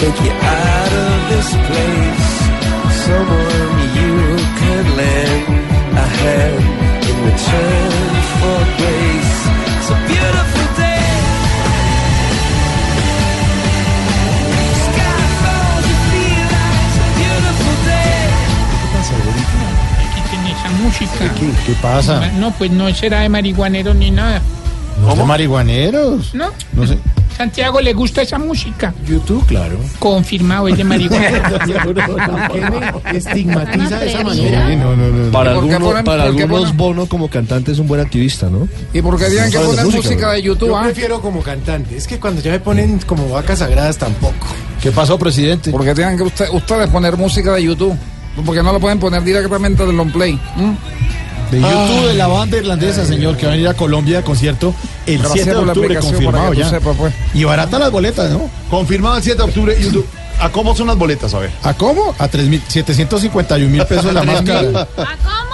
take you out of this place. Someone you can lend a hand in return for grace. It's a beautiful day. Sky falls, you feel like it's a beautiful day. Aquí tiene esa música. ¿Qué, qué pasa? No, pues no será de marihuanero ni nada. ¿No de marihuaneros? ¿No? No sé. Santiago le gusta esa música. YouTube, claro. Confirmado, es de marihuanero. ¿Qué me estigmatiza de esa manera? Sí, no, no, no. Para, ¿Y por qué algunos, ponen- para por qué algunos ponen- Bono como cantante es un buen activista, ¿no? ¿Y por qué tienen que saben de poner música, música ¿no? de YouTube? Yo ah? prefiero como cantante. Es que cuando ya me ponen como vacas sagradas tampoco. ¿Qué pasó, presidente? ¿Por qué tienen que usted- ustedes poner música de YouTube? Porque no lo pueden poner directamente del long play. ¿m? De YouTube de la banda irlandesa, señor, que va a venir a Colombia a concierto el Gracias 7 de octubre, confirmado ya. sepas, pues. Y barata las boletas, ¿no? Confirmado el 7 de octubre. YouTube. ¿A cómo son las boletas? A ver. ¿A cómo? A 751 mil pesos la más cara. ¿A cómo?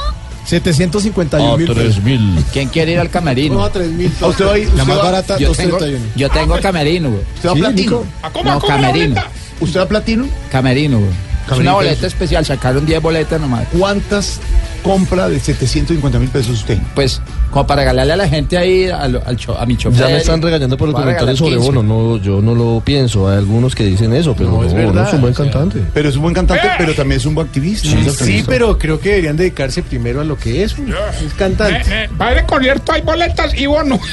751 mil pesos. mil. ¿Quién quiere ir al camerino? No, a 3 mil ¿A usted va a ir? La usted más va- barata, Yo tengo, 231. yo tengo camerino, güey. ¿Usted va a Sí, platino? ¿A cómo? ¿A No, cómo camerino. ¿Usted va a platino? Camerino, güey. Es una ¿qué boleta es? especial, sacaron 10 boletas nomás. ¿Cuántas compra de 750 mil pesos usted? Pues, como para regalarle a la gente ahí al, al cho- a mi chofer. Ya me están regañando por comentarios regalar sobre 15. Bono. No, yo no lo pienso. Hay algunos que dicen eso, pero No, no, es Bono verdad, es un buen cantante. Pero es un buen cantante, pero también es un buen activista. Sí, pero creo que deberían dedicarse primero a lo que es. un- Es cantante. Eh, eh, para el concierto hay boletas y bono.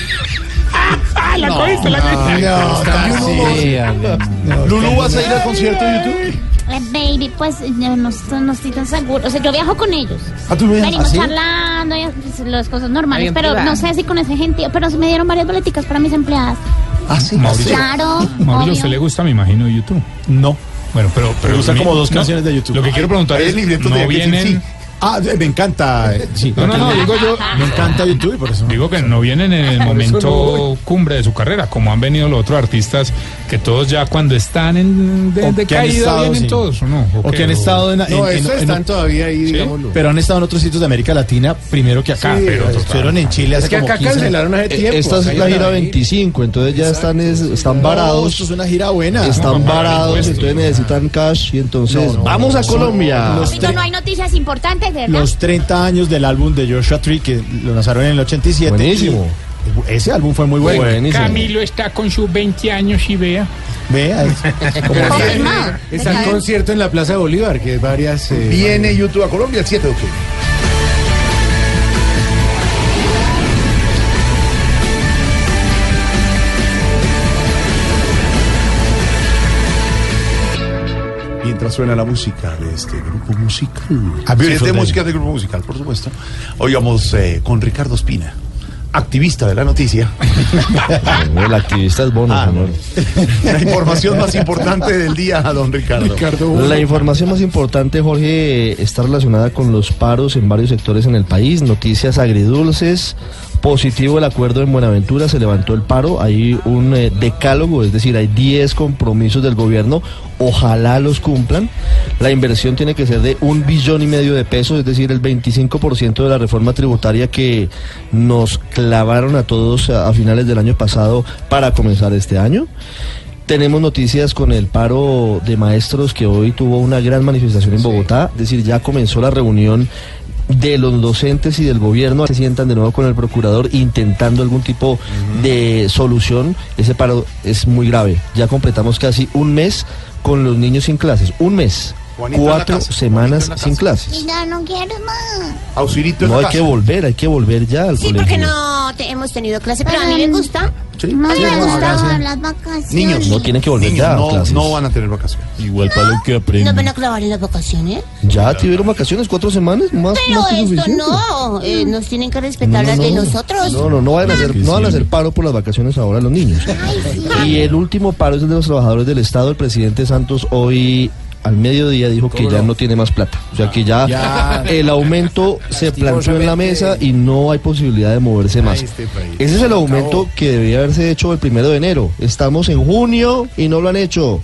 Ah, la cogiste, la cogiste. No, casi. Lulu, ¿vas a ir al concierto de YouTube? Eh, baby, pues no, estoy- no estoy tan seguro. O sea, yo viajo con ellos. ¿A tu vida? Venimos ¿Ah, sí? charlando y pues, las cosas normales, pero privada. no sé si con ese gentío. Pero me dieron varias boleticas para mis empleadas. Ah, sí. Mauricio, Claro. Mauricio, obvio. ¿a usted le gusta, me imagino, YouTube? No. Bueno, pero... pero gustan mi- como dos canciones de YouTube. Lo que quiero preguntar es, ¿no vienen... Ah, me encanta. eh, Sí, No, no, no, digo yo... Me encanta YouTube, por eso. Digo que no vienen en el momento cumbre de su carrera, como han venido los otros artistas, que todos ya cuando están en de, de que han caída estado, vienen sí. todos, ¿o no? O que han estado en, No, en- en- estos en- están todavía ahí, ¿Sí? digámoslo. pero han estado en otros sitios de América Latina primero que acá. Sí, pero estuvieron en Chile hace Es que como acá 15 años. cancelaron hace Eh, tiempo. Esta es la gira a ir. 25, entonces ya están, es- están No, varados. esto es una gira buena. Están varados, entonces necesitan cash y entonces No, no, vamos a Colombia. no hay noticias importantes, ¿verdad? Los 30 años del álbum de Joshua Tree que lo lanzaron en el 87. Buenísimo. Ese álbum fue muy bueno. Buenísimo. Camilo está con sus 20 años y vea. Vea, es- Confirmado. está el concierto en la Plaza de Bolívar, que es varias. eh, Viene YouTube a Colombia el 7 de octubre. Mientras suena la música de este grupo musical. A Siete Day. músicas de grupo musical, por supuesto. Hoy vamos eh, con Ricardo Espina, activista de la noticia. El activista es Bono, Ah, señor. La información más importante del día, don Ricardo. La información más importante, Jorge, está relacionada con los paros en varios sectores en el país, noticias agridulces, Positivo el acuerdo en Buenaventura, se levantó el paro, hay un eh, decálogo, es decir, hay 10 compromisos del gobierno, ojalá los cumplan. La inversión tiene que ser de un billón y medio de pesos, es decir, el 25% de la reforma tributaria que nos clavaron a todos a, a finales del año pasado para comenzar este año. Tenemos noticias con el paro de maestros que hoy tuvo una gran manifestación en Bogotá, es decir, ya comenzó la reunión de los docentes y del gobierno se sientan de nuevo con el procurador intentando algún tipo de solución. Ese paro es muy grave. Ya completamos casi un mes con los niños sin clases. Un mes. Juanito Cuatro casa, semanas Juanito sin clases. Y ya no quiero más. Auxilito No hay que volver, hay que volver ya al Sí, colegio. porque no te- hemos tenido clase, pero a mí me gusta. Sí. No Sí, me no, gustaban las vacaciones. Niños, No tienen que volver niños ya a no, clases. no van a tener vacaciones. Igual para lo que ¿Nos aprende. van a clavar en las vacaciones? Ya tuvieron vacaciones, cuatro semanas, más, Pero más que esto suficiente. no, eh, nos tienen que respetar No, las de no. nosotros. No, no, no van a hacer, no van a hacer paro por las vacaciones ahora los niños. Y el último paro es el de los trabajadores del Estado. El presidente Santos hoy al mediodía dijo que ya no tiene más plata. O sea que ya, Ya. el aumento se planteó en la mesa y no hay posibilidad de moverse más. este. Ese es el aumento que debía haberse hecho el primero de enero. Estamos en junio y no lo han hecho.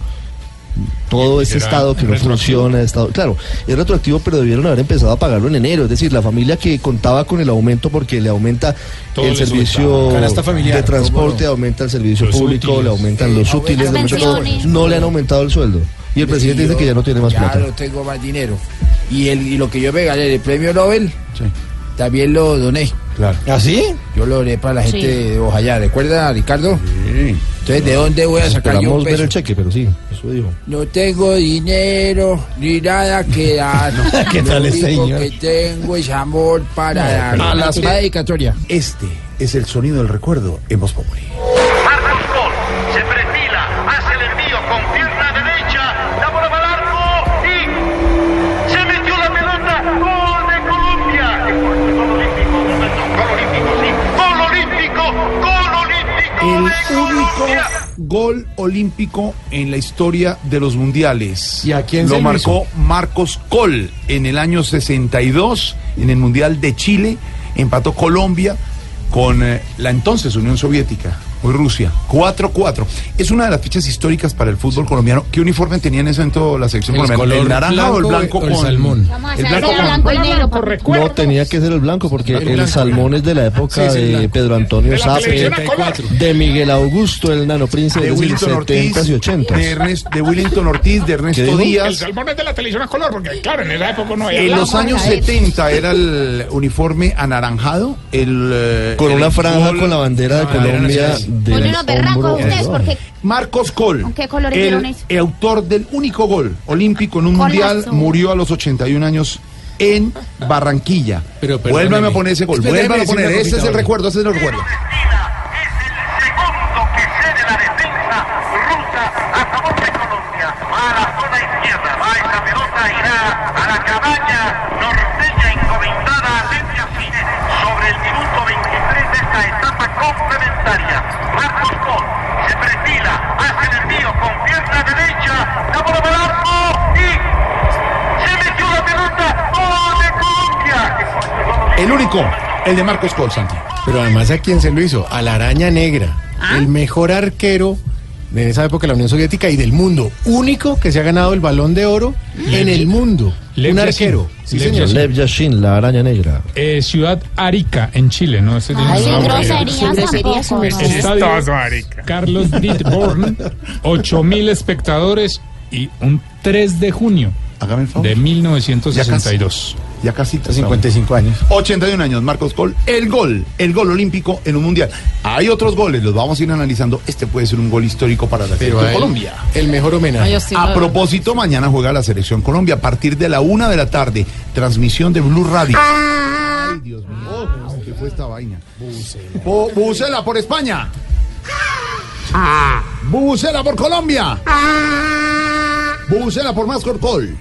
Todo ¿Y ese estado que no funciona, estado, claro, es retroactivo, pero debieron haber empezado a pagarlo en enero. Es decir, la familia que contaba con el aumento porque le aumenta Todo el servicio familiar, de transporte, aumenta el servicio Los público, útiles. le aumentan los útiles, Las le aumenta todo. pensiones. no le han aumentado el sueldo. Y el presidente dice que ya no tiene más ya plata. no tengo más dinero. Y, el, y lo que yo me gané el premio Nobel, Sí, también lo doné. claro. ¿Así? Yo lo doné para la gente Sí. de Bojayá. ¿Recuerda, Ricardo? Sí. Entonces, ¿de dónde voy a sacar yo un ver peso? el cheque, pero sí, eso dijo. No tengo dinero ni nada que dar. ¿Qué tal Lo este único señor? que tengo es amor para dar. A la dedicatoria. Este es el sonido del recuerdo en Voz Populi. El único gol olímpico en la historia de los mundiales. ¿Y a quién lo marcó Marcos Col en el año 62 en el Mundial de Chile. Empató Colombia con eh, la entonces Unión Soviética, hoy Rusia. 4-4. Es una de las fichas históricas para el fútbol colombiano. ¿Qué uniforme tenía en ese momento la selección El colombiana? ¿El color naranja o el blanco o el con salmón? El blanco el con- blanco y negro. papá. No, tenía que ser el blanco, porque el, salmón es de la época Sí, sí, el de blanco. Pedro Antonio De color. de Miguel Augusto, el nano príncipe, de decir, Willington Ortiz, 70s y 80s. de, Ernest- de Willington Ortiz, de ¿Qué Ernesto dijo? El Díaz. salmón es de la televisión a color, porque claro, en esa época no había En los años 70 era el uniforme anaranjado, el eh, Con el una franja con la bandera de Colombia berracos hombro ustedes porque. Marcos Col, ¿Con qué colores el, eso? el autor del único gol olímpico en un Con mundial, murió a los 81 años en Barranquilla. Pero. Vuélvame a poner ese gol, vuélvame a poner, ese es el recuerdo, ese es el recuerdo. segundo que cede la defensa rusa a favor de Colombia. Va a la zona izquierda, va esa pelota, irá a la cabaña norteña encomendada a Leña Fine sobre el minuto 23 de esta etapa complementaria. Marcos Gol se perfila, hace el envío con pierna derecha, la bola al arco y se metió la pelota. ¡Gol de Colombia! El único, el de Marcos Col, Santi. Pero además, ¿a quién se lo hizo? A la araña negra. El mejor arquero de esa época de la Unión Soviética y del mundo. Único que se ha ganado el balón de oro en el mundo. Lev Un Yashin. arquero. Sí, Lev señor. Lev Yashin, la araña negra. Eh, ciudad Arica, en Chile, ¿no? Ese tiene Ay, groserías no. Estadio Carlos Ditborn, 8 mil espectadores y un 3 de junio Hágame el favor. de 1962. Ya casi 55 años. 81 años, Marcos Col, el gol, el gol olímpico en un mundial. Hay otros goles, los vamos a ir analizando. Este puede ser un gol histórico para la Pero selección Colombia. el mejor homenaje. A propósito, mañana juega la selección Colombia a partir de la una de la tarde. Transmisión de Blue Radio. Ay, Dios mío. ¿Qué fue esta vaina? Bu- Bubucela por España. Bubucela por Colombia. Bubucela por Mascor Col.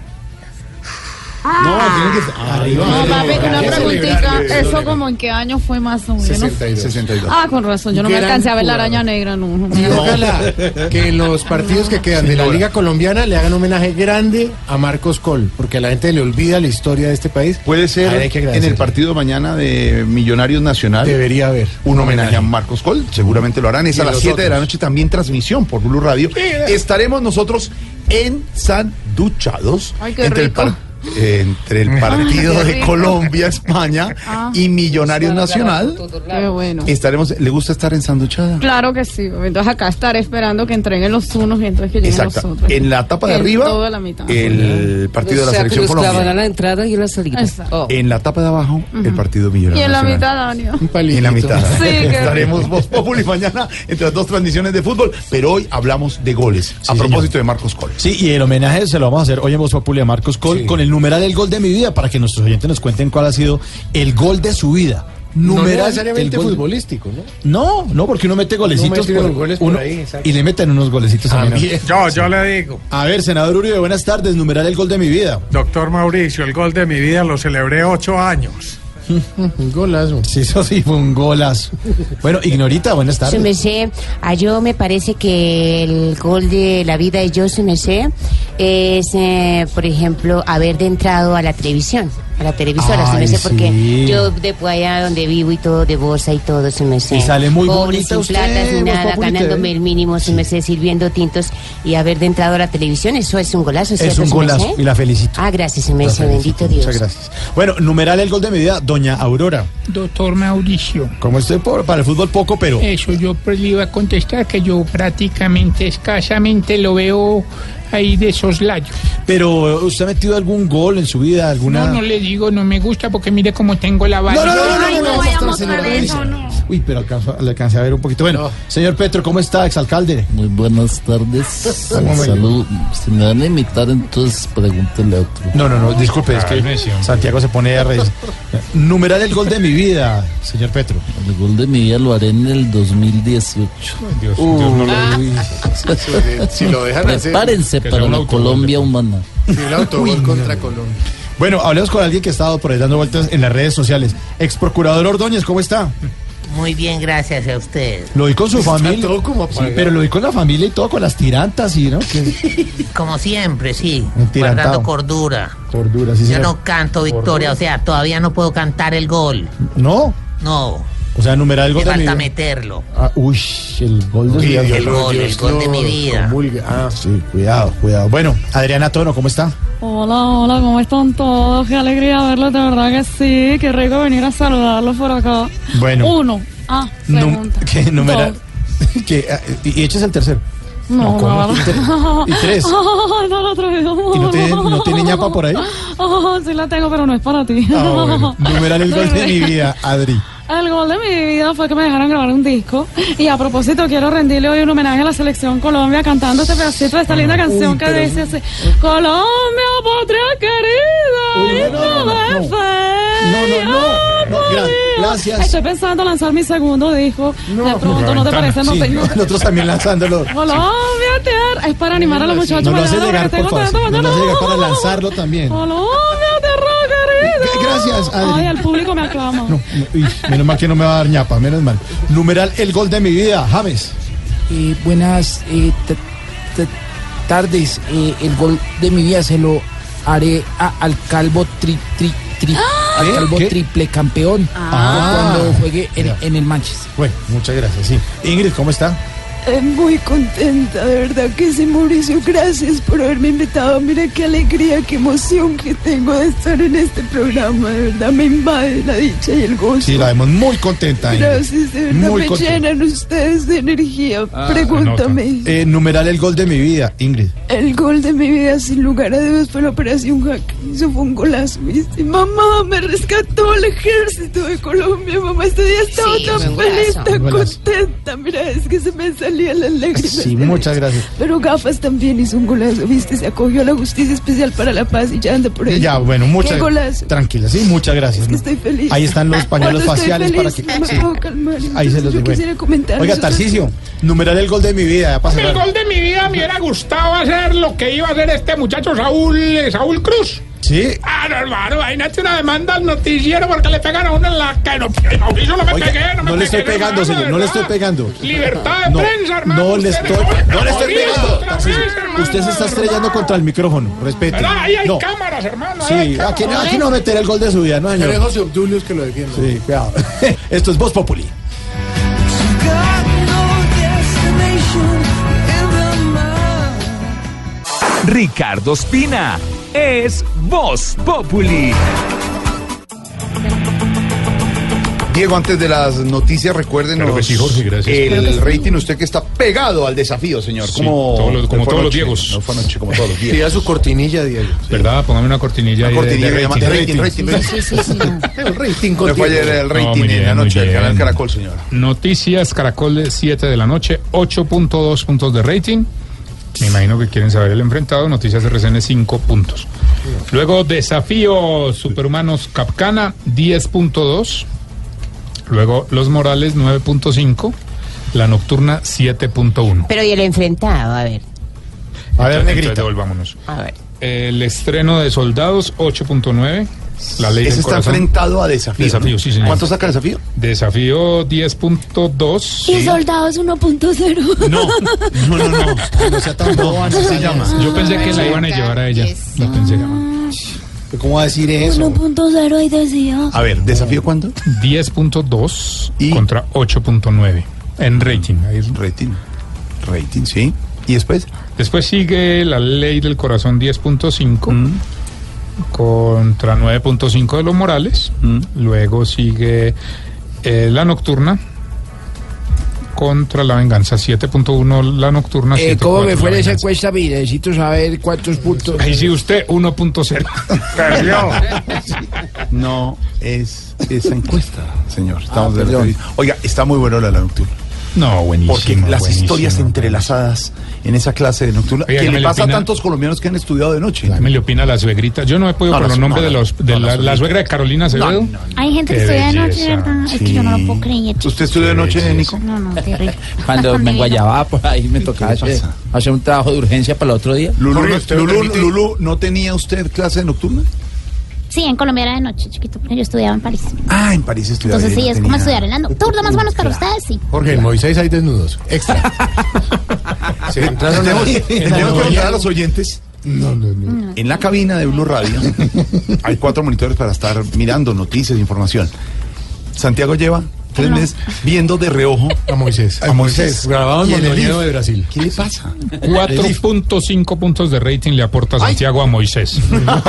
No, tiene que estar arriba. No, papi, una preguntita. ¿Eso como en qué año fue más o menos? 62. 62. Ah, con razón, yo no me alcancé a ver la araña negra, no. Y ojalá que en los partidos que quedan de la Liga Colombiana le hagan homenaje grande a Marcos Col, porque a la gente le olvida la historia de este país. Puede ser en el partido mañana de Millonarios Nacional. Debería haber un homenaje a Marcos Col, seguramente lo harán. Es a las los 7 de la noche también transmisión por Blue Radio. Estaremos nosotros en Sanduchados Ay, qué entre el rico. par- entre el partido de. Colombia, España Ah. y Millonarios Nacional. Qué bueno. Estaremos, ¿le gusta estar en Sanduchada? Claro que sí. Entonces acá estaré esperando que entreguen los unos y entonces que lleguen los otros. En la tapa de En arriba, toda la mitad. el partido de la selección Colombia. la entrada y la salida. Exacto. En la tapa de abajo, el partido Millonarios Y en la Nacional. mitad, Daniel. Palito. En la mitad. Sí, Estaremos Voz Populi mañana entre las dos transmisiones de fútbol, pero hoy hablamos de goles. a señor. propósito de Marcos Col. Sí, y el homenaje se lo vamos a hacer hoy en Voz Populi a Marcos Col con el numeral del gol de mi vida para que nuestros oyentes nos cuenten cuál ha sido el gol de su vida. No Numeral necesariamente el gol- futbolístico, ¿no? No, no, porque uno mete golecitos goles por uno- ahí, y le meten unos golecitos también. También. Yo, yo le digo, A ver, senador Uribe, buenas tardes. Numeral el gol de mi vida. doctor Mauricio, el gol de mi vida lo celebré ocho años. Un golazo. Sí, eso sí fue un golazo. Bueno, Ignorita, buenas tardes. merced, a yo me parece que el gol de la vida de yo, su merced, es, eh, por ejemplo, haber de entrado a la televisión, a la televisora, Ay, merced, porque sí. yo de por allá donde vivo y todo, de bolsa y todo, su merced. Y sale muy Pobre, sin usted, plata, sin nada, ganándome el mínimo, su merced, sirviendo tintos y haber de entrado a la televisión, eso es un golazo, ¿cierto, Es un golazo y la felicito. Ah, gracias, La merced, felicito. bendito Dios. Muchas gracias. Bueno, numeral el gol de mi vida, doña Aurora. Doctor Mauricio, Como estoy por- para el fútbol poco, pero eso yo pues le iba a contestar que yo prácticamente, escasamente lo veo ahí de soslayo. pero usted ha metido algún gol en su vida, alguna No, no le digo, no me gusta porque mire cómo tengo la No, barriga. no, no, no, no, Ay, no, no no, vayamos no, a señora, ver eso, Alicia. no. Uy, pero alcanzó- le alcancé a ver un poquito. Bueno, señor Petro, ¿cómo está, exalcalde? Muy buenas tardes. ¿Cómo me- Salud. Si me van a imitar, entonces pregúntele a otro. No, no, no, disculpe, es que Santiago se pone a reír. Numeral el gol de mi vida, señor Petro. El gol de mi vida lo haré en el 2018. Dios, Dios no lo Si lo dejan hacer. Prepárense Que para la. Colombia humana. Sí, el autogol contra Colombia. Bueno, hablemos con alguien que ha estado por ahí dando vueltas en las redes sociales. Ex procurador Ordóñez, ¿cómo está? Muy bien, gracias a usted. Lo vi con su Está familia. todo como Sí, apagado. pero lo vi con la familia y todo, con las tirantas y, ¿no? Que, Como siempre, sí. Guardando cordura. cordura, sí, Yo señor. no canto victoria, o sea, todavía no puedo cantar el gol. No, No, o sea, numeral gol de mi falta vida. meterlo. Ah, uy, el gol de Uy, vida. el gol, el gol de mi vida. Ah, Sí, cuidado, cuidado. Bueno, Adriana Tono, ¿cómo está? Hola, hola, ¿cómo están todos? Qué alegría verlos, de verdad que sí. Qué rico venir a saludarlos por acá. Bueno. Uno. Ah, Num- pregunta. ¿Qué numeral? que, ah, y, y eches el tercero. No, No, verdad. Y tres. Ay, no lo traigo. ¿Y no tiene, no tiene ñapa por ahí? Ah, sí la tengo, pero no es para ti. Ah, bueno. Numeral el gol de mi vida, Adri. El gol de mi vida fue que me dejaron grabar un disco. Y a propósito, quiero rendirle hoy un homenaje a la selección Colombia cantando este pedacito de esta linda canción Uy, que pero- dice así: Colombia, patria querida, no, no, no, no. fe No, no, no, no, gra- armonía". gracias. Estoy pensando lanzar mi segundo disco. de pronto, ¿no te parece? No nosotros también lanzándolo. Colombia, tierra. Es para animar a los muchachos. No lo hace llegar, porque por tengo favor. No lo hace llegar para lanzarlo también. Colombia, tierra. Gracias, Adri. Ay, el público me aclama. No, no, uy, menos mal que no me va a dar ñapa, menos mal. Numeral el gol de mi vida, James. Eh, buenas eh, tardes. Eh, el gol de mi vida se lo haré a- al calvo tri, tri, tri- al calvo ¿Qué? triple campeón Ah. cuando juegue en, Ya. en el Manchester. Bueno, muchas gracias, sí. Ingrid, ¿cómo está? Eh, muy contenta, de verdad que sí, Mauricio. Gracias por haberme invitado. Mira qué alegría, qué emoción que tengo de estar en este programa. De verdad me invade la dicha y el gozo. Sí, la vemos muy contenta. Ingrid. Gracias, de verdad Muy me contenta. llenan ustedes de energía. Ah, Pregúntame. Eh, numeral el gol de mi vida, Ingrid. El gol de mi vida, sin lugar a dudas, fue la operación Jaque. Eso fue un golazo. ¿viste? Mamá, me rescató el ejército de Colombia. Mamá, este día estaba Sí, tan feliz, tan contenta. Mira, es que se me salían las lágrimas. Sí, muchas gracias. Pero Gafas también hizo un golazo, ¿viste? Se acogió a la Justicia Especial para la Paz y ya anda por ahí. Ya, bueno, muchas golazo. Tranquila, sí, muchas gracias. ¿no? Estoy feliz. Ahí están los pañuelos Cuando faciales para que. sí. puedo calmar. Ahí se los Yo digo. quisiera comentar. Oiga. Tarcicio, numeral el gol de mi vida, ya El cerrar. gol de mi vida me hubiera gustado hacer lo que iba a hacer este muchacho Saúl, eh, Saúl Cruz. Sí. Ah, no, hermano, imagínate una demanda al noticiero porque le pegan a uno en la cara. No, Mauricio, no me Oiga, pegué, no me no le estoy pegué, pegando, hermano, señor, no le estoy pegando. Libertad de No, prensa, hermano. no le estoy, no le estoy pegando. vez, Usted se está estrellando contra el micrófono. Respete. Ahí hay No. cámaras, hermano. ahí hay Sí, aquí, cámaras. aquí no meter el gol de su vida, no, señor. Pero José Obdulios que lo defiende. Sí, cuidado. Esto es Voz Populi. Ricardo Espina es Voz Populi. Diego, antes de las noticias, recuérdenos Claro sí, Jorge, gracias. el rating. Usted que está pegado al desafío, señor. Sí, como todos los- como fue todos los anoche? Diegos. No fue anoche, como todos los días. Pida su cortinilla, Diego. ¿Verdad? Póngame una cortinilla Una cortinilla de rating. rating, rating, rating. Sí, sí, sí. El rating No contigo. fue ayer el No, rating bien, en la noche del canal Caracol, señor. Noticias Caracol de 7 de la noche, 8.2 puntos de rating. Me imagino que quieren saber el enfrentado. Noticias RCN 5 puntos. Luego Desafío Superhumanos Capcana 10.2. Luego Los Morales 9.5. La Nocturna 7.1. Pero y el enfrentado, a ver. A ver, Entonces, negrita. devolvámonos. A ver. El estreno de Soldados 8.9. La ley Ese está corazón. enfrentado a desafío. Desafío, ¿no? sí, señor. ¿Cuánto saca desafío? Desafío 10.2. Y soldados 1.0. No, no, no, no. No sea tan bobo, así se llama. Yo pensé que la iban a llevar a ella. La pensé. ¿Cómo va a decir eso? 1.0 ahí decía. A ver, ¿desafío cuánto? 10.2 Y- contra 8.9 en rating. Ahí es- Rating. Rating, sí. ¿Y después? Después sigue la ley del corazón 10.5 Mm. Contra 9.5 de los Morales. Mm. Luego sigue eh, la nocturna contra la venganza 7.1 la nocturna. Eh, 7.4 ¿Cómo me la fue esa encuesta? Mire, necesito saber cuántos puntos. Ahí sí usted 1.0. No es esa encuesta, señor. Estamos Ah, de. Oiga, está muy bueno la nocturna. No, buenísimo. Porque las buenísimo, historias entrelazadas en esa clase de nocturna Oiga, que ¿qué le pasa a tantos colombianos que han estudiado de noche. ¿Qué me le opina la suegrita? Yo no he podido No, por los nombres no, de los de no, la, la la suegrita. suegra de Carolina Acevedo. Hay gente que estudia de noche. ¿verdad? Es que yo no lo puedo creer. ¿Usted estudió de noche, Nico? No, no, terrible. Cuando me guayaba, por ahí me tocaba ¿Qué le hacer, un trabajo de urgencia para el otro día. Lulú, Jorge, no- ¿usted me Lulú-? Lulú, ¿no tenía usted clase de nocturna? Sí, en Colombia era de noche, chiquito, pero yo estudiaba en París. Ah, en París estudiaba. Entonces sí, no es como estudiar en la nocturna, más o menos para ustedes, sí. Jorge, en Moisés hay desnudos. Extra. Se entraron a Tenemos, que contar los oyentes. No, no, no. En la cabina de Blue Radio hay cuatro monitores para estar mirando noticias, información. Santiago lleva tres No. meses viendo de reojo A Moisés. a Moisés. Grabado en el Elif. de Brasil. ¿Qué le pasa? 4.5 puntos de rating le aporta Santiago a Moisés. la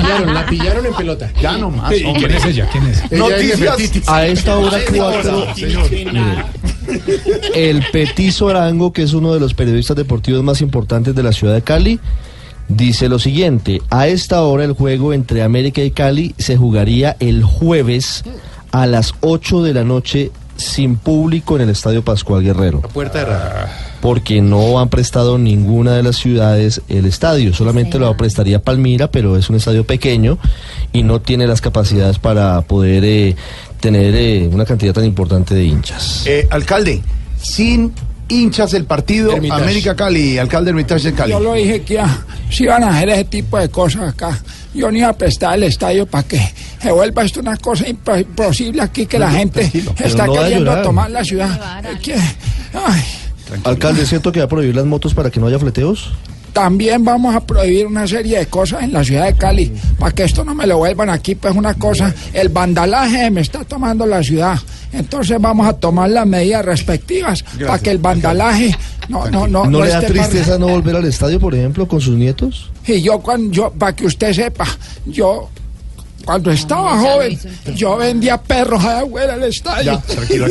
pillaron, la pillaron en pelota. Ya no más. ¿Y quién es ella? ¿Quién es? Ella es Noticias. Nefertiti. A esta hora cuatro, el Petiso Arango, que es uno de los periodistas deportivos más importantes de la ciudad de Cali, dice lo siguiente, a esta hora el juego entre América y Cali se jugaría el jueves a las 8 de la noche sin público en el Estadio Pascual Guerrero, La puerta de rara. porque no han prestado ninguna de las ciudades el estadio, solamente lo prestaría Palmira, pero es un estadio pequeño y no tiene las capacidades para poder eh, tener eh, una cantidad tan importante de hinchas. Eh, alcalde, sin hinchas el partido Hermitage. América Cali, alcalde Hermitage de Cali. Yo lo dije que ah, si iban a hacer ese tipo de cosas acá. Yo ni iba a prestar el estadio para que se vuelva esto una cosa impo- imposible aquí que la gente está no va a queriendo tomar la ciudad. Ay, Alcalde, ¿es cierto que va a prohibir las motos para que no haya fleteos? también vamos a prohibir una serie de cosas en la ciudad de Cali. Para que esto no me lo vuelvan aquí pues una cosa el vandalaje me está tomando la ciudad. Entonces vamos a tomar las medidas respectivas para que el vandalaje no no no ¿No, le da tristeza no volver al estadio, por ejemplo, con sus nietos? Y yo cuando yo para que usted sepa, yo cuando estaba joven, yo vendía perros allá afuera del estadio. Ya, tranquilo.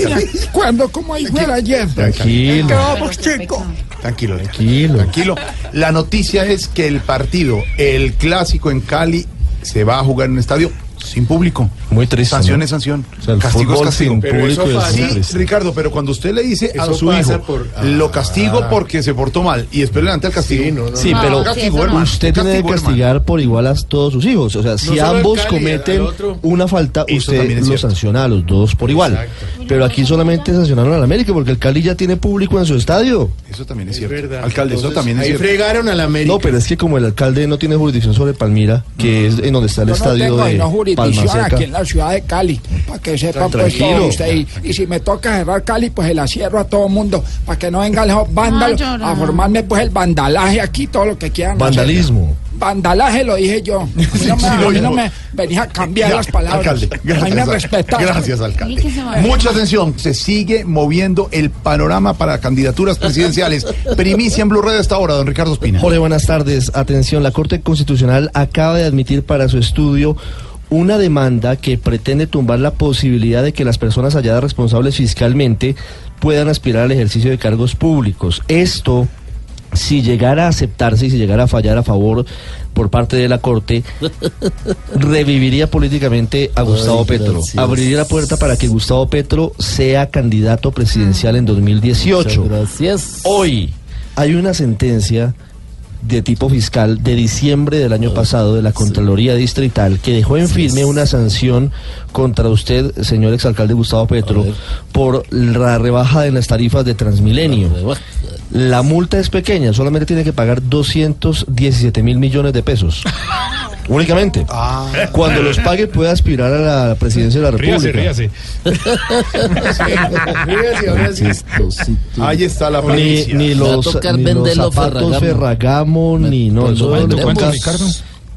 Cuando como ahí fuera ayer. Tranquilo. ¿Qué vamos, chico? Tranquilo, Tranquilo. tranquilo. La noticia es que el partido, el clásico en Cali, se va a jugar en un estadio sin público. Muy triste. Sanción ¿no? es sanción. O sea, el castigo es castigo. sin Pero público eso es sí. Ricardo, pero cuando usted le dice a su hijo, por- lo Ah. castigo porque se portó mal y después le levanta el castigo. Sí, pero castigo, hermano. usted tiene que hermano. castigar por igual a todos sus hijos. O sea, si ambos Cali, cometen otro. una falta, usted lo cierto. sanciona a los dos por igual. Pero aquí solamente sancionaron al América porque el Cali ya tiene público en su estadio. Eso también es cierto. Alcalde, eso también es ahí cierto. fregaron al América. No, pero es que como el alcalde no tiene jurisdicción sobre Palmira, que es en donde está el no estadio de aquí en la ciudad de Cali, para que sepan pues todo usted. Y, y si me toca cerrar Cali, pues se la cierro a todo mundo, para que no vengan los vándalos a formarme pues el vandalaje aquí, todo lo que quieran. hacer. Vandalismo. Vandalaje lo dije yo. A mí no me, a mí no me venís a cambiar Ya, las palabras. Alcalde, a mí me gracias, gracias, alcalde. Mucha atención, se sigue moviendo el panorama para candidaturas presidenciales. Primicia en Blue Red a esta hora, don Ricardo Espina. Jorge, buenas tardes. Atención, la Corte Constitucional acaba de admitir para su estudio una demanda que pretende tumbar la posibilidad de que las personas halladas responsables fiscalmente puedan aspirar al ejercicio de cargos públicos. Esto, si llegara a aceptarse y si llegara a fallar a favor por parte de la Corte, reviviría políticamente a Gustavo Ay, Petro. Abriría la puerta para que Gustavo Petro sea candidato presidencial en 2018. Muchas gracias. Hoy hay una sentencia de tipo fiscal de diciembre del año pasado de la Contraloría Distrital que dejó en firme una sanción contra usted, señor exalcalde Gustavo Petro, por la rebaja de las tarifas de Transmilenio. La multa es pequeña, solamente tiene que pagar 217 mil millones de pesos. Únicamente. Cuando los pague puede aspirar a la presidencia de la República. ríase. Sí. Ahí está la Ni, ni los, tocar ni los zapatos Ferragamo. Ferragamo, ni no.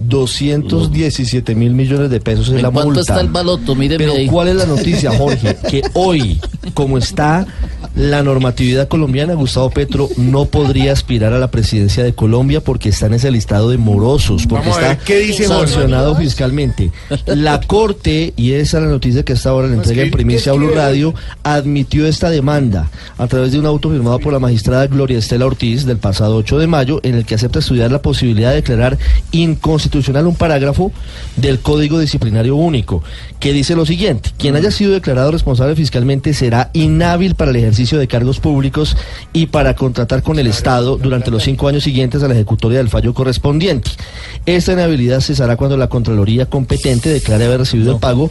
217 mil millones de pesos es ¿En la cuánto multa. está el baloto? Míreme Pero ahí. ¿cuál es la noticia, Jorge? Que hoy, como está la normatividad colombiana, Gustavo Petro no podría aspirar a la presidencia de Colombia porque está en ese listado de morosos, porque Vamos a ver, está ¿qué dice Jorge? sancionado fiscalmente. La Corte, y esa es la noticia que hasta ahora le entrega en ¿qué- primicia a Blue? Radio, admitió esta demanda a través de un auto firmado por la magistrada Gloria Estela Ortiz del pasado 8 de mayo, en el que acepta estudiar la posibilidad de declarar inconstitucional un parágrafo del Código Disciplinario Único, que dice lo siguiente, quien haya sido declarado responsable fiscalmente será inhábil para el ejercicio de cargos públicos y para contratar con el Estado durante los cinco años siguientes a la ejecutoria del fallo correspondiente. Esta inhabilidad cesará cuando la Contraloría competente declare haber recibido el pago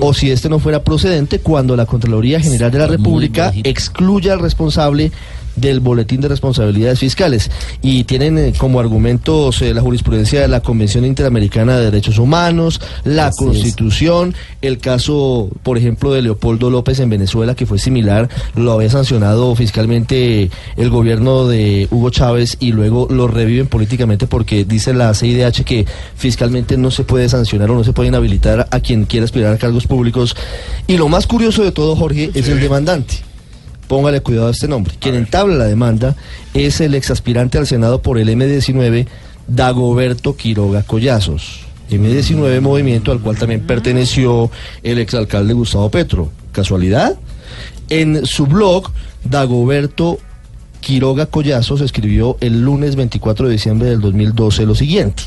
o si este no fuera procedente cuando la Contraloría General de la República excluya al responsable del boletín de responsabilidades fiscales y tienen eh, como argumentos eh, la jurisprudencia de la Convención Interamericana de Derechos Humanos, la Así es. Constitución, el caso, por ejemplo, de Leopoldo López en Venezuela que fue similar, lo había sancionado fiscalmente el gobierno de Hugo Chávez y luego lo reviven políticamente porque dice la CIDH que fiscalmente no se puede sancionar o no se puede inhabilitar a quien quiera aspirar a cargos públicos y lo más curioso de todo, Jorge, es el demandante. Póngale cuidado a este nombre. Quien entabla la demanda es el exaspirante al Senado por el M19, Dagoberto Quiroga Collazos. M19 movimiento al cual también perteneció el exalcalde Gustavo Petro. ¿Casualidad? En su blog, Dagoberto Quiroga Collazos escribió el lunes 24 de diciembre del 2012 lo siguiente.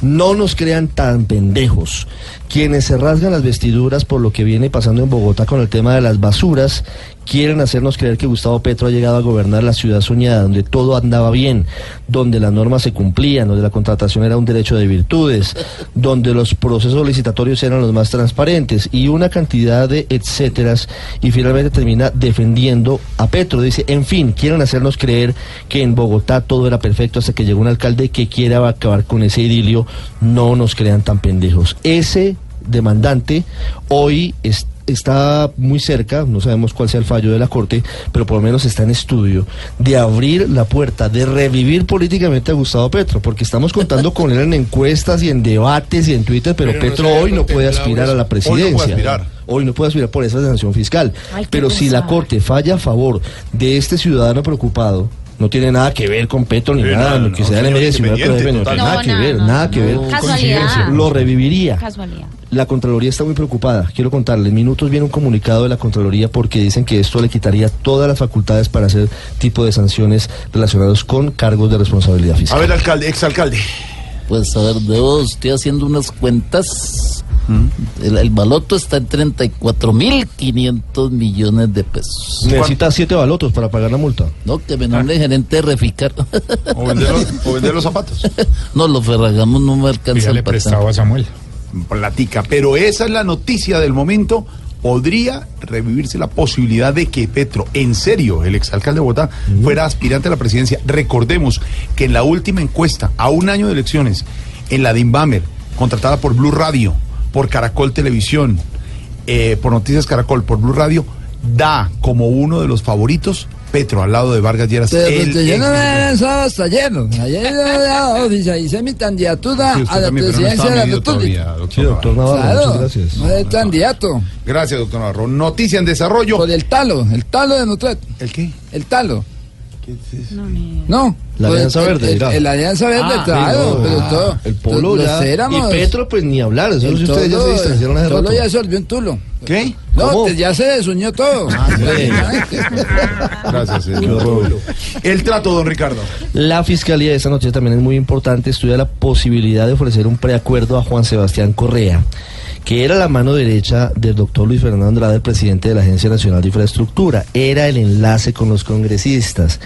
No nos crean tan pendejos. Quienes se rasgan las vestiduras por lo que viene pasando en Bogotá con el tema de las basuras, quieren hacernos creer que Gustavo Petro ha llegado a gobernar la ciudad soñada, donde todo andaba bien, donde las normas se cumplían, donde la contratación era un derecho de virtudes, donde los procesos licitatorios eran los más transparentes y una cantidad de etcéteras y finalmente termina defendiendo a Petro. Dice, en fin, quieren hacernos creer que en Bogotá todo era perfecto hasta que llegó un alcalde que quiera acabar con ese idilio, no nos crean tan pendejos. Ese demandante hoy es- está muy cerca, no sabemos cuál sea el fallo de la Corte, pero por lo menos está en estudio de abrir la puerta, de revivir políticamente a Gustavo Petro, porque estamos contando con él en encuestas y en debates y en Twitter, pero, Pero no Petro hoy no puede aspirar a la Hoy no puede presidencia. aspirar. Hoy no puede aspirar por esa sanción fiscal. Ay, pero si la. Corte falla a favor de este ciudadano preocupado, no tiene nada que ver con Petro ni Sí, nada, nada, lo que no, sea el señor, M19, independiente, no, nada No, que ver, no, nada que ver. Casualidad. Lo reviviría. Casualidad. La Contraloría está muy preocupada. Quiero contarle, en minutos viene un comunicado de la Contraloría porque dicen que esto le quitaría todas las facultades para hacer tipo de sanciones relacionados con cargos de responsabilidad A fiscal. ver, alcalde, exalcalde. Pues a ver, debo, estoy haciendo unas cuentas El, el baloto está en 34.500 millones de pesos. Necesita siete balotos para pagar la multa. No, que me nombre gerente de Reficar. O vender los, o vender los zapatos. no, los ferragamos no me alcanzan para prestado tanto. a Samuel. Platica. Pero esa es la noticia del momento. Podría revivirse la posibilidad de que Petro, en serio, el exalcalde de Bogotá, fuera aspirante a la presidencia. Recordemos que en la última encuesta, a un año de elecciones, en la de Inbamer, contratada por Blue Radio, por Caracol Televisión, eh, por Noticias Caracol, por Blue Radio, da como uno de los favoritos Petro al lado de Vargas Lleras. Pero, el pues, yo no me he lanzado hasta ayer. Ayer yo ya hice mi candidatura Sí, a la también, no presidencia estaba de la República. doctor Sí, doctor Navarro. Claro, muchas gracias. no es candidato. Gracias, doctor Navarro. Noticia en desarrollo. Por el talo, el talo de Nutret. ¿El qué? El talo. No. La Pues, Alianza el- Verde, el- dirá. el Alianza Verde, Ah, claro. sí, no, pero ah, todo. El polo ya. éramos- Y Petro, pues ni hablar. Eso el si ustedes ya se distanciaron hace el rato. ya se volvió un tulo. ¿Qué? No, ¿Cómo? te- ya se desunió todo. Gracias, señor. El trato, don Ricardo. La fiscalía de esta noticia también es muy importante. Estudia la posibilidad de ofrecer un preacuerdo a Juan Sebastián Correa, que era la mano derecha del doctor Luis Fernando Andrade, el presidente de la Agencia Nacional de Infraestructura. Era el enlace con los congresistas,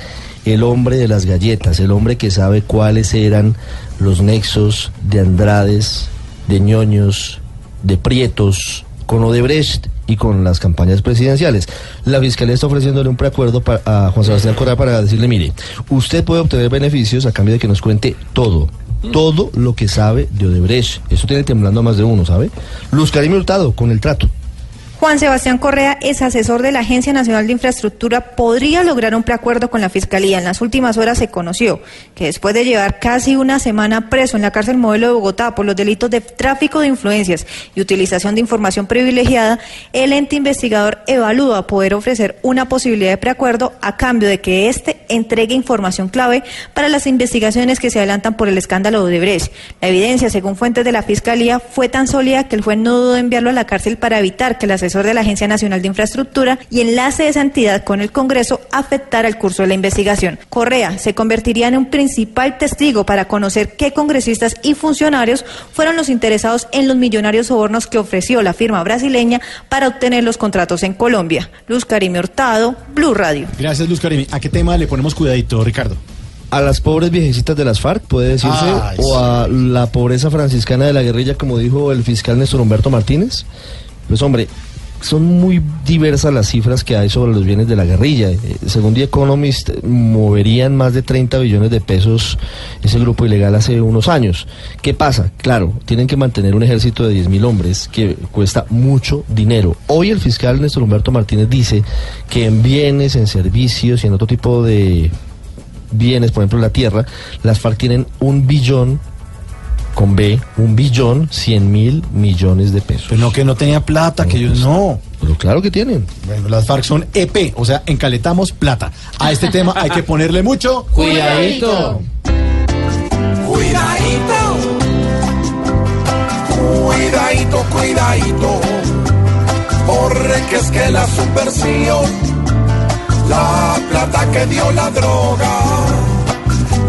el hombre de las galletas, el hombre que sabe cuáles eran los nexos de Andrades, de ñoños, de prietos, con Odebrecht y con las campañas presidenciales. La Fiscalía está ofreciéndole un preacuerdo a Juan Sebastián Correa para decirle, mire, usted puede obtener beneficios a cambio de que nos cuente todo, todo lo que sabe de Odebrecht. Eso tiene temblando a más de uno, ¿sabe? Luz Karim Hurtado, con el trato. Juan Sebastián Correa es asesor de la Agencia Nacional de Infraestructura. Podría lograr un preacuerdo con la Fiscalía. En las últimas horas se conoció que después de llevar casi una semana preso en la cárcel modelo de Bogotá por los delitos de tráfico de influencias y utilización de información privilegiada, el ente investigador evalúa poder ofrecer una posibilidad de preacuerdo a cambio de que éste entregue información clave para las investigaciones que se adelantan por el escándalo de Odebrecht. La evidencia, según fuentes de la Fiscalía, fue tan sólida que el juez no dudó en enviarlo a la cárcel para evitar que el asesor de la Agencia Nacional de Infraestructura y enlace de esa entidad con el Congreso afectara el curso de la investigación. Correa se convertiría en un principal testigo para conocer qué congresistas y funcionarios fueron los interesados en los millonarios sobornos que ofreció la firma brasileña para obtener los contratos en Colombia. Luz Karime Hurtado, Blue Radio. Gracias, Luz Karimi. ¿A qué tema le ponemos cuidadito, Ricardo? A las pobres viejecitas de las FARC, puede decirse, Ay, o a la pobreza franciscana de la guerrilla, como dijo el fiscal Néstor Humberto Martínez. Pues hombre, son muy diversas las cifras que hay sobre los bienes de la guerrilla. Eh, según The Economist, moverían más de 30 billones de pesos ese grupo ilegal hace unos años. ¿Qué pasa? Claro, tienen que mantener un ejército de 10.000 hombres que cuesta mucho dinero. Hoy el fiscal Néstor Humberto Martínez dice que en bienes, en servicios y en otro tipo de bienes, por ejemplo la tierra, las FARC tienen un billón con B, un billón cien mil millones de pesos. Pero no, que no tenía plata, que ellos no. Pero claro que tienen. Bueno, las FARC son EP, o sea, encaletamos plata. A este tema hay que ponerle mucho Cuidadito. Cuidadito. Cuidadito, cuidadito. Porque es que la subversión, la plata que dio la droga,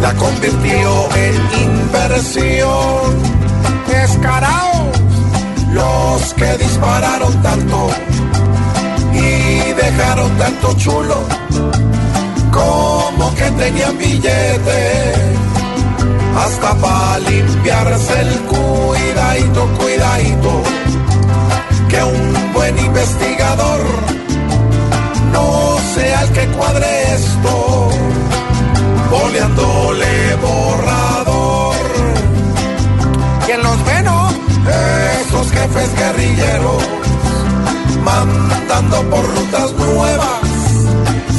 la convirtió en inversión. Descarados, los que dispararon tanto y dejaron tanto chulo como que tenían billete hasta para limpiarse el cuidadito, cuidadito, que un buen investigador no sea el que cuadre esto, boleándole borrador. ¿Quién los ve, no? Esos jefes guerrilleros, mandando por rutas nuevas,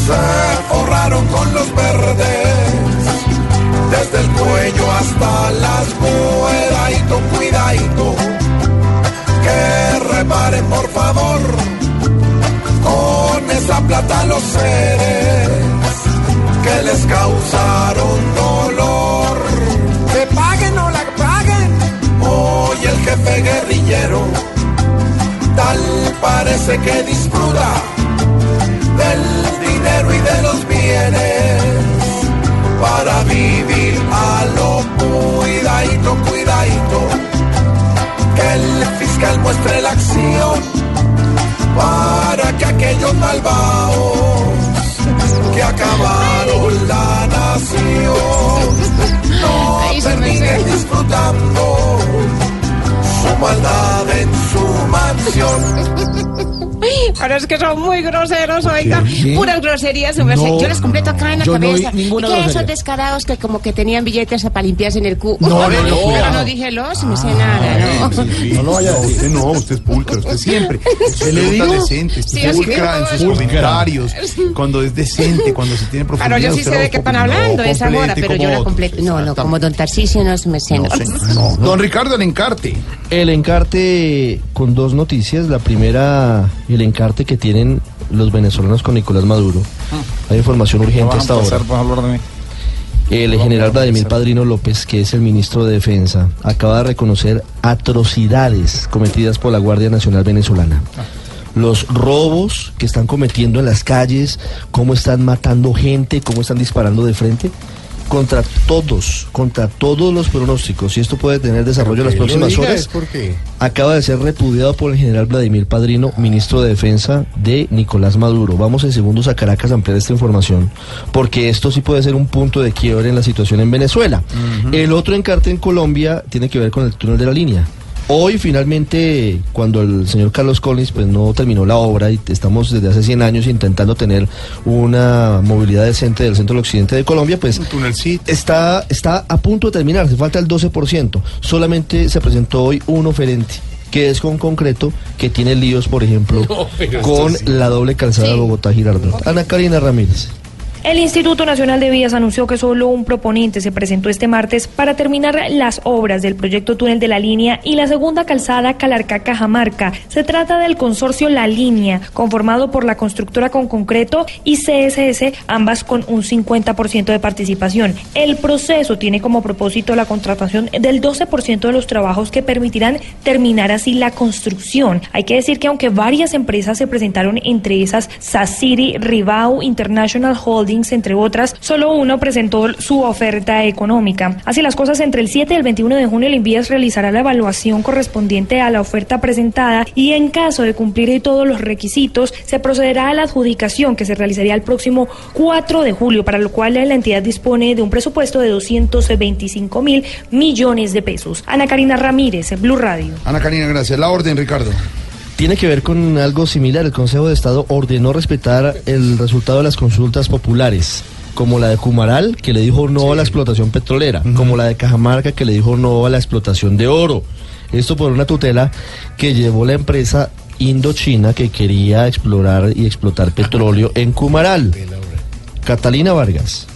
se forraron con los verdes desde el cuello hasta las cuidadito, cuidadito, que reparen por favor con esa plata los seres que les causaron dolor. Que paguen o la paguen. Hoy el jefe guerrillero tal parece que disfruta del dinero y de los bienes para vivir a lo cuidadito, cuidadito. Que el fiscal muestre la acción para que aquellos malvados que acabaron la nación. No terminen disfrutando su maldad en su mansión. Pero es que son muy groseros, oiga. ¿Qué? Puras groserías. No, yo les completo acá en la no cabeza. ¿Y qué grosería. esos descarados que como que tenían billetes para limpiarse en el cu? No, no, no, Pero no dije los, me sé nada, ¿no? No lo vaya a decir. Usted no, usted es pulcra, usted siempre. Usted le digo? decente, usted Sí, es pulcra en sus comentarios, cuando es decente, cuando se tiene profundidad. Claro, yo sí sé de qué están hablando, no esa hora, pero yo la completo. No, no, como don Tarcisio no, me sé. No, no. no. Don Ricardo, el encarte. El encarte con dos noticias. La primera, el encarte que tienen los venezolanos con Nicolás Maduro. Hay información urgente hasta ahora. El general Vladimir Padrino López, que es el ministro de Defensa, acaba de reconocer atrocidades cometidas por la Guardia Nacional Venezolana. Los robos que están cometiendo en las calles, cómo están matando gente, cómo están disparando de frente, contra todos, contra todos los pronósticos. Y esto puede tener desarrollo en las próximas horas porque acaba de ser repudiado por el general Vladimir Padrino, ministro de Defensa de Nicolás Maduro. Vamos en segundos a Caracas a ampliar esta información, porque esto sí puede ser un punto de quiebre en la situación en Venezuela. El otro encarte en Colombia tiene que ver con el túnel de la línea. Hoy finalmente, cuando el señor Carlos Collins pues no terminó la obra y estamos desde hace 100 años intentando tener una movilidad decente del centro del occidente de Colombia, pues está, está a punto de terminar, se falta el 12%. Solamente se presentó hoy un oferente que es con concreto que tiene líos, por ejemplo, No, con sí. la doble calzada de Bogotá-Girardot. Ana Karina Ramírez. El Instituto Nacional de Vías anunció que solo un proponente se presentó este martes para terminar las obras del proyecto túnel de la línea y la segunda calzada Calarcá-Cajamarca. Se trata del consorcio La Línea, conformado por la constructora con concreto y CSS, ambas con un 50% de participación. El proceso tiene como propósito la contratación del 12% de los trabajos que permitirán terminar así la construcción. Hay que decir que aunque varias empresas se presentaron, entre esas Saciri, Ribau, International Entre otras, solo uno presentó su oferta económica. Así las cosas, entre el 7 y el 21 de junio, el Invías realizará la evaluación correspondiente a la oferta presentada y en caso de cumplir todos los requisitos, se procederá a la adjudicación que se realizaría el próximo 4 de julio, para lo cual la entidad dispone de un presupuesto de 225 mil millones de pesos. Ana Karina Ramírez, Blue Radio. Ana Karina, gracias. La orden, Ricardo. Tiene que ver con algo similar. El Consejo de Estado ordenó respetar el resultado de las consultas populares, como la de Cumaral, que le dijo no a la explotación petrolera, como la de Cajamarca, que le dijo no a la explotación de oro. Esto por una tutela que llevó la empresa Indochina que quería explorar y explotar petróleo en Cumaral. Catalina Vargas.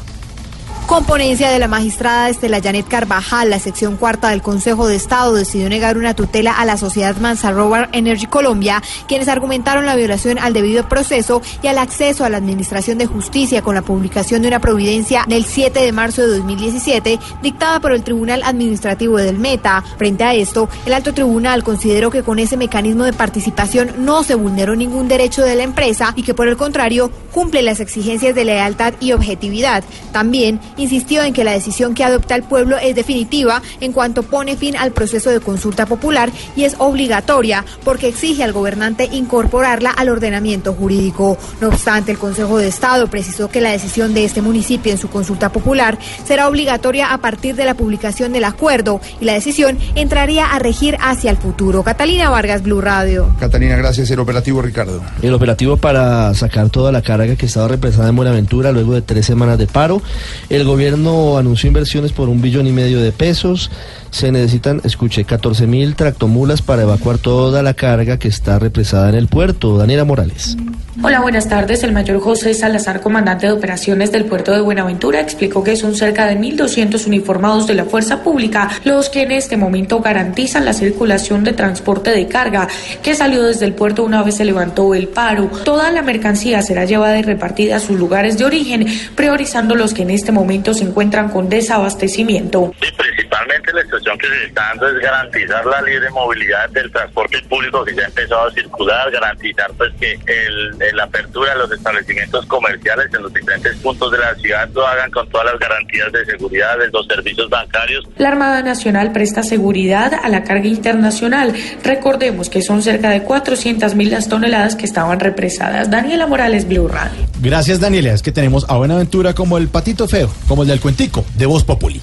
Con ponencia de la magistrada Estela Janet Carvajal, la sección cuarta del Consejo de Estado decidió negar una tutela a la sociedad Mansa Rover Energy Colombia, quienes argumentaron la violación al debido proceso y al acceso a la Administración de Justicia con la publicación de una providencia del 7 de marzo de 2017 dictada por el Tribunal Administrativo del Meta. Frente a esto, el alto tribunal consideró que con ese mecanismo de participación no se vulneró ningún derecho de la empresa y que por el contrario cumple las exigencias de lealtad y objetividad. También insistió en que la decisión que adopta el pueblo es definitiva en cuanto pone fin al proceso de consulta popular y es obligatoria porque exige al gobernante incorporarla al ordenamiento jurídico. No obstante, el Consejo de Estado precisó que la decisión de este municipio en su consulta popular será obligatoria a partir de la publicación del acuerdo y la decisión entraría a regir hacia el futuro. Catalina Vargas, Blue Radio. Catalina, gracias. El operativo, Ricardo. El operativo para sacar toda la carga que estaba represada en Buenaventura luego de tres semanas de paro. El gobierno anunció inversiones por un billón y medio de pesos. Se necesitan, escuche, 14 mil tractomulas para evacuar toda la carga que está represada en el puerto. Daniela Morales. Hola, buenas tardes. El mayor José Salazar, comandante de operaciones del puerto de Buenaventura, explicó que son cerca de 1.200 uniformados de la fuerza pública los que en este momento garantizan la circulación de transporte de carga que salió desde el puerto una vez se levantó el paro. Toda la mercancía será llevada y repartida a sus lugares de origen, priorizando los que en este momento se encuentran con desabastecimiento. principalmente básicamente la que se está dando es garantizar la libre movilidad del transporte público que ya ha empezado a circular, garantizar pues que el, el- la apertura de los establecimientos comerciales en los diferentes puntos de la ciudad lo hagan con todas las garantías de seguridad de los servicios bancarios. La Armada Nacional presta seguridad a la carga internacional. Recordemos que son cerca de 400.000 las toneladas que estaban represadas. Daniela Morales, Blue Radio. Gracias, Daniela. Es que tenemos a Buenaventura como el patito feo, como el del cuentico, de Voz Populi.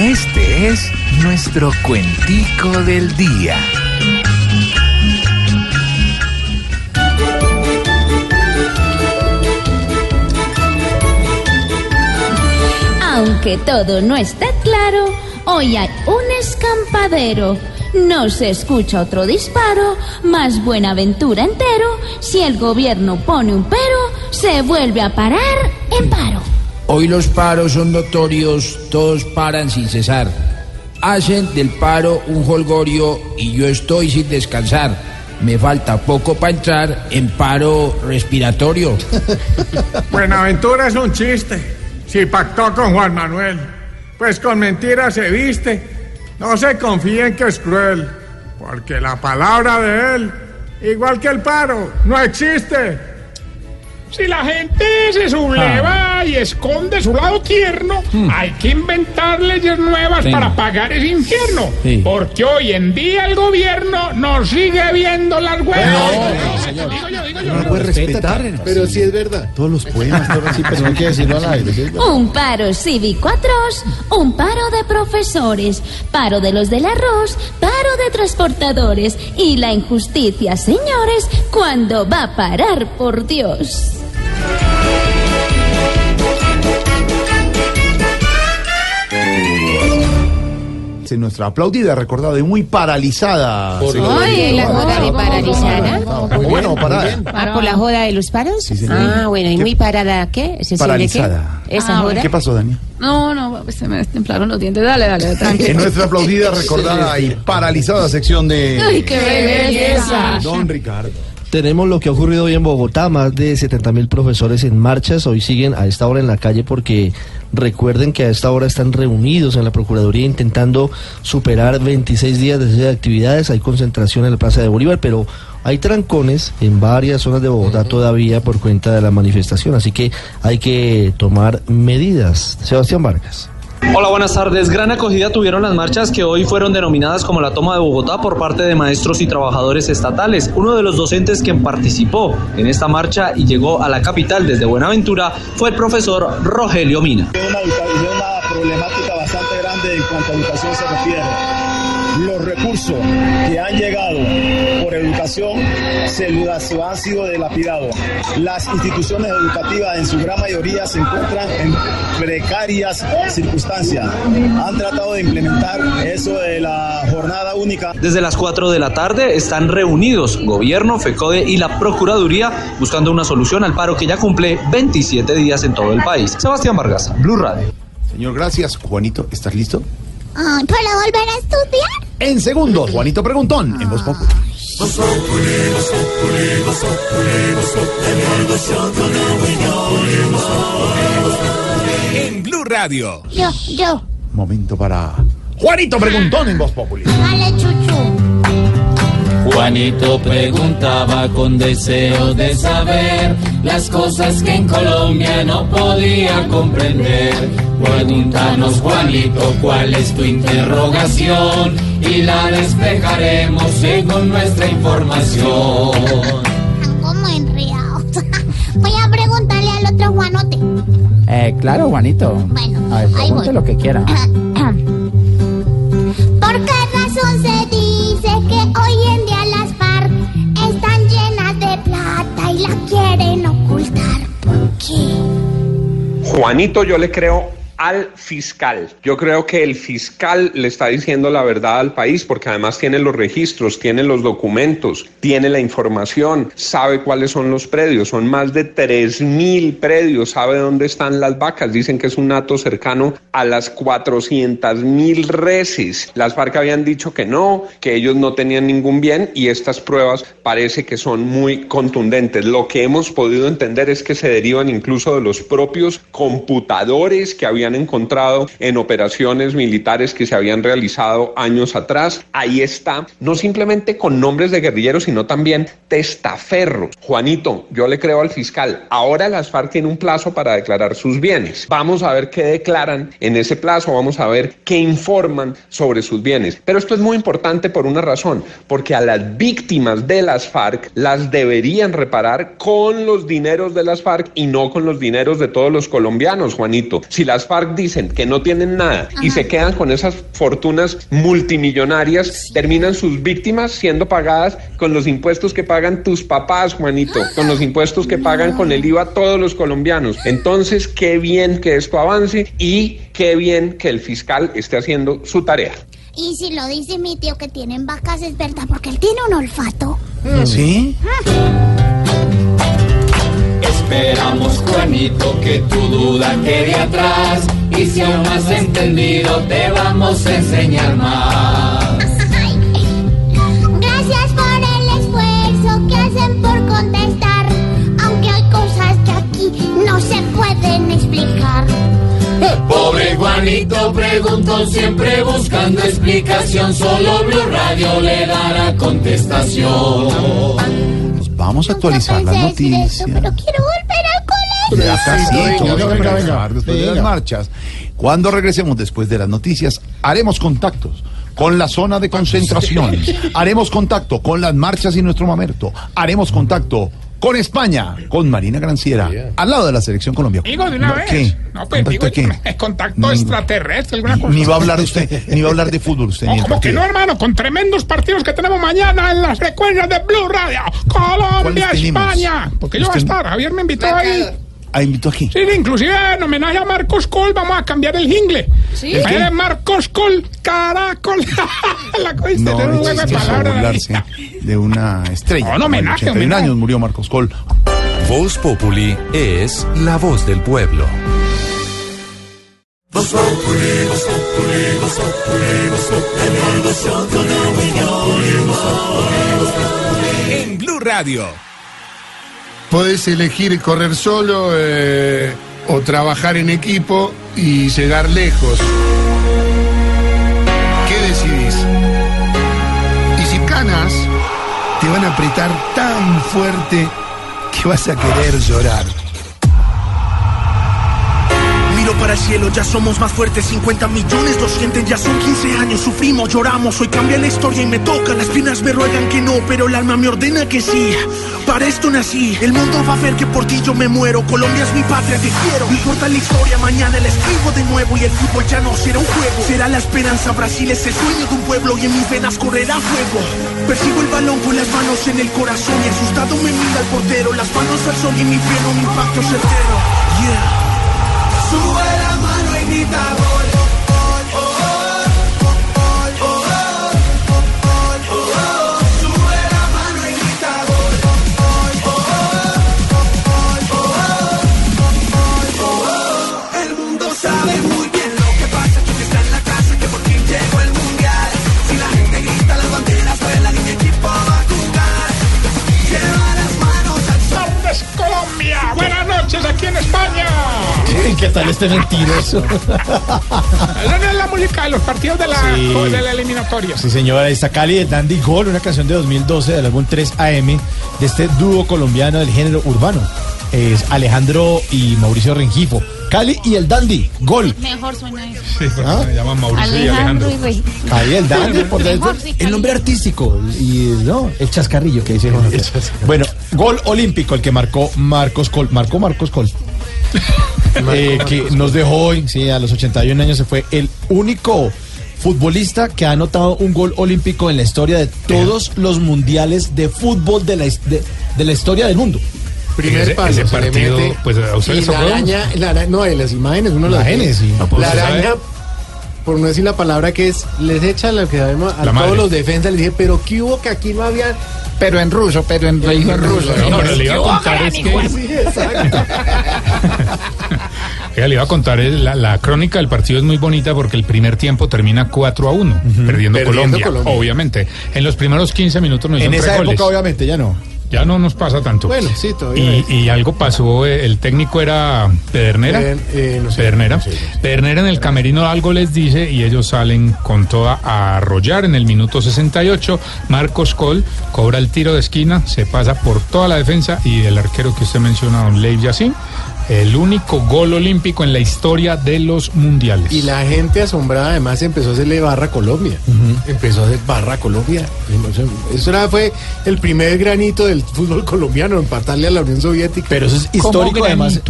Este es nuestro cuentico del día. Aunque todo no está claro, hoy hay un escampadero. No se escucha otro disparo, más Buenaventura entero. Si el gobierno pone un pero, se vuelve a parar en paro. Hoy los paros son notorios, todos paran sin cesar. Hacen del paro un holgorio y yo estoy sin descansar. Me falta poco para entrar en paro respiratorio. Buenaventura es un chiste. Si pactó con Juan Manuel, pues con mentiras se viste. No se confíen que es cruel, porque la palabra de él, igual que el paro, no existe. Si la gente se subleva y esconde su lado tierno, hay que inventar leyes nuevas Sí. para pagar ese infierno. Sí. Porque hoy en día el gobierno nos sigue viendo las huevas. No lo puede respetar, pero sí es verdad. Todos los poemas, todo Sí, pero no hay que decirlo al aire. ¿sí? Un paro cívico atroz, un paro de profesores, paro de los del arroz, paro de transportadores y la injusticia, señores, ¿cuándo va a parar, por Dios? Sí, nuestra aplaudida, recordada y muy paralizada. Por señora. Ay, la joda de paralizada. Bueno, parada. Ah, ¿por la joda de los paros? señor. ah, bueno, ¿y muy parada qué? ¿Se Paralizada. qué? ¿Esa Ah, joda? ¿Qué pasó, Dani? No, no, se me templaron los dientes. Dale, dale, En tranquilo. nuestra aplaudida, recordada y paralizada sección de... Ay, qué belleza. Don Ricardo. Tenemos lo que ha ocurrido hoy en Bogotá, más de 70 mil profesores en marchas, hoy siguen a esta hora en la calle porque recuerden que a esta hora están reunidos en la Procuraduría intentando superar 26 días de actividades, hay concentración en la Plaza de Bolívar, pero hay trancones en varias zonas de Bogotá todavía por cuenta de la manifestación, así que hay que tomar medidas. Sebastián Vargas. Hola, buenas tardes. Gran acogida tuvieron las marchas que hoy fueron denominadas como la toma de Bogotá por parte de maestros y trabajadores estatales. Uno de los docentes que participó en esta marcha y llegó a la capital desde Buenaventura fue el profesor Rogelio Mina. Una, una problemática bastante grande en cuanto a educación se refiere. Los recursos que han llegado por educación se, se han sido dilapidados. Las instituciones educativas en su gran mayoría se encuentran en precarias circunstancias. Han tratado de implementar eso de la jornada única. Desde las 4 de la tarde están reunidos gobierno, FECODE y la Procuraduría buscando una solución al paro que ya cumple 27 días en todo el país. Sebastián Vargas, Blue Radio. Señor, gracias. Juanito, ¿estás listo? Ay, ¿Para volver a estudiar? En segundos, Juanito Preguntón, en Voz Populi. En Blue Radio. Yo, yo. Momento para Juanito Preguntón en Voz Populi. Dale, chuchu. Juanito preguntaba con deseo de saber las cosas que en Colombia no podía comprender. Pregúntanos, Juanito, cuál es tu interrogación y la despejaremos según nuestra información. Como enredado. Voy a preguntarle al otro Juanote. Eh, claro, Juanito. Bueno, A ver, ahí voy. lo que quiera. Juanito, yo le creo al fiscal. Yo creo que el fiscal le está diciendo la verdad al país porque además tiene los registros, tiene los documentos, tiene la información, sabe cuáles son los predios. Son más de 3 mil predios, sabe dónde están las vacas. Dicen que es un dato cercano a las 400 mil reses. Las FARC habían dicho que no, que ellos no tenían ningún bien y estas pruebas parece que son muy contundentes. Lo que hemos podido entender es que se derivan incluso de los propios computadores que habían habían encontrado en operaciones militares que se habían realizado años atrás. Ahí está, no simplemente con nombres de guerrilleros, sino también testaferros. Juanito, yo le creo al fiscal. Ahora las FARC tienen un plazo para declarar sus bienes. Vamos a ver qué declaran en ese plazo, vamos a ver qué informan sobre sus bienes. Pero esto es muy importante por una razón, porque a las víctimas de las FARC las deberían reparar con los dineros de las FARC y no con los dineros de todos los colombianos, Juanito. Si las FARC dicen que no tienen nada y se quedan con esas fortunas multimillonarias, terminan sus víctimas siendo pagadas con los impuestos que pagan tus papás, Juanito, con los impuestos que pagan con el IVA todos los colombianos. Entonces, qué bien que esto avance y qué bien que el fiscal esté haciendo su tarea. Y si lo dice mi tío que tienen vacas, es verdad, porque él tiene un olfato. ¿Sí? Esperamos, Juanito, que tu duda quede atrás. Y si aún no has entendido, te vamos a enseñar más. Gracias por el esfuerzo que hacen por contestar. Aunque hay cosas que aquí no se pueden explicar. Pobre Juanito preguntó siempre buscando explicación. Solo Blue Radio le dará contestación. Vamos a actualizar las noticias. Pero quiero volver al colegio. Ya casi, venga, vamos a venga, venga, después de las venga. marchas. Cuando regresemos después de las noticias, haremos contactos con la zona de concentración. haremos contacto con las marchas y nuestro mamerto. Haremos contacto con España, con Marina Granciera, al lado de la selección Colombia. Digo de una No, vez. ¿Qué? No, pues ¿Contacto digo, qué? es contacto Ni- extraterrestre, alguna cosa. Ni va a hablar usted, ni va a hablar de fútbol usted. No, como que no, hermano, con tremendos partidos que tenemos mañana en las frecuencias de Blue Radio. Colombia, ¿Cuáles tenemos? España. Porque yo voy a estar, Javier me invitó ahí. Ah, invito aquí. Sí, sí, inclusive en homenaje a Marcos Col vamos a cambiar el jingle. ¿Sí? Marcos Col, caracol. La No, es un es juego de palabras. de una estrella. No, homenaje, 81 homenaje. años murió Marcos Col. Voz Populi es la voz del pueblo. En Blue Radio. Podés elegir correr solo eh, o trabajar en equipo y llegar lejos. ¿Qué decidís? Y si canas, te van a apretar tan fuerte que vas a querer llorar. Para el cielo, ya somos más fuertes, 50 millones lo sienten, ya son 15 años, sufrimos, lloramos, hoy cambia la historia y me toca, las piernas me ruegan que no, pero el alma me ordena que sí, para esto nací, el mundo va a ver que por ti yo me muero, Colombia es mi patria, te quiero, no importa la historia, mañana la escribo de nuevo y el fútbol ya no será un juego, será la esperanza, Brasil es el sueño de un pueblo y en mis venas correrá fuego, persigo el balón con las manos en el corazón y asustado me mira el portero, las manos al sol y mi pelo un impacto certero, yeah. Grita gol. Sube la mano y grita gol. El mundo sabe muy bien lo que pasa, tú que está en la casa, que por fin llegó el mundial. Si la gente grita, las banderas vuelan y mi equipo va a jugar. Lleva las manos al sol. Colombia. Buenas noches aquí en España. ¿Qué tal este mentiroso? Esa no es la música de los partidos de la, Sí. de la eliminatoria. Sí, señora, está Cali de Dandy Gol, una canción de 2012 del álbum 3 AM de este dúo colombiano del género urbano. Es Alejandro y Mauricio Rengifo. Cali y el Dandy Gol. Mejor suena eso. Sí, se llaman Alejandro y Rey. Ahí el Dandy, por dentro. Mejor, sí, El nombre artístico y no, el chascarrillo que dice Jorge. Bueno, gol olímpico, el que marcó Marcos Col. Marcó Marcos Col. Eh, que nos dejó hoy, sí, a los 81 años se fue el único futbolista que ha anotado un gol olímpico en la historia de todos los mundiales de fútbol de la, de, de la historia del mundo. Primer Ese- palo, ese partido, pues, ¿a usted y les la araña, la ara- no, de las imágenes, uno La las ve. genes, sí. No, pues, La ¿sabe? araña, por no decir la palabra que es, les echa lo que sabemos a La todos madre. los defensas, les dije, pero ¿qué hubo que aquí no había? Pero en ruso, pero en, en ruso. No, pero le iba a contar "Oh, es gran que- hijo de-". Sí, exacto. Le iba a contar, la, la crónica del partido es muy bonita porque el primer tiempo termina 4 a 1, perdiendo, Perdiendo Colombia, Colombia. obviamente. En los primeros 15 minutos no En esa tres época, goles. obviamente, ya no. Ya no nos pasa tanto. Bueno, sí, todavía. Y, y algo pasó, eh, el técnico era Pedernera. Eh, eh, no sé, Pedernera. no sé, no sé. Pedernera en el camerino algo les dice y ellos salen con toda a arrollar en el minuto 68. Marcos Col cobra el tiro de esquina, se pasa por toda la defensa y el arquero que usted menciona, Don Leif Yassin, el único gol olímpico en la historia de los mundiales. Y la gente asombrada además empezó a hacerle barra a Colombia. Empezó a hacer barra a Colombia. Eso era, fue el primer granito del fútbol colombiano, empatarle a la Unión Soviética. Pero eso es histórico además.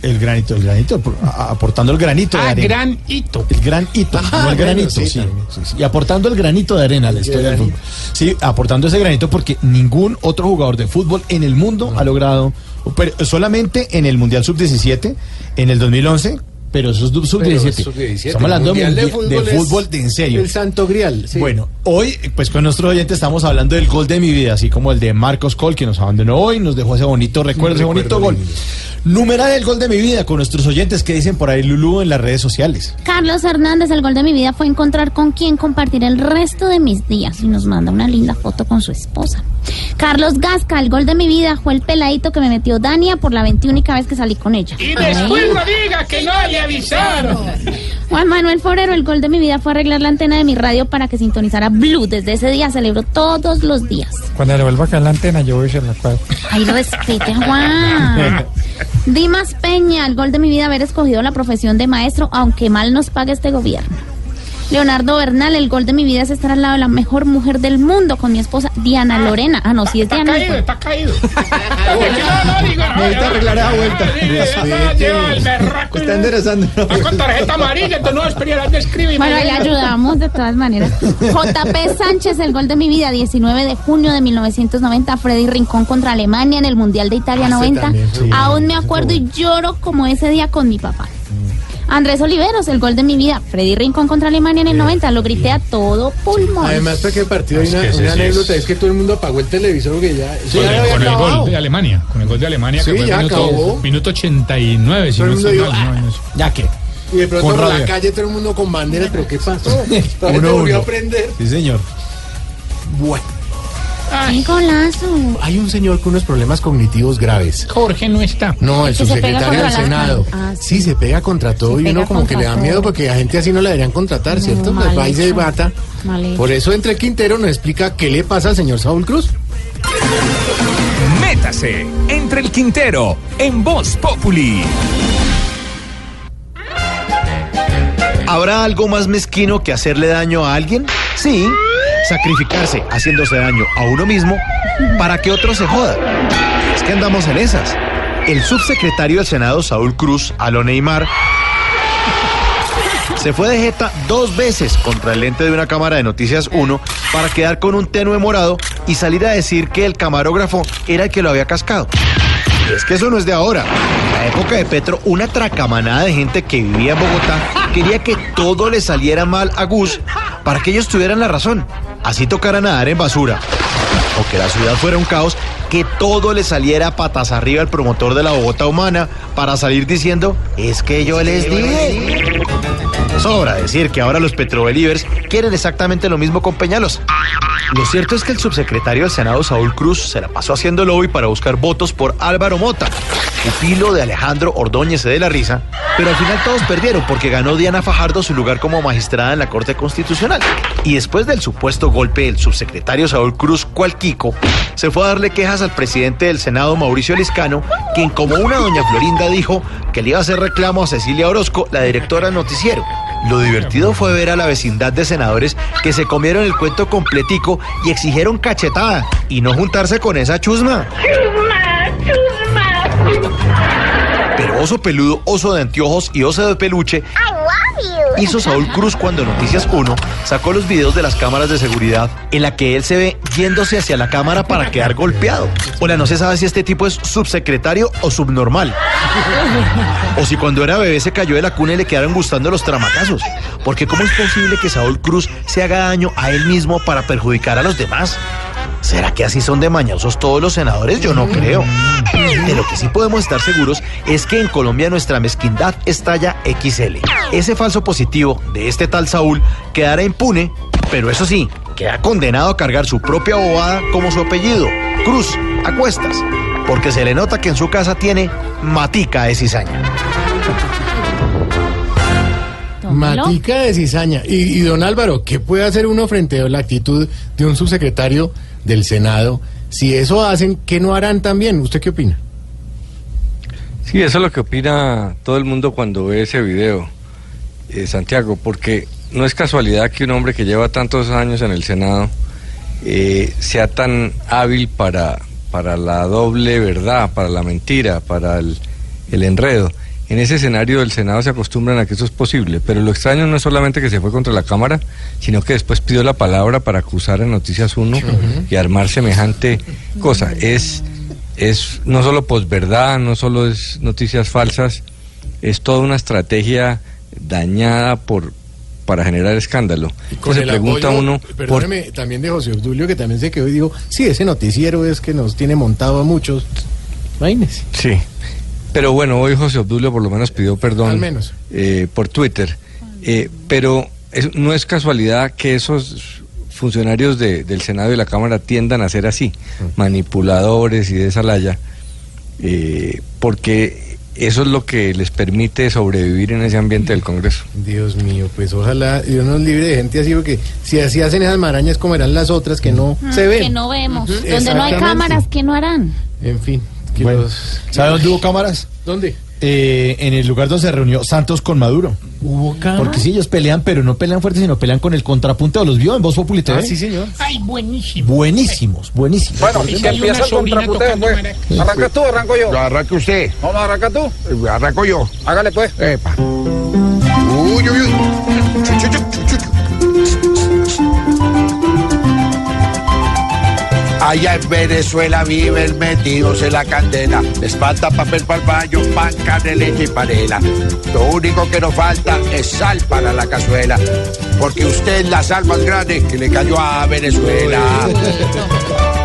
El granito, el granito, aportando el granito de Ah, arena. gran hito. El gran hito, Ah, no el bueno, granito, sí, sí, también. sí, sí. Y aportando el granito de arena a la historia del fútbol. Sí, aportando ese granito porque ningún otro jugador de fútbol en el mundo ha logrado, pero solamente en el Mundial Sub-17, en el 2011, pero eso es Pero Sub-17. es sub-17. Estamos hablando Mundial de, de mundi- de fútbol fútbol, de en serio. el Santo Grial. sí. Bueno, hoy, pues con nuestro oyente estamos hablando del gol de mi vida, así como el de Marcos Col, que nos abandonó hoy, nos dejó ese bonito recuerdo, ese bonito gol. Numeral el gol de mi vida con nuestros oyentes que dicen por ahí Lulú en las redes sociales. Carlos Hernández, el gol de mi vida fue encontrar con quien compartir el resto de mis días y nos manda una linda foto con su esposa. Carlos Gasca, el gol de mi vida fue el peladito que me metió Dania por la veintiúnica vez que salí con ella. Y después no diga que no le avisaron. Juan Manuel Forero, el gol de mi vida fue arreglar la antena de mi radio para que sintonizara Blue. Desde ese día celebro todos los días. Cuando le vuelva a caer la antena, yo voy a ser la cual. Ay, respete, Juan. Dimas Peña, el gol de mi vida haber escogido la profesión de maestro, aunque mal nos pague este gobierno. Leonardo Bernal, el gol de mi vida es estar al lado de la mejor mujer del mundo con mi esposa Diana Lorena. Ah, no, sí es Está Diana. caído, está caído. No, no, digo, no, Necesita no, arreglar esa vuelta. sí, esa lleva el berraco. Está enderezando. Está con tarjeta amarilla, entonces no esperarás de escribir. Bueno, le ayudamos de todas maneras. JP Sánchez, el gol de mi vida, 19 de junio de 1990, Freddy Rincón contra Alemania en el Mundial de Italia 90. también, sí. Aún me acuerdo y lloro como ese día con mi papá. Andrés Oliveros, el gol de mi vida, Freddy Rincón contra Alemania en el 90, lo grité a todo pulmón. Además, para que el partido hay Es una, que ese una sí anécdota, es- es que todo el mundo apagó el televisor porque ya, Con, ya el, había con el acabado. gol de Alemania, con el gol de Alemania Sí, que fue ya minuto, acabó. minuto 89, si no dijo, "Ah". no. Ya que. Y de pronto Con por la calle todo el mundo con banderas, pero ¿qué pasó? Uno, volvió a prender. Sí, señor. Bueno, ¡Qué golazo! hay un señor con unos problemas cognitivos graves. Jorge no está. No, el Que se subsecretario del Senado. Ah, sí. se pega contra todo Se y uno como que le da miedo porque a gente así no la deberían contratar, ¿cierto? No, se hecho. mata. Mal hecho. Por eso entre Quintero nos explica qué le pasa al señor Saúl Cruz. Métase entre el Quintero en Voz Populi. ¿Habrá algo más mezquino que hacerle daño a alguien? Sí, sacrificarse haciéndose daño a uno mismo para que otro se joda. Es que andamos en esas. El subsecretario del Senado, Saúl Cruz, a lo Neymar, se fue de jeta dos veces contra el lente de una cámara de Noticias 1 para quedar con un tenue morado y salir a decir que el camarógrafo era el que lo había cascado. Es que eso no es de ahora. En la época de Petro, una tracamanada de gente que vivía en Bogotá quería que todo le saliera mal a Gus para que ellos tuvieran la razón. Así tocara nadar en basura. O que la ciudad fuera un caos, que todo le saliera patas arriba al promotor de la Bogotá humana para salir diciendo, es que yo les dije. Sobra decir que ahora los petrobelivers quieren exactamente lo mismo con Peñalos. Lo cierto es que el subsecretario del Senado, Saúl Cruz, se la pasó haciendo lobby para buscar votos por Álvaro Mota, pupilo de Alejandro Ordóñez de la Risa, pero al final todos perdieron porque ganó Diana Fajardo su lugar como magistrada en la Corte Constitucional. Y después del supuesto golpe del subsecretario Saúl Cruz Cualquico, se fue a darle quejas al presidente del Senado, Mauricio Liscano, quien como una doña Florinda dijo que le iba a hacer reclamo a Cecilia Orozco, la directora del noticiero. Lo divertido fue ver a la vecindad de senadores que se comieron el cuento completico y exigieron cachetada y no juntarse con esa chusma. Pero oso peludo, oso de anteojos y oso de peluche hizo Saúl Cruz cuando Noticias 1 sacó los videos de las cámaras de seguridad en la que él se ve yéndose hacia la cámara para quedar golpeado. Hola, no se sabe si este tipo es subsecretario o subnormal. O si cuando era bebé se cayó de la cuna y le quedaron gustando los tramacazos. Porque ¿cómo es posible que Saúl Cruz se haga daño a él mismo para perjudicar a los demás? ¿Será que así son de mañosos todos los senadores? Yo no creo. De lo que sí podemos estar seguros es que en Colombia nuestra mezquindad estalla XL. Ese falso positivo de este tal Saúl quedará impune, pero eso sí, queda condenado a cargar su propia bobada como su apellido, Cruz, a cuestas, porque se le nota que en su casa tiene matica de cizaña. Matica de cizaña. Y, y don Álvaro, ¿qué puede hacer uno frente a la actitud de un subsecretario del Senado? Si eso hacen, ¿qué no harán también? ¿Usted qué opina? Sí, eso es lo que opina todo el mundo cuando ve ese video, eh, Santiago, porque no es casualidad que un hombre que lleva tantos años en el Senado eh, sea tan hábil para, para la doble verdad, para la mentira, para el, el enredo. En ese escenario del Senado se acostumbran a que eso es posible, pero lo extraño no es solamente que se fue contra la Cámara, sino que después pidió la palabra para acusar en Noticias 1 y armar semejante cosa. Es, es no solo posverdad, no solo es noticias falsas, es toda una estrategia dañada por para generar escándalo. Con se el pregunta apoyo, uno por Perdóneme, también de José Obdulio, que también se quedó y dijo, sí, ese noticiero es que nos tiene montado a muchos. Imagínese. Sí, pero bueno, hoy José Obdulio por lo menos pidió perdón Al menos. eh, por Twitter. Eh, pero es- no es casualidad que esos funcionarios de- del Senado y la Cámara tiendan a ser así, manipuladores y de esa laya, eh, porque eso es lo que les permite sobrevivir en ese ambiente del Congreso. Dios mío, pues ojalá Dios nos libre de gente así, porque si así hacen esas marañas como eran las otras que no Ah, se ven. Que no vemos. Donde no hay cámaras, ¿qué no harán? En fin. que Bueno, los- ¿Sabe dónde hubo cámaras? ¿Dónde? Eh, en el lugar donde se reunió Santos con Maduro. Porque sí, ellos pelean, pero no pelean fuerte, sino pelean con el contrapunto. ¿Los vio en Voz Populi TV? Ah, sí, señor. Ay, buenísimo. Buenísimos, buenísimos. Bueno, y que empieza el contraputeo, pues. ¿Arrancas tú o arranco yo? Lo arranque usted. Vamos a arrancar tú. Arranco yo. Hágale pues. Epa. Uy, uy, uy. Chu, chu, chu, Allá en Venezuela viven metidos en la candela. Les falta papel para el baño, pan, carne, leche y panela. Lo único que nos falta es sal para la cazuela. Porque usted es la sal más grande que le cayó a Venezuela.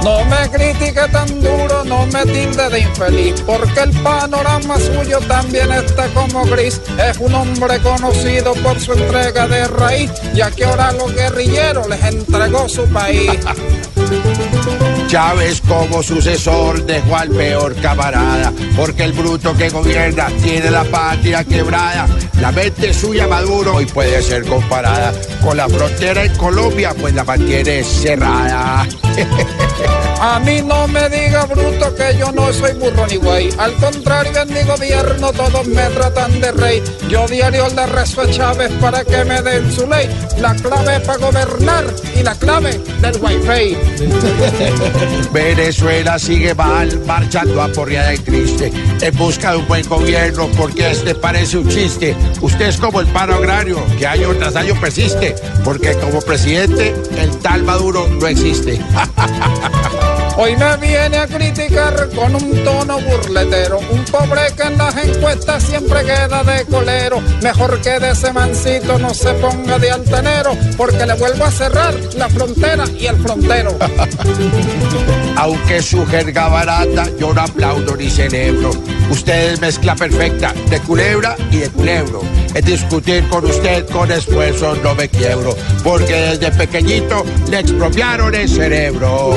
No me critique tan duro, no me tilde de infeliz, porque el panorama suyo también está como gris. Es un hombre conocido por su entrega de raíz, ya que ahora los guerrilleros les entregó su país. Chávez como sucesor dejó al peor camarada, porque el bruto que gobierna tiene la patria quebrada. La mente suya Maduro hoy puede ser comparada con la frontera en Colombia, pues la mantiene cerrada. A mí no me diga bruto que yo no soy burro ni güey. Al contrario, en mi gobierno todos me tratan de rey. Yo diario le rezo a Chávez para que me den su ley. La clave para gobernar y la clave del wifi. Venezuela sigue mal, marchando aporreada y triste, en busca de un buen gobierno, porque este parece un chiste. Usted es como el paro agrario, que año tras año persiste, porque como presidente, el tal Maduro no existe. Hoy me viene a criticar con un tono burletero. Un pobre que en las encuestas siempre queda de colero. Mejor que de ese mancito no se ponga de altanero, porque le vuelvo a cerrar la frontera y el frontero. Aunque su jerga barata, yo no aplaudo ni celebro. Usted es mezcla perfecta de culebra y de culebro. Es discutir con usted con esfuerzo, no me quiebro. Porque desde pequeñito le expropiaron el cerebro.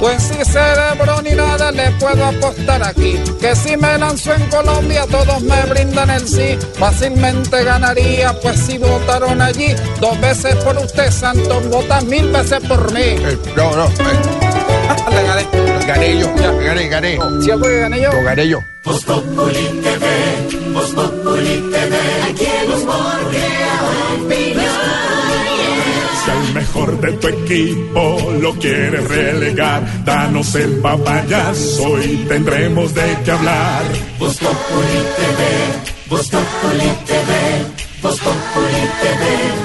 Pues si cerebro ni nada le puedo apostar aquí. Que si me lanzo en Colombia todos me brindan el sí. Fácilmente ganaría, pues si votaron allí. Dos veces por usted, Santos, votas mil veces por mí. No, no. Le gané. Gané yo, gané, gané. ¿Cierto que gané yo? Lo gané yo. Populi TV, TV, aquí el humor mejor de tu equipo lo quieres relegar, danos el papayazo y tendremos de qué hablar. Voz Populi TV, Populi TV, Populi TV,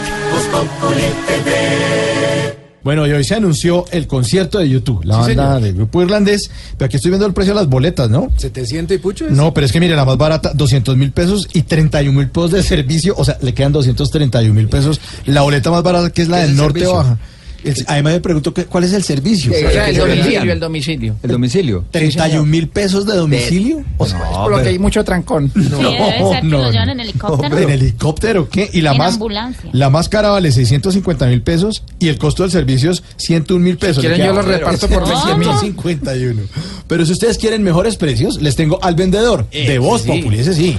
Populi TV. Bueno, y hoy se anunció el concierto de YouTube, la Sí, banda señor. del grupo irlandés. Pero aquí estoy viendo el precio de las boletas, ¿no? 700 y pucho. es? No, pero es que mire, la más barata, 200 mil pesos y 31 mil pesos de servicio. O sea, le quedan 231 mil pesos. La boleta más barata, que es la ¿Qué es del el norte servicio? baja. El- además me pregunto que- cuál es el servicio. Sí, O sea, el ¿qué domicilio, el domicilio. ¿El domicilio? 31 mil pesos de domicilio. O sea, Es por lo que hay mucho trancón. Sí, debe ser que lo llevan en helicóptero. ¿En helicóptero qué? Y la En más ambulancia. la más cara vale 650 mil pesos y el costo del servicio es 101 mil pesos. quieren, Le yo los reparto por 20 mil. 51. Pero si ustedes quieren mejores precios, les tengo al vendedor de Voz sí. Populi, ese sí.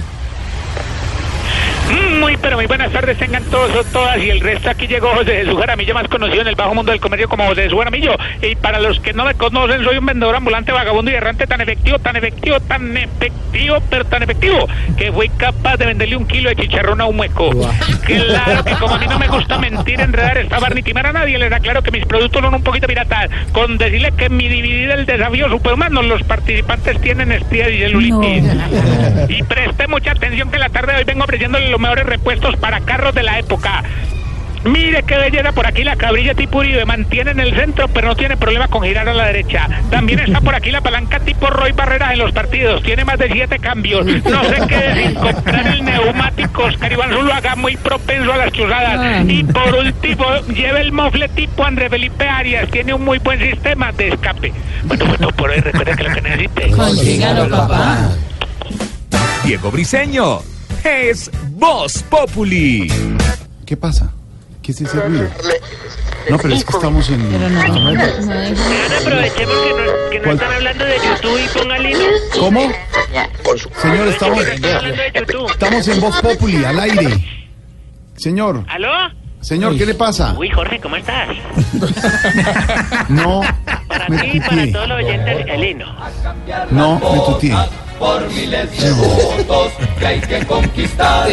Muy, pero muy buenas tardes tengan todos o todas y el resto aquí llegó José Jesús Jaramillo, más conocido en el bajo mundo del comercio como José Jesús Jaramillo. Y para los que no me conocen, soy un vendedor ambulante, vagabundo y errante tan efectivo, tan efectivo, tan efectivo, pero tan efectivo, que fui capaz de venderle un kilo de chicharrón a un mueco. Claro que como a mí no me gusta mentir, enredar, estafar ni timar a nadie, les aclaro que mis productos son un poquito piratas. Con decirle que mi dividida el desafío superhumano, los participantes tienen estrías y celulitis. Y preste mucha atención que la tarde de hoy vengo ofreciéndole los mejores repuestos para carros de la época. Mire qué belleza por aquí la cabrilla tipo Uribe, mantiene en el centro pero no tiene problema con girar a la derecha. También está por aquí la palanca tipo Roy Barreras en los partidos, tiene más de siete cambios. No se quede sin comprar el neumático Oscar Iván Zuluaga, muy propenso a las chuzadas. Y por último, lleve el mofle tipo André Felipe Arias, tiene un muy buen sistema de escape. Bueno, bueno, por hoy recuerde que lo que necesite. Consígalo, papá. Diego Briseño es Voz Populi. ¿Qué pasa? ¿Qué es ese ruido? No, pero es que estamos en... Aprovechemos que no, que no ¿Cuál? están hablando de YouTube y póngale no. ¿Cómo? Señor, estamos, Que no están hablando de YouTube. estamos en Voz Populi, al aire. Señor, ¿Aló? señor, ¿qué le pasa? Uy, Jorge, ¿cómo estás? No, Para me ti y para todos los oyentes, el himno. No, me tutié. Por miles de votos que hay que conquistar.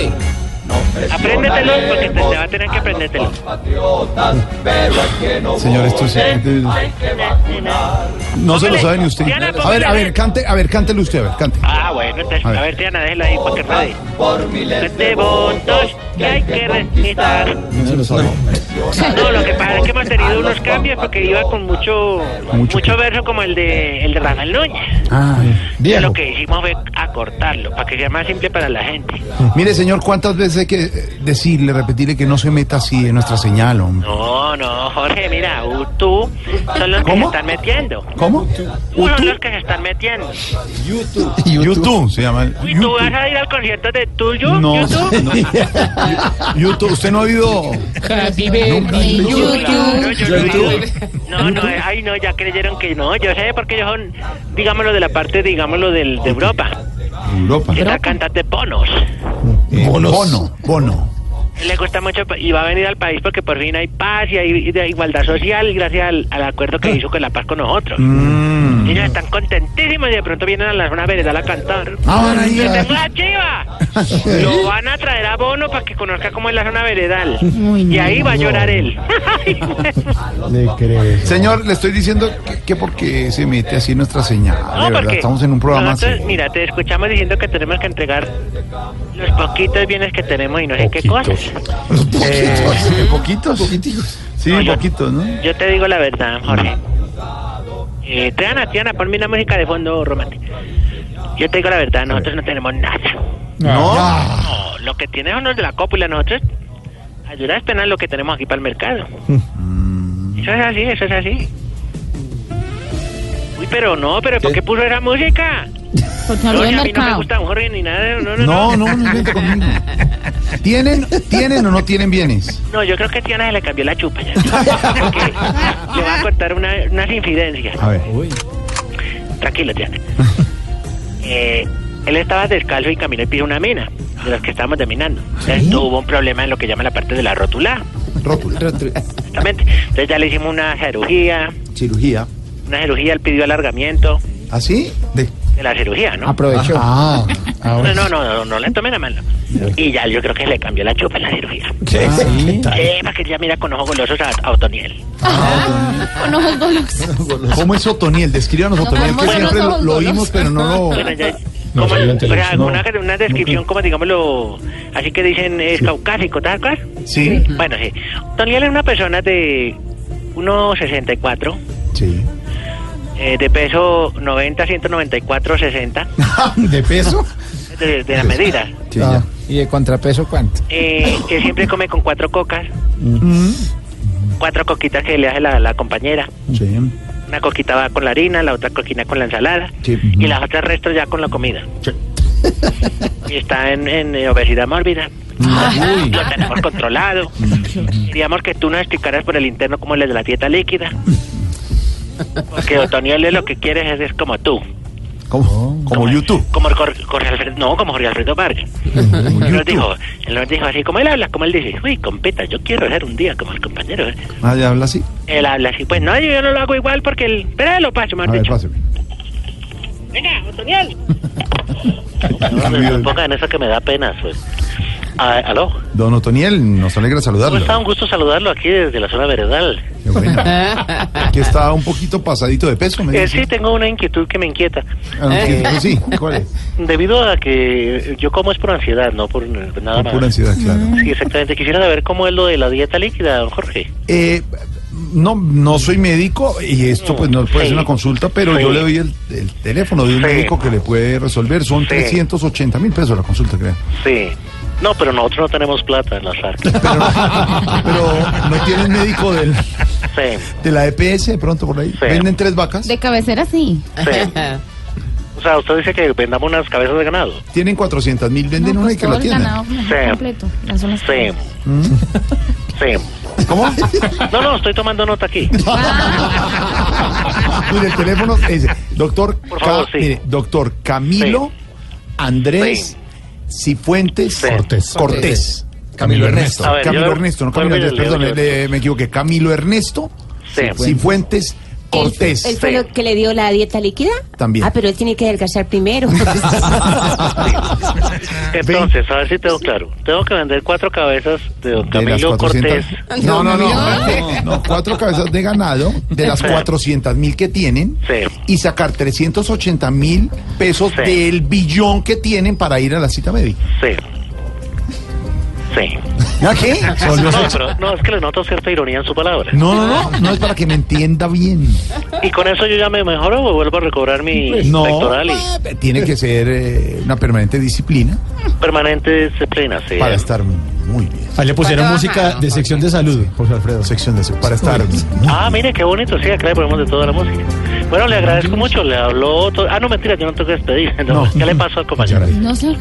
Apréndetelo porque te, te va a tener que aprendértelo. Patriotas, pero hay que no Señor, esto es... Hay que vacunar. No se lo sabe ni usted. Diana, A ver, a ver, cante, a ver, cántelo usted, a ver, cante. Ah, bueno, entonces, A a ver. ver, Diana, déjelo ahí para que. Por miles De votos que hay que requisar. No se lo sabe. No, lo que pasa es que hemos tenido unos cambios porque iba con mucho Mucho mucho verso como el de el de Rafael Núñez. Ah, viejo. lo que hicimos fue acortarlo para que sea más simple para la gente. Mire, señor, ¿cuántas veces hay que eh, decirle, repetirle que no se meta así en nuestra señal, hombre? No, no, Jorge, mira, u- tú son los que se ¿Cómo? están metiendo. ¿Cómo? Tú son los que se están metiendo. YouTube. YouTube se llama. Uy, ¿tú vas a ir al concierto de tuyo? No, YouTube? no. YouTube, ¿usted no ha oído? Happy birthday, Claro, yo YouTube. No, no, eh, ay, no, ya creyeron que no. Yo sé porque ellos son, digámoslo, de la parte, digámoslo, del, de Europa. Europa. Que está cantante Bonos. Bono, Bono. Le gusta mucho y va a venir al país porque por fin hay paz y hay igualdad social gracias al, al acuerdo que hizo con la paz con nosotros. Mm. Ellos están contentísimos y de pronto vienen a la zona veredal a cantar. Ah, van a ir ¡Les a- tengo la chiva! Lo van a traer a Bono para que conozca cómo es la zona veredal. y ahí va a llorar él. Le creo. Señor, le estoy diciendo que, que porque se mete así nuestra señal. No, de verdad, porque estamos en un programa nosotros, así. Mira, te escuchamos diciendo que tenemos que entregar los poquitos bienes que tenemos y no sé qué cosas. Eh, ¿Poquitos? Sí, No, poquitos, ¿no? Yo te digo la verdad, Jorge. Eh, Triana, Triana, ponme una música de fondo romántica. Yo te digo la verdad, nosotros no tenemos nada. No. No, lo que tienen son los de la cópula, nosotros a duras penas lo que tenemos aquí para el mercado. Eso es así, eso es así. Uy, pero no, pero ¿por qué puso esa música? Porque No, habló del no me mercado. gusta un Jorge ni nada, no, no, No, no. no, no conmigo. ¿Tienen, ¿Tienen o no tienen bienes? No, yo creo que a Tiana se le cambió la chupa ya. Porque le voy a contar una, unas infidencias. A ver. Tranquilo, Tiana. Eh, él estaba descalzo y caminó y pisó una mina, de las que estábamos deminando. Entonces tuvo un problema en lo que llama la parte de la rótula. Rótula. Exactamente. Entonces ya le hicimos una cirugía, Cirugía. una cirugía, él pidió alargamiento ¿Así? De... de la cirugía, ¿no? Aprovechó. Ah, No, no, no, no, no le tomen la mano. Y ya yo creo que le cambió la chupa en la cirugía. Sí. Eh, para que ya mira con ojos golosos a, a Otoniel. Con ojos golosos. ¿Cómo es Otoniel? Descríbanos Otoniel, que siempre lo, lo oímos, pero no lo... Bueno, ya, No, como, sí, en o sea, televisión, no. una, una descripción como digámoslo, así que dicen es caucásico, ¿tal cual? Sí. Bueno, sí. Toniel es una persona de 1,64, Sí. Eh, de peso 90, 194, 60, ¿De peso? de, de la medida. Ah, ¿Y de contrapeso cuánto? Eh, que siempre come con cuatro cocas. cuatro coquitas que le hace la, la compañera. Sí. Una coquita va con la harina, la otra coquina con la ensalada Sí. y las otras restos ya con la comida. Y está en, en, eh, obesidad mórbida. Uy. Lo tenemos controlado. Queríamos que tú nos explicaras por el interno cómo es de la dieta líquida. Porque Otoniel lo que quiere es, es como tú. ¿Cómo? Como YouTube. Como Jor- Jorge Alfredo, no, como Jorge Alfredo Vargas. Él nos dijo, él nos dijo así, como él habla, como él dice, uy, competa, yo quiero ser un día como el compañero. ¿eh?". Ah, ya habla así. Él habla así, pues no, yo, no lo hago igual porque el... Pero lo paso, A mejor ver, dicho. Venga, Otoniel. No, no pongan eso que me da pena. Pues. Ah, ¿Aló? Don Otoniel, nos alegra ¿Cómo saludarlo. está? Un gusto saludarlo aquí desde la zona veredal. Qué bueno. Que está un poquito pasadito de peso, me Eh, sí, tengo una inquietud que me inquieta. Ah, ¿qué- qué sí? ¿Cuál es? Debido a que yo como es por ansiedad, no por nada Por más. pura ansiedad, claro. Sí, exactamente. Quisiera saber cómo es lo de la dieta líquida, don Jorge. Eh, no, no soy médico y esto pues no puede Sí. ser una consulta, pero Sí. yo le doy el, el teléfono de un Sí. médico que le puede resolver. Son Sí. 380 mil pesos la consulta, creo. Sí. No, pero nosotros no tenemos plata en las arcas. Pero no tienen médico del, Sí, de la EPS de pronto por ahí. Venden tres vacas. De cabecera sí. sí. O sea, usted dice que vendamos unas cabezas de ganado. Tienen 400 mil, venden una y que Todo la tienen. ganado Sí. completo. Las Sí. Sí. ¿Cómo? No, no, estoy tomando nota aquí. Mire, el teléfono es doctor, Por favor, sí. mire, doctor Camilo Andrés Cifuentes Cortés. Cortés. Camilo Ernesto. Ver, Camilo yo- Ernesto, no Camilo Andrés, perdón, le- me equivoqué. Camilo Ernesto Sí. Cifuentes Cortés. ¿Él fue lo que le dio la dieta líquida? También. Ah, pero él tiene que adelgazar primero. Entonces, a ver si tengo claro. Tengo que vender cuatro cabezas de don Camilo 400. Cortés. No, no, no, no. Cuatro cabezas de ganado de las Sí. 400 mil que tienen Sí. y sacar 380 mil pesos Sí. del billón que tienen para ir a la cita médica. Sí. Sí. ¿Ya qué? No, pero no, es que le noto cierta ironía en su palabra. No, no, no, no es para que me entienda bien. ¿Y con eso yo ya me mejoro o vuelvo a recobrar mi No, pectoral y tiene que ser eh, una permanente disciplina permanente disciplina? Sí. para estar. Ahí le pusieron música de sección de salud, Jorge Alfredo. Sección de para estar Ah, mire, qué bonito, sí, acá le ponemos de toda la música. Bueno, le agradezco mucho, le habló... to- Ah, no, mentira, yo no tengo que despedir. No. ¿Qué le pasó al compañero? No se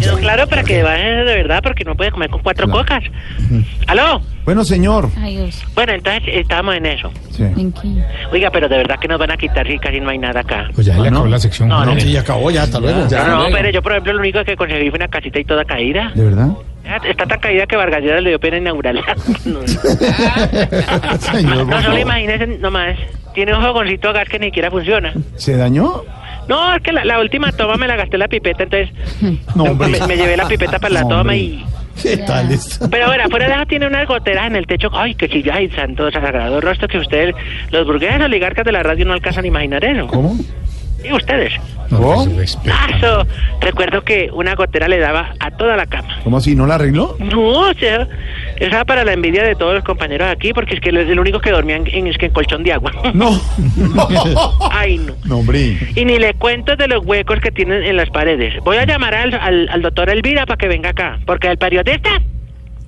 Pero claro, para que baje de verdad, porque no puede comer con cuatro cocas. ¿Aló? Bueno, señor. Ay, Dios. Bueno, entonces estamos en eso. ¿En qué? Oiga, pero de verdad que nos van a quitar si casi no hay nada acá. Pues ya le acabó la sección. No, no, Sí, ya acabó, ya, hasta luego. no, no, pero yo, por ejemplo, lo único que conseguí fue una casita y toda caída. ¿De verdad? Ya, Está tan caída que Vargas Lleras le dio pena inaugurarla. no, Señor, no solo imagínense nomás. Tiene un fogoncito a gas que ni siquiera funciona. ¿Se dañó? No, es que la, la última toma me la gasté la pipeta, entonces No, hombre. me, me llevé la pipeta para la No, toma hombre. y... ¿Qué tal esto? Pero bueno, afuera de eso tiene unas goteras en el techo. Ay, que chilla, ay, santo sagrado rostro que ustedes, los burgueses oligarcas de la radio, no alcanzan a imaginar eso. ¿Cómo? Y ustedes. ¿Cómo? Ah, eso. Recuerdo que una gotera le daba a toda la cama. ¿Cómo así? ¿No la arregló? No, o sea, esa era para la envidia de todos los compañeros aquí, porque es que el, el único que dormían en, es que en colchón de agua. No. Ay, no. No, hombre. Y ni le cuento de los huecos que tienen en las paredes. Voy a llamar al, al, al doctor Elvira para que venga acá, porque el periodista...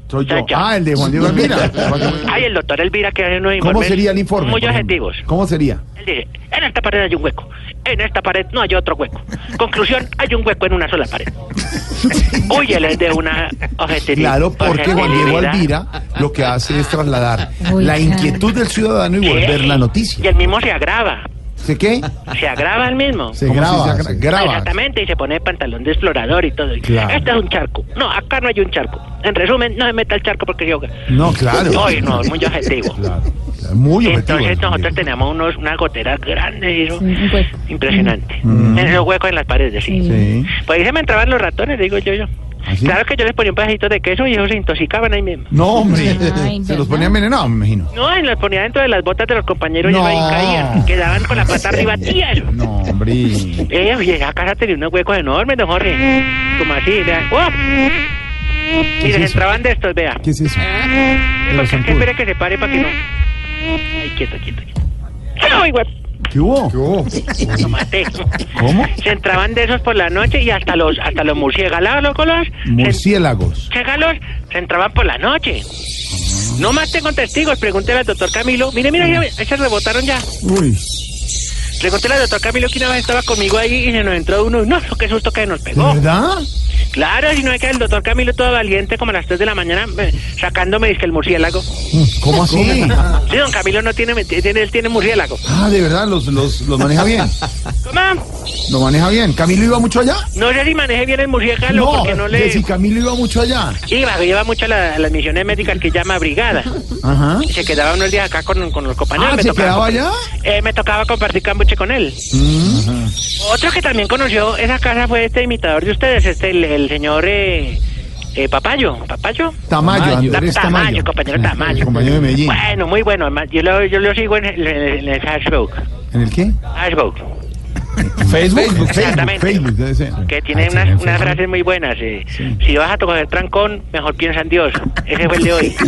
Soy yo. Ah, el de Juan Diego Elvira. Ay, el doctor Elvira que hace unos ¿Cómo sería el informe? Muy objetivos. ¿Cómo sería? Él dice, en esta pared hay un hueco, en esta pared no hay otro hueco. Conclusión, hay un hueco en una sola pared. Uy, él es de una objetividad. Claro, porque Juan Diego Elvira lo que hace es trasladar la inquietud del ciudadano y volver la noticia. Y el mismo se agrava. ¿Se qué? Se agrava el mismo. Se ¿Cómo graba, se agra- graba? Exactamente, y se pone pantalón de explorador y todo. Claro. Este es un charco. No, acá no hay un charco. En resumen, no se meta el charco porque yo... No, claro. Ay, no, muy objetivo. Muy objetivo. Entonces nosotros teníamos unos, unas goteras grandes y eso, pues. impresionante. Mm. En los huecos en las paredes, sí. Sí. Pues ahí se me entraban los ratones, digo yo, yo. ¿Ah, sí? Claro que yo les ponía un pedacito de queso y ellos se intoxicaban ahí mismo. No, hombre. Ay, Se los ponía envenenados, me imagino. No, y los ponía dentro de las botas de los compañeros No. y ahí caían. Quedaban con la pata arriba, tía. No, hombre. Eh, oye, esa casa tenía unos huecos enormes, don Jorge. Como así, vean. ¡Oh! Y les entraban de estos, vea. ¿Qué es eso? Porque es que espere que se pare para que no. Ay, quieto, quieto, quieto. ¡Ay, güey! ¿Qué hubo? ¿Qué hubo? Lo maté. ¿Cómo? Se entraban de esos por la noche y hasta los hasta los murciélagos, los Murciélagos. murciélagos se entraban por la noche. No más tengo testigos, pregúntele al doctor Camilo. Mire, mire, mire, se rebotaron ya. Uy. Pregúntele al doctor Camilo que una vez estaba conmigo ahí y se nos entró uno. No, qué susto que nos pegó. ¿Verdad? Claro, si no es que el doctor Camilo todo valiente como a las 3 de la mañana eh, sacándome dice el murciélago. ¿Cómo así? Sí, don Camilo no tiene, tiene él tiene murciélago. Ah, de verdad, los, los, los maneja bien. ¿Cómo? Lo maneja bien. ¿Camilo iba mucho allá? No sé si maneje bien el murciélago porque no que le... si Camilo iba mucho allá. Iba, lleva mucho a, la- a las misiones médicas que llama brigada. Ajá. Y se quedaba unos días acá con, con los compañeros. Ah, me ¿se quedaba allá? Eh, me tocaba compartir cambuche con él. Otro que también conoció esa casa fue este imitador de ustedes, este el, el señor eh, eh, Papayo. ¿Papayo? Tamayo, Andrés Ta- Tamayo. compañero Tamayo. Compañero de Medellín. Bueno, muy bueno. además, Yo lo, yo lo sigo en el, en el Facebook. ¿En el qué? Facebook. Facebook. Facebook, Exactamente. Facebook, debe ser. Que tiene unas, unas frases muy buenas. eh. Si vas a tocar trancón, mejor piensa en Dios. Ese fue el de hoy.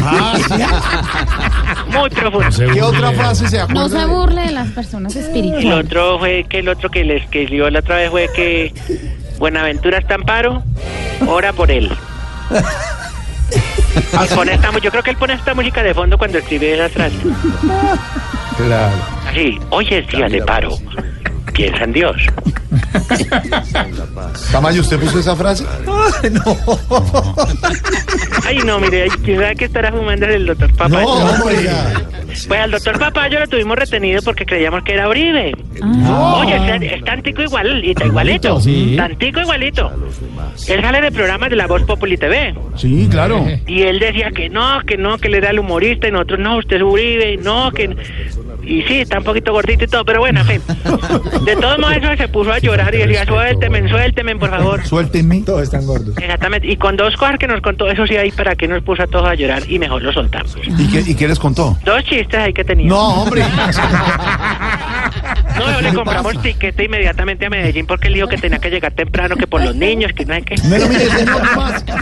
Muy profundo. ¿Qué otra frase se No acuerda? se burle de las personas El espirituales. otro fue que el otro que les que escribió la otra vez fue que Buenaventura está amparo, ora por él. Y pone esta yo creo que él pone esta música de fondo cuando escribe esas frases. Claro. Así, hoy es día de paro. Piensa en Dios. Tamayo, ¿usted puso esa frase? Ay, no, mire, ay, ¿quién sabe que estará fumando el doctor Papayo? No. Pues al doctor Papayo lo tuvimos retenido porque creíamos que era Uribe. Ah. Oye, es, es tantico igual, y- igualito. sí. Tantico igualito. Él sale de programas de La Voz Populi TV. Sí, claro. Y él decía que no, que no, que él era el humorista y nosotros no, usted es Uribe, no, que... Y sí, está un poquito gordito y todo, pero bueno, en fin. De todos modos eso se puso a llorar y decía, suélteme, suélteme, por favor. Suéltenme. Todos están gordos. Exactamente. Y con dos cosas que nos contó, eso sí, ahí para que nos puso a todos a llorar y mejor lo soltamos. ¿Y qué, ¿Y qué les contó? Dos chistes ahí que tenía. No, hombre. No, le compramos tiquete inmediatamente a Medellín porque él dijo que tenía que llegar temprano, que por los niños, que no hay que... Pero mire, señor, no más.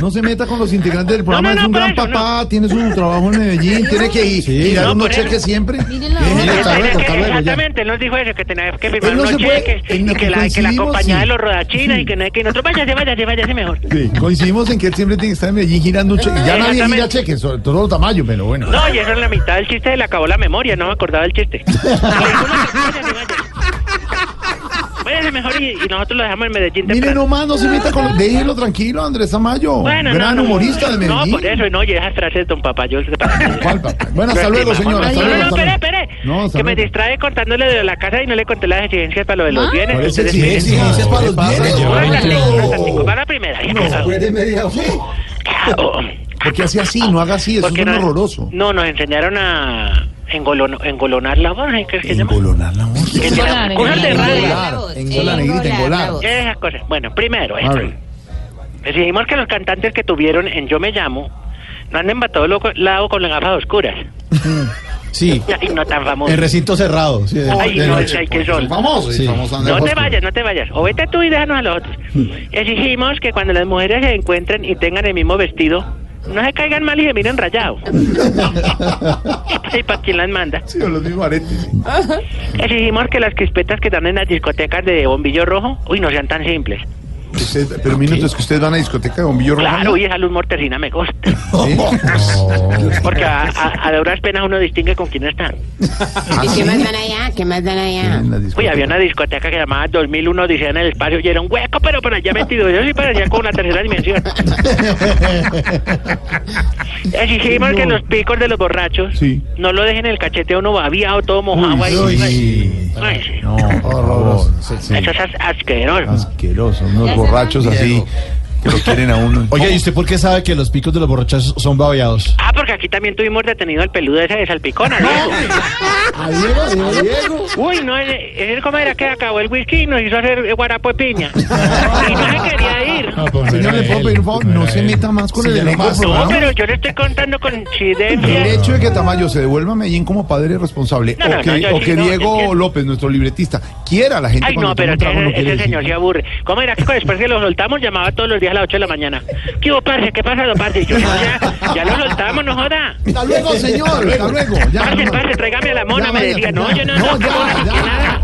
No se meta con los integrantes del programa. No, no, es un gran eso, papá, tiene su trabajo en Medellín, tiene que ir, y dar no, unos cheques siempre. Miren la hora. exactamente, él nos dijo eso, que tenía que firmar unos cheques que que la, que la compañía sí. de los rodachinas y que no que nosotros váyase, váyase, váyase mejor. Sí, coincidimos en que él siempre tiene que estar en Medellín girando un cheque. Ya nadie gira cheques, sobre todo Tamayo, pero bueno. No, y eso en la mitad del chiste le acabó la memoria, no me acordaba del chiste. "No, váyase, váyase". Váyase mejor y, y nosotros lo dejamos en Medellín Mire temprano. nomás, no se meta con los... Déjelo tranquilo, Andrés Tamayo. Bueno, gran no, no, humorista de No, Medellín. por eso, no, y esas frases, don Papayo. ¿Cuál, papá? Bueno, hasta luego, señor. Hasta No, luego, no, hasta espere, espere. No, hasta que me distrae contándole de la casa y no le conté las exigencias para lo de los ¿Ah? bienes. ¿Cuál es Ustedes exigencia? tienen- Exigencias para los bienes. tantico, una tantico. Va la primera. Porque hace así, no haga así, eso es no- horroroso. No, nos enseñaron a engolon- engolonar la voz. ¿eh? ¿Qué es que se llama? Engolonar la voz. Que? Engolar, Cosas de radio. Engolar, engolar, negrita, engolar. Esas cosas. Bueno, primero, A esto. ver. Decidimos que los cantantes que tuvieron en Yo Me Llamo no anden para todo loco- lado con las gafas oscuras. Sí, Ay, no tan famoso. en recinto cerrado. Sí, de, Ay, de no, noche. ay, qué sol. Famoso, Sí. famoso Andrés No te vayas, no te vayas. O vete tú y déjanos a los otros. Exigimos que cuando las mujeres se encuentren y tengan el mismo vestido, no se caigan mal y se miren rayados. ¿Y para quién las manda? Sí, o los mismos aretes. Exigimos que las crispetas que dan en las discotecas de bombillo rojo, uy, no sean tan simples. Usted- pero minutos que ustedes van a discoteca de bombillo rojo. Claro, y esa luz mortecina me gusta. ¿Sí? Porque a, a, a duras penas uno distingue con quién está. ¿Ah, ¿Y sí? qué más dan allá? ¿Qué más dan allá? En Uy, había una discoteca que llamaba 2001 Odisea en el espacio y era un hueco, pero por allá metido. Yo sí parecía como una tercera dimensión. Exigimos que los picos de los borrachos Sí. no lo dejen el cachete a uno babiado, todo mojado ahí. Uy, Ay, ay, sí. No, horroroso. Eso es as- asqueroso. Asqueroso, unos borrachos así que lo quieren a uno. Oye, ¿y usted por qué sabe que los picos de los borrachos son babeados? Ah, porque aquí también tuvimos detenido al peludo ese de Salpicón, a Diego. A Diego, a Diego. Uy, no, él, él como era que acabó el whisky y nos hizo hacer guarapo de piña. Y no se quería ir. No, pues, Señor, le puedo pedir un favor, no se meta más con Sí, el no elenco. No, pero yo le estoy contando con El chidencia. hecho de que Tamayo se devuelva a Medellín como padre responsable No, no, o que, no, yo o sí, que no, Diego. López, nuestro libretista, quiera a la gente Ay, cuando no, pero no ese, ese señor se aburre. ¿Cómo era que después que lo soltamos llamaba todos los días a las 8 de la mañana? ¿Qué hubo, parce? ¿Qué pasa, don parce? Y yo, ya, ya lo soltamos, no joda. Hasta luego, señor, hasta luego. Ya, Parce, no. parce, tráigame a la mona, Ya, me decía. No, ya. yo no, No, no, ya, ya. nada.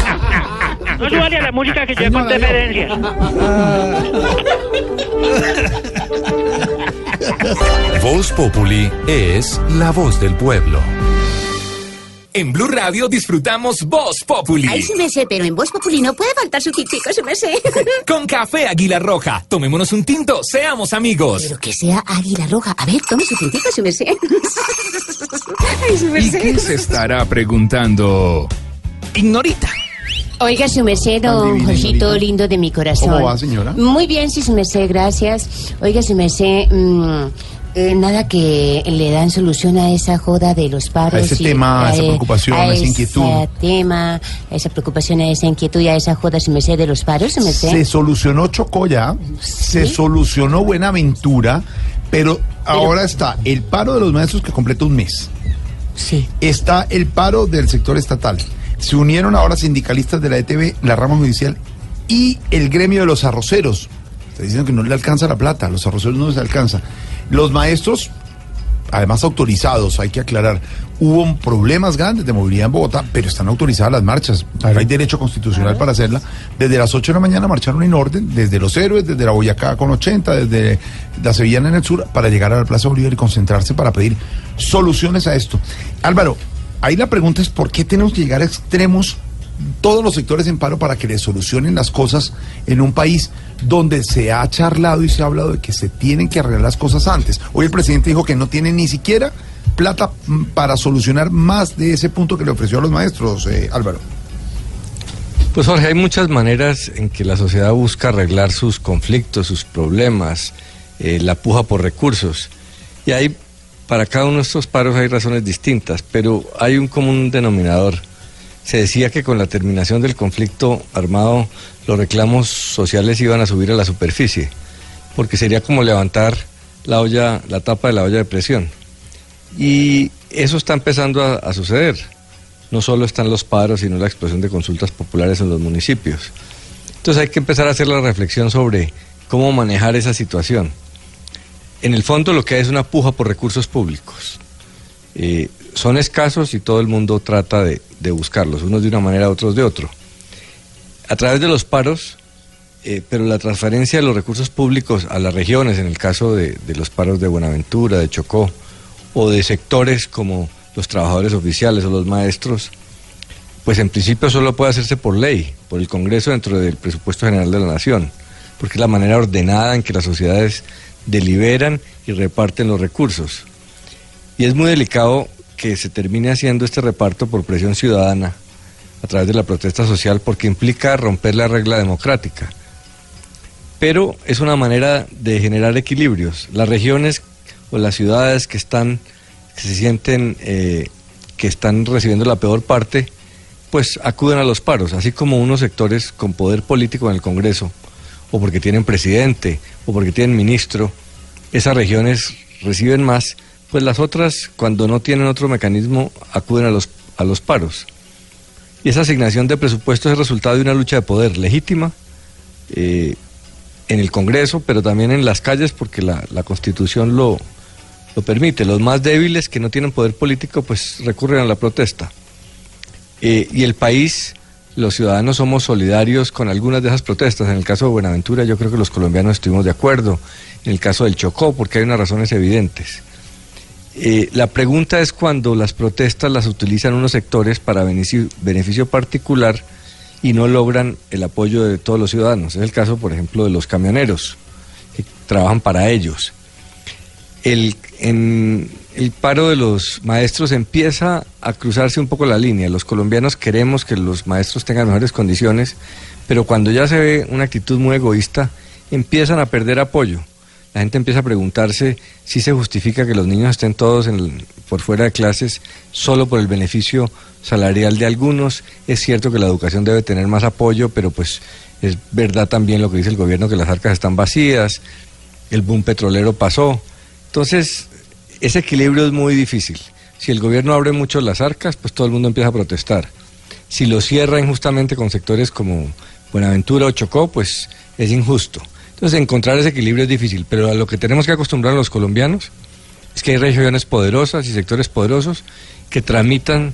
No súbale a la música que yo conté referencias. Voz Populi es la voz del pueblo. En Blue Radio disfrutamos Voz Populi. Ay, sí me sé, pero en Voz Populi no puede faltar su tintico, sí me sé. Con café Águila Roja. Tomémonos un tinto, seamos amigos. Pero que sea águila roja. A ver, tome su tintico, sí me sé. Ay, sí me ¿Y sé. qué se estará preguntando? Ignorita. Oiga, su merced, don Josito lindo de mi corazón. ¿Cómo va, señora? Muy bien, sí, su merced, gracias. Oiga, su merced, mm, eh, nada que le dan solución a esa joda de los paros. A ese y tema, a esa preocupación, a esa ese inquietud. tema, a esa preocupación, a esa inquietud y a esa joda, su merced, de los paros, su merced. Se solucionó Chocó ya, se solucionó Buenaventura, pero, ahora está el paro de los maestros que completa un mes. Sí. Está el paro del sector estatal. Se unieron ahora sindicalistas de la ETB, la rama judicial y el gremio de los arroceros. Está diciendo que no le alcanza la plata, a los arroceros no les alcanza. Los maestros, además autorizados, hay que aclarar, hubo problemas grandes de movilidad en Bogotá, pero están autorizadas las marchas. Hay derecho constitucional para hacerla. Desde las 8 de la mañana marcharon en orden, desde Los Héroes, desde la Boyacá con 80, desde la Sevillana en el sur, para llegar a la Plaza Bolívar y concentrarse para pedir soluciones a esto. Álvaro, ahí la pregunta es por qué tenemos que llegar a extremos todos los sectores en paro para que le solucionen las cosas en un país donde se ha charlado y se ha hablado de que se tienen que arreglar las cosas antes. Hoy el presidente dijo que no tiene ni siquiera plata mm, para solucionar más de ese punto que le ofreció a los maestros, eh, Álvaro. Pues Jorge, hay muchas maneras en que la sociedad busca arreglar sus conflictos, sus problemas, eh, la puja por recursos. Y hay, para cada uno de estos paros hay razones distintas, pero hay un común denominador. Se decía que con la terminación del conflicto armado los reclamos sociales iban a subir a la superficie, porque sería como levantar la olla, la tapa de la olla de presión. Y eso está empezando a, suceder. No solo están los paros, sino la explosión de consultas populares en los municipios. Entonces hay que empezar a hacer la reflexión sobre cómo manejar esa situación. En el fondo lo que hay es una puja por recursos públicos. Eh, son escasos y todo el mundo trata de, de buscarlos, unos de una manera, otros de otro. A través de los paros, eh, pero la transferencia de los recursos públicos a las regiones, en el caso de, de los paros de Buenaventura, de Chocó, o de sectores como los trabajadores oficiales o los maestros, pues en principio solo puede hacerse por ley, por el Congreso dentro del presupuesto general de la Nación, porque es la manera ordenada en que las sociedades deliberan y reparten los recursos. Y es muy delicado que se termine haciendo este reparto por presión ciudadana a través de la protesta social porque implica romper la regla democrática. Pero es una manera de generar equilibrios. Las regiones o las ciudades que están que se sienten eh, que están recibiendo la peor parte, pues acuden a los paros, así como unos sectores con poder político en el Congreso, o porque tienen presidente, o porque tienen ministro, esas regiones reciben más, pues las otras, cuando no tienen otro mecanismo, acuden a los, a los paros. Y esa asignación de presupuestos es resultado de una lucha de poder legítima eh, en el Congreso, pero también en las calles, porque la, la Constitución lo, lo permite. Los más débiles que no tienen poder político pues recurren a la protesta. Eh, y el país, los ciudadanos somos solidarios con algunas de esas protestas. En el caso de Buenaventura yo creo que los colombianos estuvimos de acuerdo. En el caso del Chocó, porque hay unas razones evidentes. Eh, la pregunta es cuando las protestas las utilizan unos sectores para beneficio, particular y no logran el apoyo de todos los ciudadanos. Es el caso, por ejemplo, de los camioneros, que trabajan para ellos el paro de los maestros empieza a cruzarse un poco la línea. Los colombianos queremos que los maestros tengan mejores condiciones, pero cuando ya se ve una actitud muy egoísta, empiezan a perder apoyo. La gente empieza a preguntarse si se justifica que los niños estén todos por fuera de clases solo por el beneficio salarial de algunos. Es cierto que la educación debe tener más apoyo, pero pues es verdad también lo que dice el gobierno, que las arcas están vacías, el boom petrolero pasó. Entonces, ese equilibrio es muy difícil. Si el gobierno abre mucho las arcas, pues todo el mundo empieza a protestar. Si lo cierra injustamente con sectores como Buenaventura o Chocó, pues es injusto. Entonces, encontrar ese equilibrio es difícil, pero a lo que tenemos que acostumbrar a los colombianos es que hay regiones poderosas y sectores poderosos que tramitan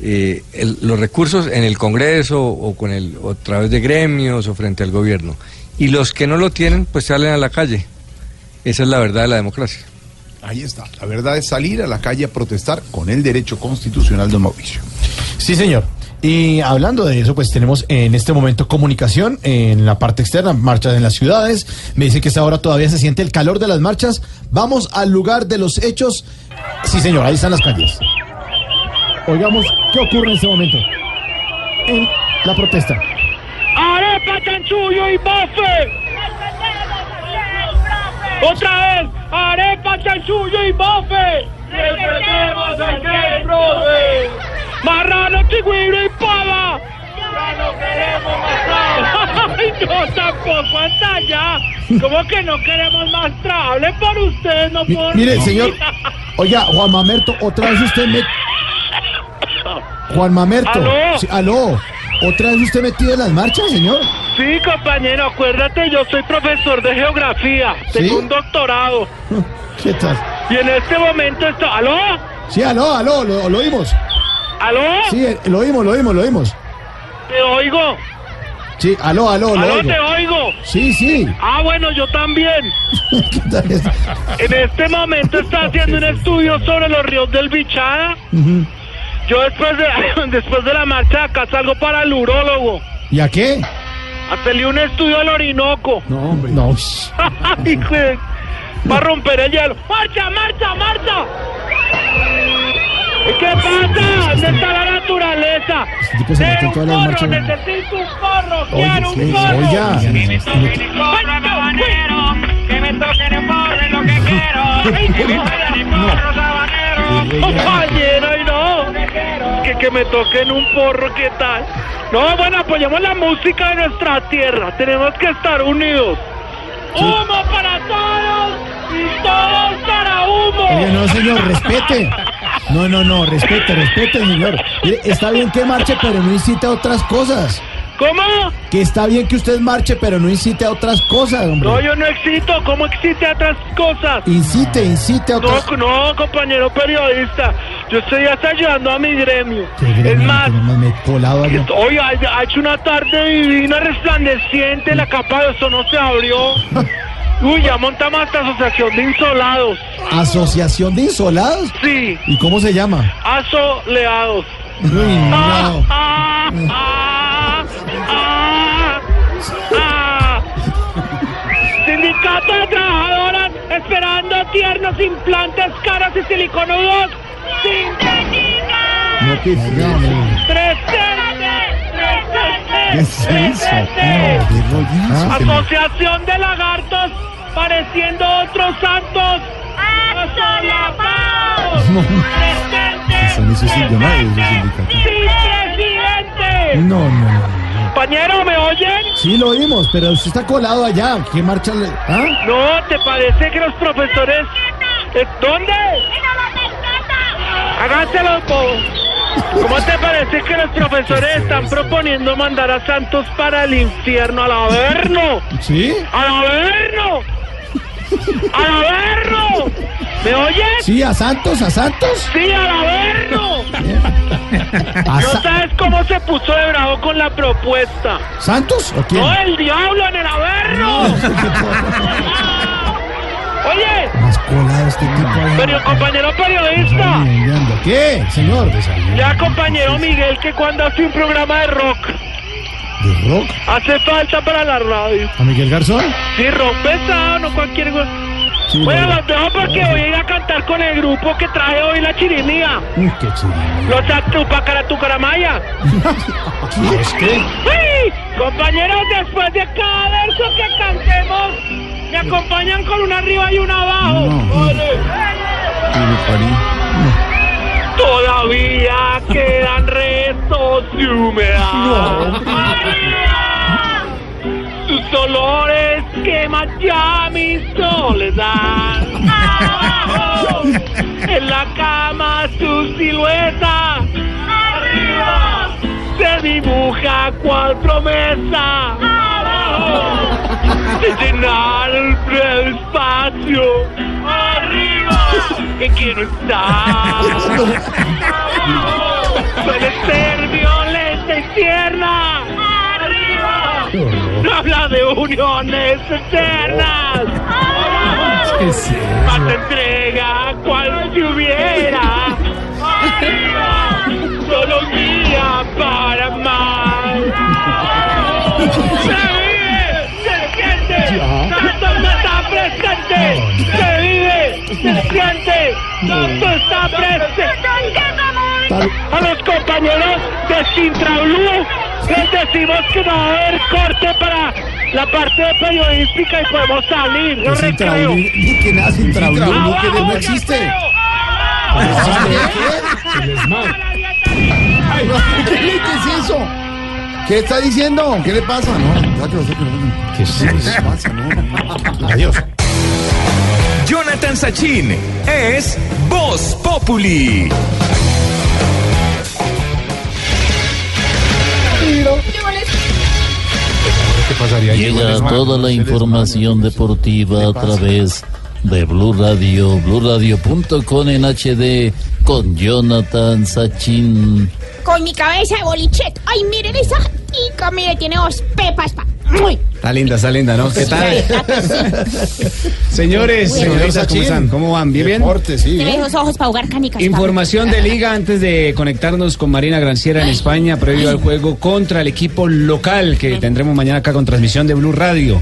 eh, el- los recursos en el Congreso o, con el, o a través de gremios o frente al gobierno. Y los que no lo tienen, pues salen a la calle. Esa es la verdad de la democracia. Ahí está. La verdad es salir a la calle a protestar con el derecho constitucional de Mauricio. Sí, señor. Y hablando de eso, pues tenemos en este momento comunicación en la parte externa, marchas en las ciudades. Me dice que esta hora todavía se siente el calor de las marchas. Vamos al lugar de los hechos. Sí, señor, ahí están las calles. Oigamos qué ocurre en este momento en la protesta. ¡Arepa, chanchullo y bofe! ¡Otra vez! ¡Arepa, chanchullo y bofe! ¡Respetemos al que profe! ¡Marrano, chigüiro y pava! ¡Ya no queremos más ¡Ay, no, tampoco hasta allá! ¿Cómo que no queremos más trable por usted, no por mire, mí? señor. Oiga, Juan Mamerto, otra vez usted me. Juan Mamerto. ¿Aló? Sí, aló. ¿Otra vez usted metido en las marchas, señor? Sí, compañero, acuérdate, yo soy profesor de geografía. Tengo ¿Sí? un doctorado. ¿Qué tal? Y en este momento estoy... ¿Aló? Sí, aló, aló, lo, lo oímos. ¿Aló? Sí, eh, lo oímos, lo oímos, lo oímos. ¿Te oigo? Sí, aló, aló, ¿Aló, oigo. te oigo? Sí, sí. Ah, bueno, yo también. ¿Qué tal es? En este momento está haciendo un estudio sobre los ríos del Bichada. Yo después de, después de la marcha de acá salgo para el urólogo. ¿Y a qué? Hacerle un estudio al Orinoco. No, hombre. No. De- Para romper el hielo. ¡Marcha, marcha, marcha! ¿Qué pasa? ¿Dónde está la naturaleza? Este un porro, necesito un porro, Oye, quiero un porro. oiga. Que me toquen el porro habanero, que me toquen el porro es lo que quiero. Que me toquen el porro habanero. Compañero, y no. Que, que me toquen un porro, ¿qué tal? No, bueno, apoyemos la música de nuestra tierra. Tenemos que estar unidos. ¡Humo para todos! ¡Y todos para humo! Oiga, no, señor, respete. No, no, no, respete, respete, señor. Mire, está bien que marche, pero no incite a otras cosas. ¿Cómo? Que está bien que usted marche, pero no incite a otras cosas, hombre. No, yo no excito. ¿Cómo excite a otras cosas? Incite, incite a otras No, no, compañero periodista. Yo estoy hasta ayudando a mi gremio. Qué gremio, Es más, me he colado allá. hoy ha, ha hecho una tarde divina, resplandeciente. La capa de ozono se abrió. Uy, ya montamos esta asociación de insolados. ¿Asociación de insolados? Sí, ¿Y cómo se llama? asoleados. Uy, no. Ah, ah, ah, ah, ah. Sindicato de trabajadoras esperando tiernos implantes caros y siliconudos. ¡Sintética! No, que no, ¡Presente! ¿Qué es eso? No, qué rollazo. Asociación de lagartos pareciendo otros santos. ¡Asolapados! No. Sindicatos. ¡Sí, presidente! No, no, no. Compañero, ¿me oyen? Sí, lo oímos, pero usted está colado allá. ¿Qué marcha le.? ¿Ah? No, ¿te parece que los profesores... ¿Eh, ¿Dónde? Háganselo, po. ¿Cómo te parece que los profesores están proponiendo mandar a Santos para el infierno al Averno? ¿Sí? ¡Al Averno! ¡Al Averno! ¿Me oyes? Sí, a Santos, a Santos. ¡Sí, al Averno! ¿A ¿No Sa- sabes cómo se puso de bravo con la propuesta? ¿Santos o quién? ¡No, el diablo en el Averno! Oye, Más colado este tipo pero compañero periodista, ¿Qué, señor? ¿De ya compañero Miguel que cuando hace un programa de rock rock? hace falta para la radio. ¿A Miguel Garzón? Sí, rock pesado, no cualquier cosa. Sí, Bueno, lo- los dejo porque voy a ir a cantar con el grupo que traje hoy la chirimía. Uy, qué chido. Los Atupacaratucaramaya. ¿Es que? ¡Uy! Compañeros, después de cada verso que cantemos, me acompañan con una arriba y una abajo. No. Ole. Todavía quedan restos de humedad. Sus olores queman ya mi soledad. Abajo, en la cama su silueta. Arriba se dibuja cual promesa. Abajo de llenar el espacio. Arriba que quiero estar. Puede ser violenta y tierna. Arriba. No habla de uniones eternas. Abajo. Más entrega, cual si hubiera. Arriba, solo guía para más. ¡Se vive! ¡Se siente! ¡Santos no está presente! ¡Se vive! ¡Se siente! ¡Santos está presente! A los compañeros de Sintra Blue les decimos que no va a haber corte para la parte periodística y podemos salir. Yo recreo. Ni que nada sin trablú, no, que no existe. No, ¿Qué, ¿Qué es eso? ¿Qué está diciendo? ¿Qué le pasa? No. ¿Qué? No, no, no. Adiós. Jonathan Sachin es Voz Populi. ¿Qué pasaría ahí? Llega toda la información deportiva a través de Blue Radio, BlueRadio.com en HD con Jonathan Sachin. Con mi cabeza de bolichet. Ay, miren esa tica, mire, tiene dos pepas. Pa. Muy. Está linda, está linda, ¿no? ¿Qué tal? Señores, señoritas. ¿cómo están? ¿Cómo van? ¿Bien, bien? Esos ojos para jugar canicas. Información de liga antes de conectarnos con Marina Granciera en España previo al juego contra el equipo local que tendremos mañana acá con transmisión de Blue Radio.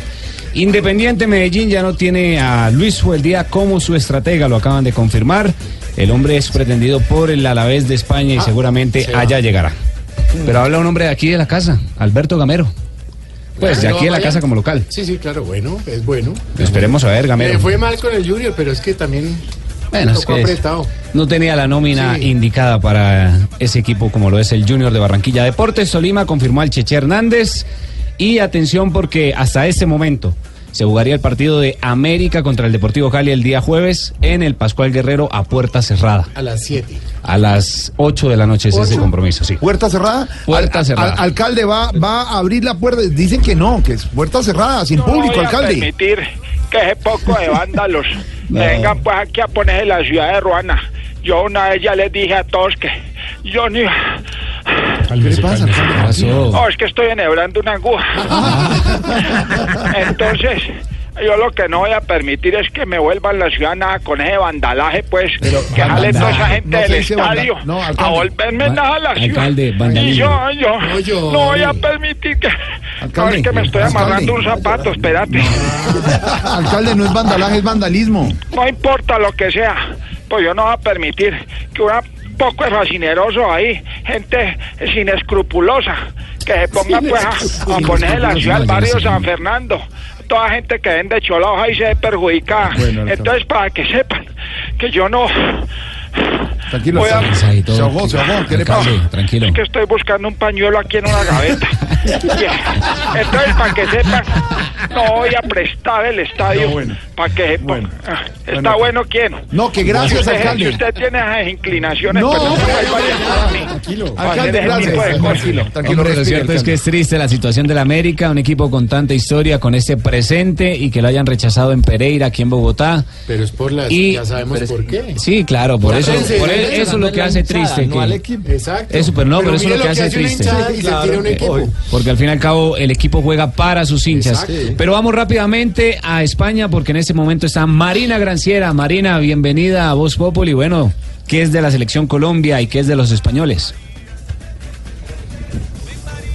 Independiente Medellín ya no tiene a Luis Fueldía como su estratega, lo acaban de confirmar. El hombre es pretendido por el Alavés de España y seguramente se va. allá llegará. Pero habla un hombre de aquí de la casa, Alberto Gamero. Pues de No, aquí de la casa como local. Sí, sí, claro, bueno, es bueno. Esperemos a ver, Gamero. Le fue mal con el Junior, pero es que también Bueno, es que no tenía la nómina indicada para ese equipo como lo es el Junior de Barranquilla. Deportes Tolima confirmó al Cheche Hernández y atención porque hasta este momento se jugaría el partido de América contra el Deportivo Cali el día jueves en el Pascual Guerrero a puerta cerrada. A las 7. A las 8 de la noche es ese compromiso, sí. ¿Puerta cerrada? Puerta Al- cerrada. al- alcalde va, va a abrir la puerta. Dicen que no, que es puerta cerrada, sin público, voy a alcalde. permitir que ese poco de vándalos vengan pues aquí a ponerse la ciudad de Ruana. Yo una vez ya les dije a todos que yo ni... ¿Qué le pasa? No, es que estoy enhebrando una aguja. Entonces, yo lo que no voy a permitir es que me vuelvan la ciudad nada con ese vandalaje, pues, que jale toda esa gente no del estadio no, a volverme nada a la ciudad. alcalde, y yo, yo, No llore. no voy a permitir que... No, Alcalde, es que me estoy alcalde. amarrando un zapato, espérate. alcalde, no es vandalaje, es vandalismo. No importa lo que sea, pues yo no voy a permitir que una poco de fascineroso ahí, gente sin escrupulosa, que se ponga pues a, a poner la ciudad del barrio San Fernando. Toda gente que vende cholados ahí se ve perjudicada. Bueno. Entonces, para que sepan que yo no... Tranquilo, a-. Se ahogó, se ahogó. ¿Qué le pasa? Tranquilo. Es que estoy buscando un pañuelo aquí en una gaveta. Entonces, para que sepan, no voy a prestar el estadio. No, bueno. Para que sepan. Bueno. Ah, Está bueno, quién. No, que gracias, si usted, alcalde. Si usted tiene esas inclinaciones, No, pues no no. Tranquilo. Alcalde, gracias. Tranquilo, tranquilo. Hombre, lo cierto es que es triste la situación del América, un equipo con tanta historia, con este presente y que lo hayan rechazado en Pereira, aquí en Bogotá. Pero es por las. Y- ya sabemos por qué. Sí, claro, por eso, por eso es lo que hace triste. que- Exacto. Eso, pero no, pero, eso es lo que hace triste. y se tira un equipo. Porque al fin y al cabo el equipo juega para sus hinchas. Exacto. Pero vamos rápidamente a España porque en este momento está Marina Granciera. Marina, bienvenida a Voz Populi. Bueno, ¿qué es de la selección Colombia y qué es de los españoles?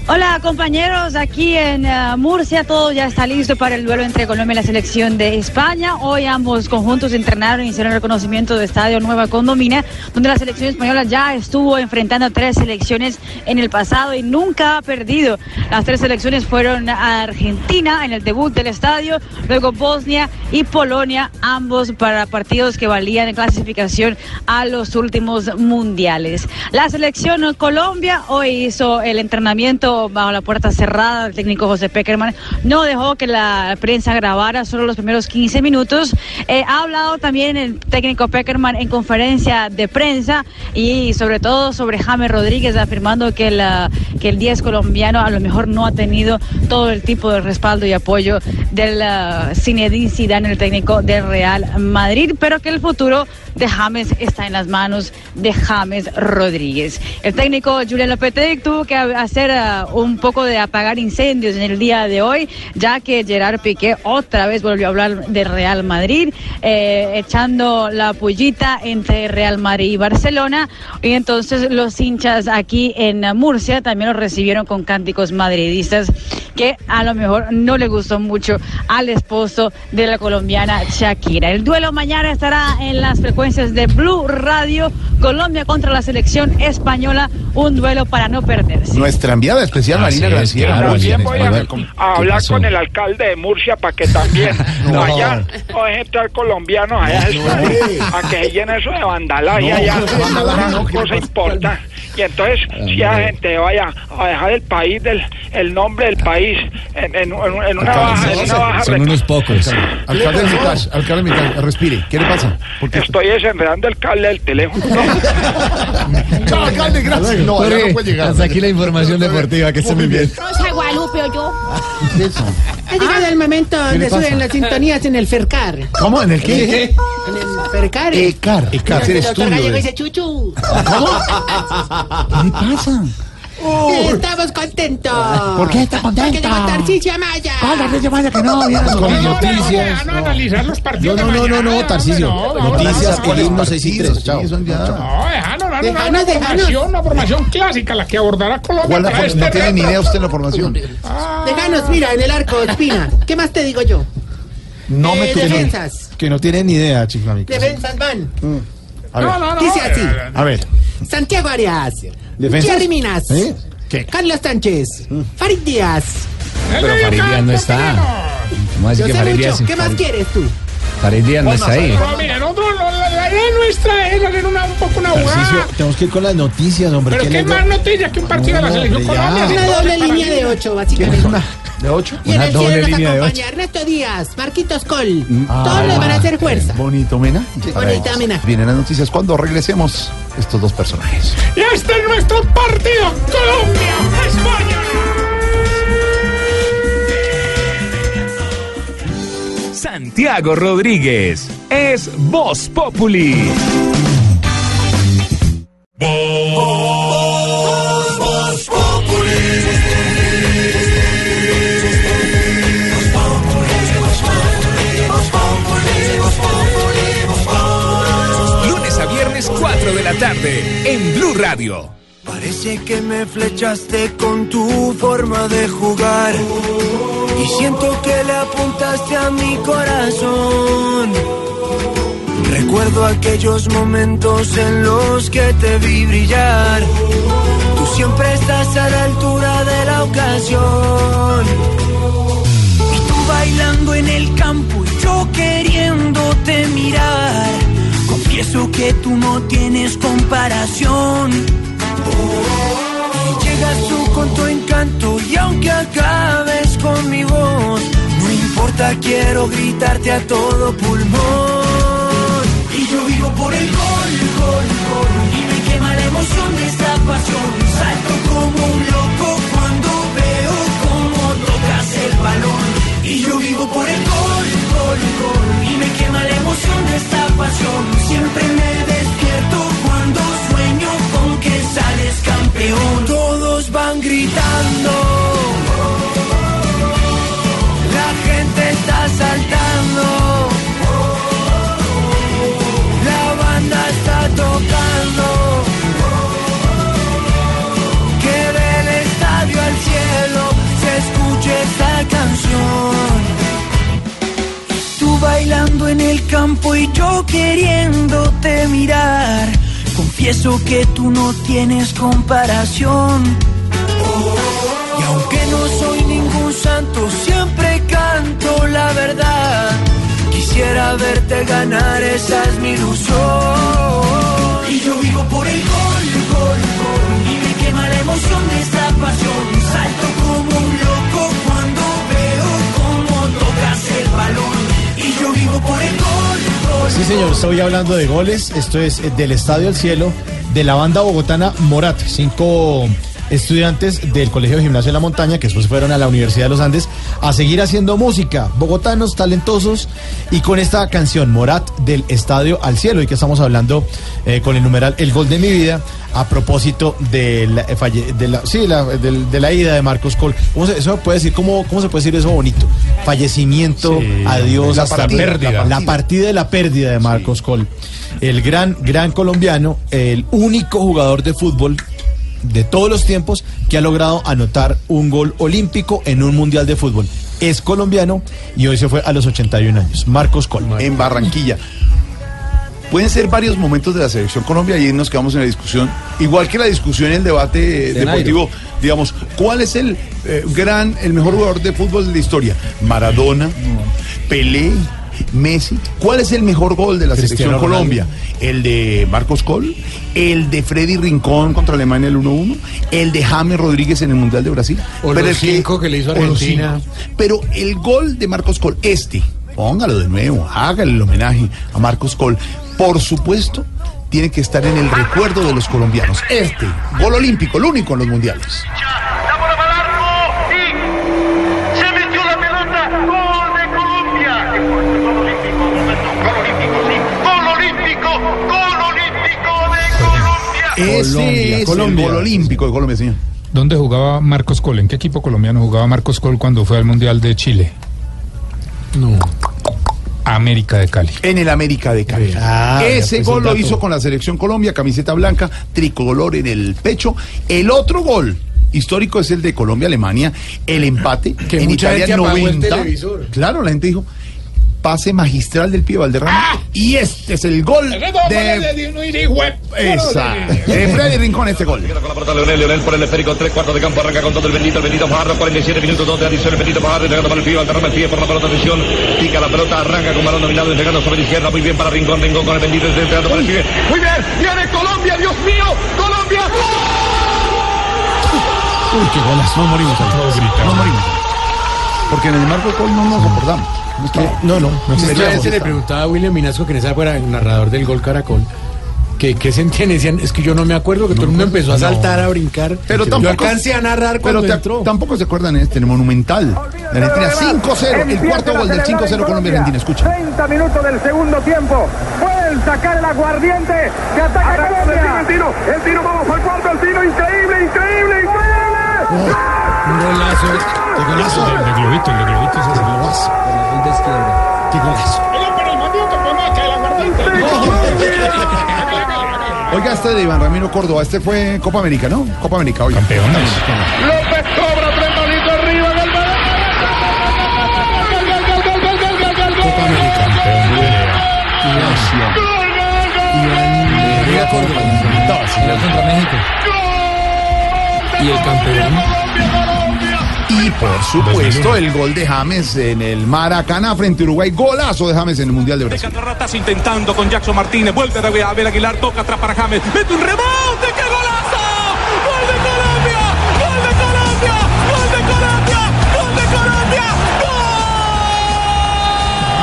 Hola compañeros, aquí en eh, Murcia todo ya está listo para el duelo entre Colombia y la selección de España. Hoy ambos conjuntos entrenaron y hicieron reconocimiento de Estadio Nueva Condomina, donde la selección española ya estuvo enfrentando a tres selecciones en el pasado y nunca ha perdido. Las tres selecciones fueron Argentina en el debut del estadio, luego Bosnia y Polonia, ambos para partidos que valían en clasificación a los últimos mundiales. La selección Colombia hoy hizo el entrenamiento bajo la puerta cerrada. El técnico José Peckerman no dejó que la prensa grabara solo los primeros 15 minutos. Eh, ha hablado también el técnico Peckerman en conferencia de prensa y sobre todo sobre James Rodríguez afirmando que, la, que el 10 colombiano a lo mejor no ha tenido todo el tipo de respaldo y apoyo del uh, Zinedine Zidane, el técnico del Real Madrid, pero que el futuro de James está en las manos de James Rodríguez. El técnico Julián Lopetegui tuvo que hacer uh, un poco de apagar incendios en el día de hoy, ya que Gerard Piqué otra vez volvió a hablar de Real Madrid, eh, echando la pullita entre Real Madrid y Barcelona. Y entonces los hinchas aquí en Murcia también lo recibieron con cánticos madridistas que a lo mejor no le gustó mucho al esposo de la colombiana Shakira. El duelo mañana estará en las frecuencias de Blue Radio, Colombia contra la selección española, un duelo para no perderse. Nuestra enviada especial, Marina es, claro, También voy a, Marina. a ¿Qué hablar pasó? con el alcalde de Murcia para que también No. allá o entrar colombianos allá a que se llene eso de vandalaje No, allá. Y entonces si la gente vaya a dejar el país del el nombre del país en, en- en- en una baja en una baja Son unos pocos. Alcalde Micas, alcalde Micas, respire. ¿Qué le pasa? Estoy desenredando el cable del teléfono. Chao, alcalde, gracias. No, no puede llegar. hasta aquí la información deportiva, que esté muy bien. Rosa Guadalupe o yo. Ha llegado el momento ¿Qué le donde pasa? suben las sintonías en el Fercar. ¿Cómo? ¿En el qué? En el Fercar. Ecar. Ecar, El doctor. Gallego dice chuchu. ¿Qué le pasa? Estamos contentos. ¿Por qué está contento? Porque llegó Tarcisio Amaya. Tarcisio Amaya, que no, ya no. Con noticias. No, analizar los No, partidos no, no, no, no, no, a Noticias, el himno 6 y 3. Chao. No, déjanos, déjanos, una, formación, una formación clásica, la que abordará Colombia. ¿Cuál for- este No tiene ni idea usted de la formación. Déjanos, mira, en el arco, Espina. ¿Qué más te digo yo? No me Eh, defensas. Que no tienen ni idea, chiflamica. Defensas van. A ver. No, no, no. Dice así. A ver. Santiago Arias. ¿Defensas? Jerry Minas. ¿Eh? Carlos Sánchez. Farid Díaz. Pero Farid Díaz no está. ¿Cómo así Yo que sé Farid mucho. Díaz? ¿Qué más quieres tú? Farid Díaz no está ahí. No, mire, nosotros, no, la, la idea nuestra es hacer una, un poco una Tarcisio, jugada. tenemos que ir con las noticias, hombre. Pero ¿qué qué le- más noticias que un partido de la No, selección hombre, ya. Colombia. si Una doble línea de ocho, básicamente. ¿De ocho? Y en el doble cielo nos acompaña. Ernesto Díaz, Marquitos Col. Ah, Todos le van a hacer fuerza. Bonito, Mena. Bonita. Mena. Vienen las noticias cuando regresemos estos dos personajes. Y este es nuestro partido. Colombia, España. Santiago Rodríguez es Voz Populi. Lunes 4 de la tarde en Blue Radio. Parece que me flechaste con tu forma de jugar y siento que le apuntaste a mi corazón. Recuerdo aquellos momentos en los que te vi brillar. Tú siempre estás a la altura de la ocasión. Y tú bailando en el campo y yo queriéndote mirar. Confieso que tú no tienes comparación. Llegas tú con tu encanto y aunque acabes con mi voz, no importa, quiero gritarte a todo pulmón. Y yo vivo por el gol, gol, gol, y me quema la emoción de esta pasión. Salto como un loco cuando veo cómo tocas el balón. Y yo vivo por el gol, gol, gol, emoción de esta pasión. Siempre me despierto cuando sueño con que sales campeón. Campo y yo queriéndote mirar. Confieso que tú no tienes comparación. Y aunque no soy ningún santo, siempre canto la verdad. Quisiera verte ganar, esa es mi ilusión. Y yo vivo por el gol, gol, gol. Y me quema la emoción de esta pasión. Salto como un loco cuando veo cómo tocas el balón. Y yo vivo por el. Sí, señor, estoy hablando de goles. Esto es eh, del Estadio al Cielo, de la banda bogotana Morat. Cinco estudiantes del Colegio de Gimnasia de la Montaña, que después fueron a la Universidad de los Andes, a seguir haciendo música. Bogotanos, talentosos, y con esta canción, Morat, del Estadio al Cielo, y que estamos hablando eh, con el numeral El Gol de mi Vida, a propósito de la, eh, de la, sí, la- de la ida de Marcos Col. ¿Cómo se, eso puede decir, cómo, ¿Cómo se puede decir eso bonito? Fallecimiento, Sí, adiós, la hasta partida, pérdida. la La partida. partida de la pérdida de Marcos Col. El gran, gran colombiano, el único jugador de fútbol de todos los tiempos que ha logrado anotar un gol olímpico en un mundial de fútbol. Es colombiano y hoy se fue a los 81 años. Marcos Col. En Barranquilla. Pueden ser varios momentos de la selección Colombia y ahí nos quedamos en la discusión. Igual que la discusión en el debate eh, De deportivo, digamos, ¿cuál es el eh, gran, el mejor jugador de fútbol de la historia? Maradona, Pelé, Messi. ¿Cuál es el mejor gol de la Cristiano selección Colombia? ¿El de Marcos Col? ¿El de Freddy Rincón contra Alemania el 1-1? ¿El de James Rodríguez en el Mundial de Brasil? O Pero los el cinco que le hizo Argentina. Pero el gol de Marcos Col, este, póngalo de nuevo, hágale el homenaje a Marcos Col. Por supuesto, tiene que estar en el recuerdo de los colombianos. Este, gol olímpico, el único en los mundiales. Ese Colombia, es Colombia. el gol olímpico de Colombia, señor. ¿Dónde jugaba Marcos Col? ¿En qué equipo colombiano jugaba Marcos Col cuando fue al Mundial de Chile? No. América de Cali. En el América de Cali. Ah, Ese pues, gol el lo hizo con la selección Colombia, camiseta blanca, tricolor en el pecho. El otro gol histórico es el de Colombia-Alemania, el empate Que en mucha Italia gente apagó el 90. televisor. Claro, la gente dijo pase magistral del pie Valderrama y este es el gol de esa de Freddy Rincón este gol. Con la pelota Leonel, Leonel por el esférico, tres cuartos de campo, arranca con todo el bendito, el bendito Fajardo, 47 minutos, dos de adición, el bendito Fajardo, entregando para el pie, Valderrama el pie por la pelota, atención, pica la pelota, arranca con balón dominado, entregando sobre la izquierda, muy bien para Rincón, Rincón con el bendito, entregando para el pie, muy bien, viene Colombia, Dios mío, Colombia. Uy, qué golazo. No morimos ahí. No morimos. Porque en el marco gol no nos soportamos. No, no. no veces le preguntaba a William Minasco, que en esa fuera el narrador del gol Caracol, que qué sentían. Decían, es que yo no me acuerdo, que todo el mundo empezó a saltar, a brincar. Pero yo tampoco, alcancé a narrar cuando pero te- entró. tampoco se acuerdan este, en el Monumental. La Argentina 5-0, el cuarto gol del 5-0 Colombia-Argentina. Escucha. 30 minutos del segundo tiempo. Pueden sacar el aguardiente que ataca Colombia. El tiro, el tiro, vamos al cuarto, el tiro, increíble, golazo. Qué golazo. El de globito, el de globito es el golazo. Con la izquierda. Qué golazo. Era para el mandito con acá, el aguardante. Oiga, este de Iván Ramiro Córdoba, este fue Copa América, ¿no? Copa América, oiga. Campeones. López cobra, tres balitos arriba, gol, Copa América. Campeón de Gracias. Iván Ramiro Córdoba. Contra México. Y el campeón. Y por supuesto, el gol de James en el Maracaná frente a Uruguay. Golazo de James en el Mundial de Brasil. Ratas intentando con Jackson Martínez. Vuelve a Abel Aguilar. Toca atrás para James. Mete un rebote.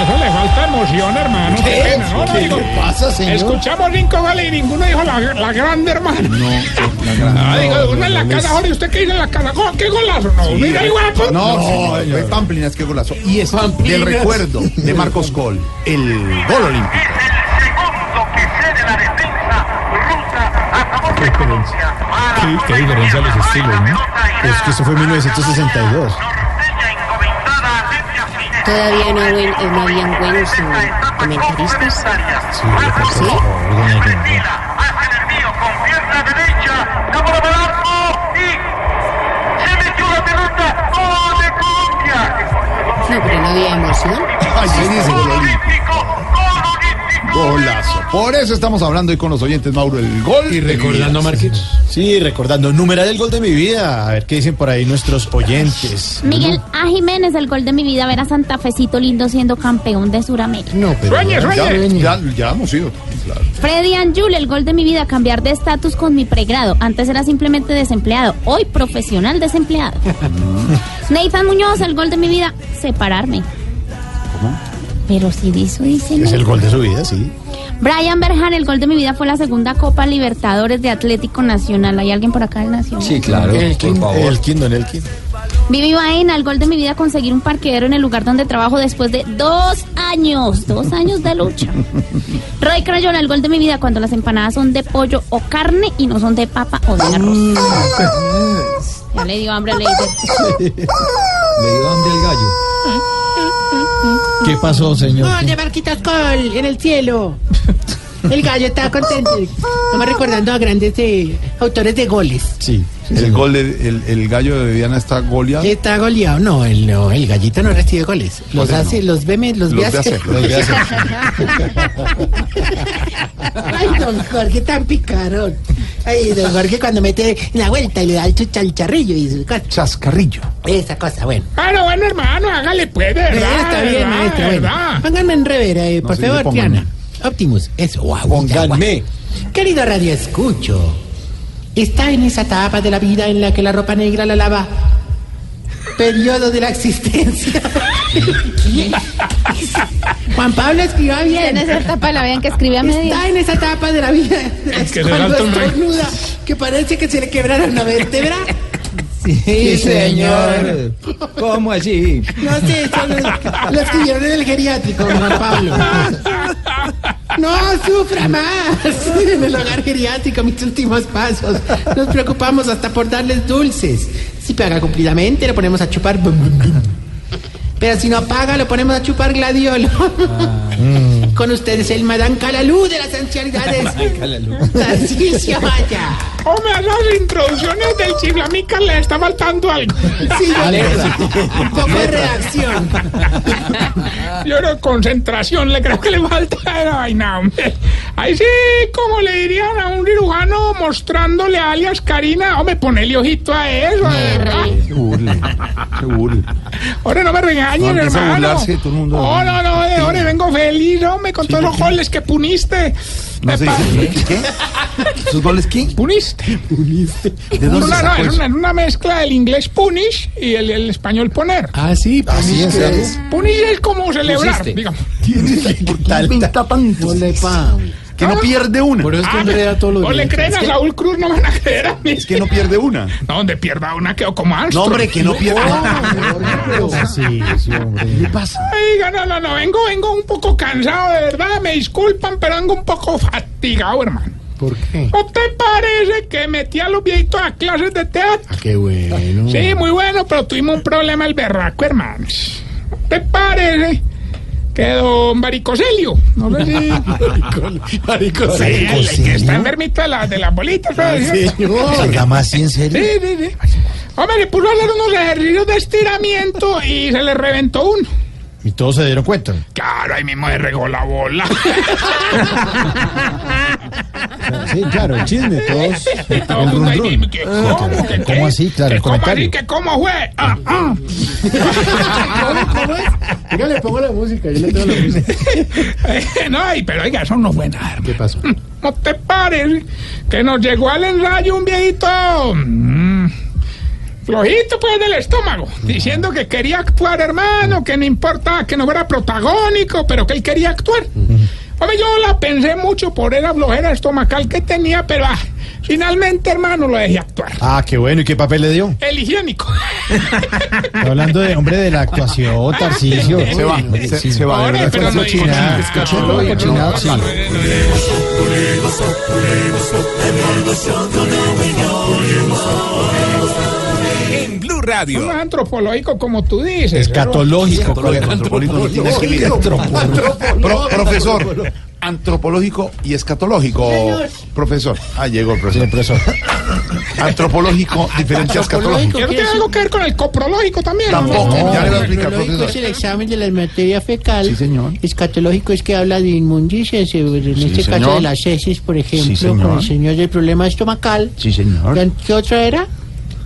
Eso le falta emoción, hermano. Qué, ¿Qué? pena, ¿no? ¿Qué Digo, le pasa, señor? Escuchamos cinco goles y ninguno dijo la, la grande, hermano. No, Ah, digo, uno en la casa, Jorge, ¿usted qué dice en la casa? Gol, ¿Qué golazo? No, mira, igual, pues. No, señor, fue Pamplinas, qué golazo. Y es del recuerdo de Marcos Col, el gol olímpico. Qué diferencia. Qué, qué diferencia los estilos, ¿no? Es que eso fue en 1962. Todavía no, habían, eh, no habían buenos comentaristas. Sí, ¿Sí? El. No, pero no había emoción. Ay, ¿qué dice Golazo. Por eso estamos hablando hoy con los oyentes, Mauro, el gol. Y recordando a Marquitos. Sí, recordando, numeral el gol de mi vida. A ver qué dicen por ahí nuestros oyentes. Miguel A. Jiménez, el gol de mi vida, ver a Santa Fecito lindo siendo campeón de Sudamérica. No, pero. Sueñe, ya- sueñe. Ya, ya, ya hemos ido. Claro. Freddy Anjul, el gol de mi vida, cambiar de estatus con mi pregrado. Antes era simplemente desempleado, hoy profesional desempleado. Nathan Muñoz, el gol de mi vida, separarme. Pero si eso dice Es el gol de su vida, sí. Brian Berjan, el gol de mi vida fue la segunda Copa Libertadores de Atlético Nacional. ¿Hay alguien por acá del Nacional? Sí, claro. El por Kin- favor. el Kindon, el Kindon. Vivi Baena, el gol de mi vida conseguir un parqueadero en el lugar donde trabajo después de dos años, dos años de lucha. Roy Crayola, el gol de mi vida cuando las empanadas son de pollo o carne y no son de papa o de arroz. Ya le dio hambre a Leider. Le dio hambre al gallo. ¿Qué pasó, señor? De Marquitos Col en el cielo. El gallo estaba contento. Estamos recordando a grandes eh, autores de goles. Sí. El gol de, el, el gallo de Diana está goleado. Está goleado. No, el, no, el gallito no recibe goles. Los hace, los ve, me- los, Los ve ve hacer. hacer, los ve hacer. Ay, don Jorge, tan picarón. Ay, don Jorge cuando mete la vuelta y le da el chuchalcharrillo y su cosa. Chascarrillo. Esa cosa, bueno. Bueno, bueno, hermano, hágale pues, de Eh, verdad. está de bien, verdad, Bueno, verdad. pónganme en revera, eh, por favor. Triana. Optimus, eso, guau. Pónganme. Querido Radio Escucho, está en esa etapa de la vida en la que la ropa negra la lava. Periodo de la existencia. ¿Qué? Juan Pablo escriba bien. En esa etapa la vean que escribe a media. Está en esa etapa de la vida. Es que cuando estornuda, que parece que se le quebraron una vértebra. Sí, señor. ¿Cómo así? No sé, los que vieron en el geriátrico, Juan Pablo. No sufra más. En el hogar geriátrico, mis últimos pasos. Nos preocupamos hasta por darles dulces. Si paga cumplidamente, lo ponemos a chupar. bum, bum, bum. Pero si no paga, lo ponemos a chupar gladiolo. Con ustedes el Madame Calalú de las ancianidades. Tarcisio Maya. Hombre, a las introducciones del chiflamica le está faltando algo. Sí, yo- un poco de reacción. Yo creo concentración, le creo que le falta la vaina, hombre. Ahí sí, como le dirían a un cirujano mostrándole a alias Karina, hombre, ponele ojito a eso. Se burle. Se burle. Ahora no me regañen, No, hermano. burlarse todo el mundo. No, no, no, de ahora vengo feliz, hombre, con todos los goles que puniste. No dice, ¿qué? ¿Sus goles qué? Puniste. ¿De dónde No, no, es una, una mezcla del inglés punish y el, el español poner. Ah, sí, Así es, es. Punish es como celebrar, Pusiste. digamos. ¿Por qué tanto? Ponle pa. Que no pierde una. Por eso es que Ah, enreda todo lo o le bien. creen a Saúl Cruz, no van a creer a mí. Es que no pierde una. No, donde pierda una quedó como No, Armstrong. hombre, que no pierde una. Sí, sí, hombre. ¿Qué le pasa? Oiga, no, no, no, vengo, vengo un poco cansado, de verdad, me disculpan, pero vengo un poco fatigado, hermano. ¿Por qué? ¿No te parece que metí a los viejitos a clases de teatro? Qué bueno. Sí, muy bueno, pero tuvimos un problema el berraco, hermano. ¿No te parece que don Varicoselio, no sé si... Marico, Sí, que está enfermito de, la, de las bolitas, ¿sabes? ¿Se señor. llama así en serio? Sí, sí, sí. Hombre, le puso a hacer unos ejercicios de estiramiento y se le reventó uno. Y todos se dieron cuenta. Claro, ahí mismo le regó la bola. Sí, claro, el chisme, todos. Todo El run run. ¿Cómo? que? ¿Cómo así? Claro, ¿Que el ¿Cómo así? comentario. que ¿Cómo fue? Ah, ah. ¿Cómo es? Venga, le pongo la música, yo le tengo la música. No, pero oiga, eso no fue nada. ¿Qué pasó? ¿No te parece que nos llegó al ensayo un viejito mm, flojito pues del estómago, diciendo que quería actuar, hermano, que no importa que no fuera protagónico, pero que él quería actuar? Hombre, yo la pensé mucho por esa flojera estomacal que tenía, pero ah, finalmente, hermano, lo dejé actuar. Ah, qué bueno. ¿Y qué papel le dio? El higiénico. Está hablando de hombre de la actuación, Tarcicio. Se va, se, se va. Ahora, pero no cochinado, cochinado, sí. Radio. No es antropológico como tú dices. Escatológico. Profesor, antropológico y escatológico. Profesor. Ah, llegó el Sí, profesor. profesor. Antropológico, diferente a escatológico. ¿Que no tiene algo que ver con el coprológico también? Tampoco, No, ya le voy a no, explicar, Escatológico es el examen de la materia fecal. Sí, señor. Escatológico es que habla de inmundicias, en este caso señor. de las heces, por ejemplo, señor. con el señor del problema estomacal. Sí, señor. ¿Y ¿Qué otra era?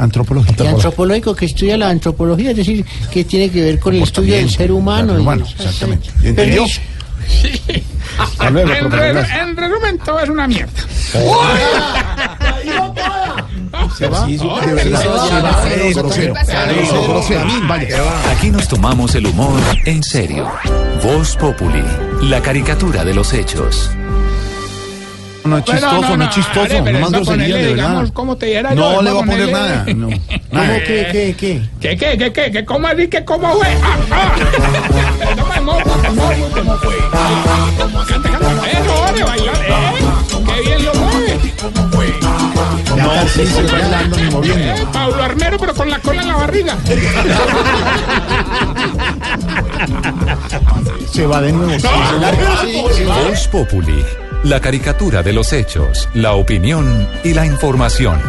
Antropológico. Y antropológico, que estudia la antropología, es decir, que tiene que ver con el estudio del ser humano. Y- humano, exactamente. ¿Entendió? Hasta luego, En, re- resumen, todo es una mierda. Aquí nos tomamos el humor en serio. Voz Populi, la caricatura de los hechos. No es chistoso, no, es chistoso, pero no más grosería, de verdad. digamos, ¿cómo te dijera? No le voy a poner nada. No. ¿Cómo qué, qué? ¿Qué, qué, qué, qué, qué? ¿Cómo así que cómo fue? ¡Ah, ah! Toma el ¿cómo fue? Canta, canta. Eso, ore, bailar, ¿eh? ¡Qué bien lo mueve! No, sí, sí, bailando ni moviendo. Pablo Armero, pero con la cola en la barriga. Se va de nuevo. sí, se larga. Sí, sí, va. Voz Populi, la caricatura de los hechos, la opinión y la información.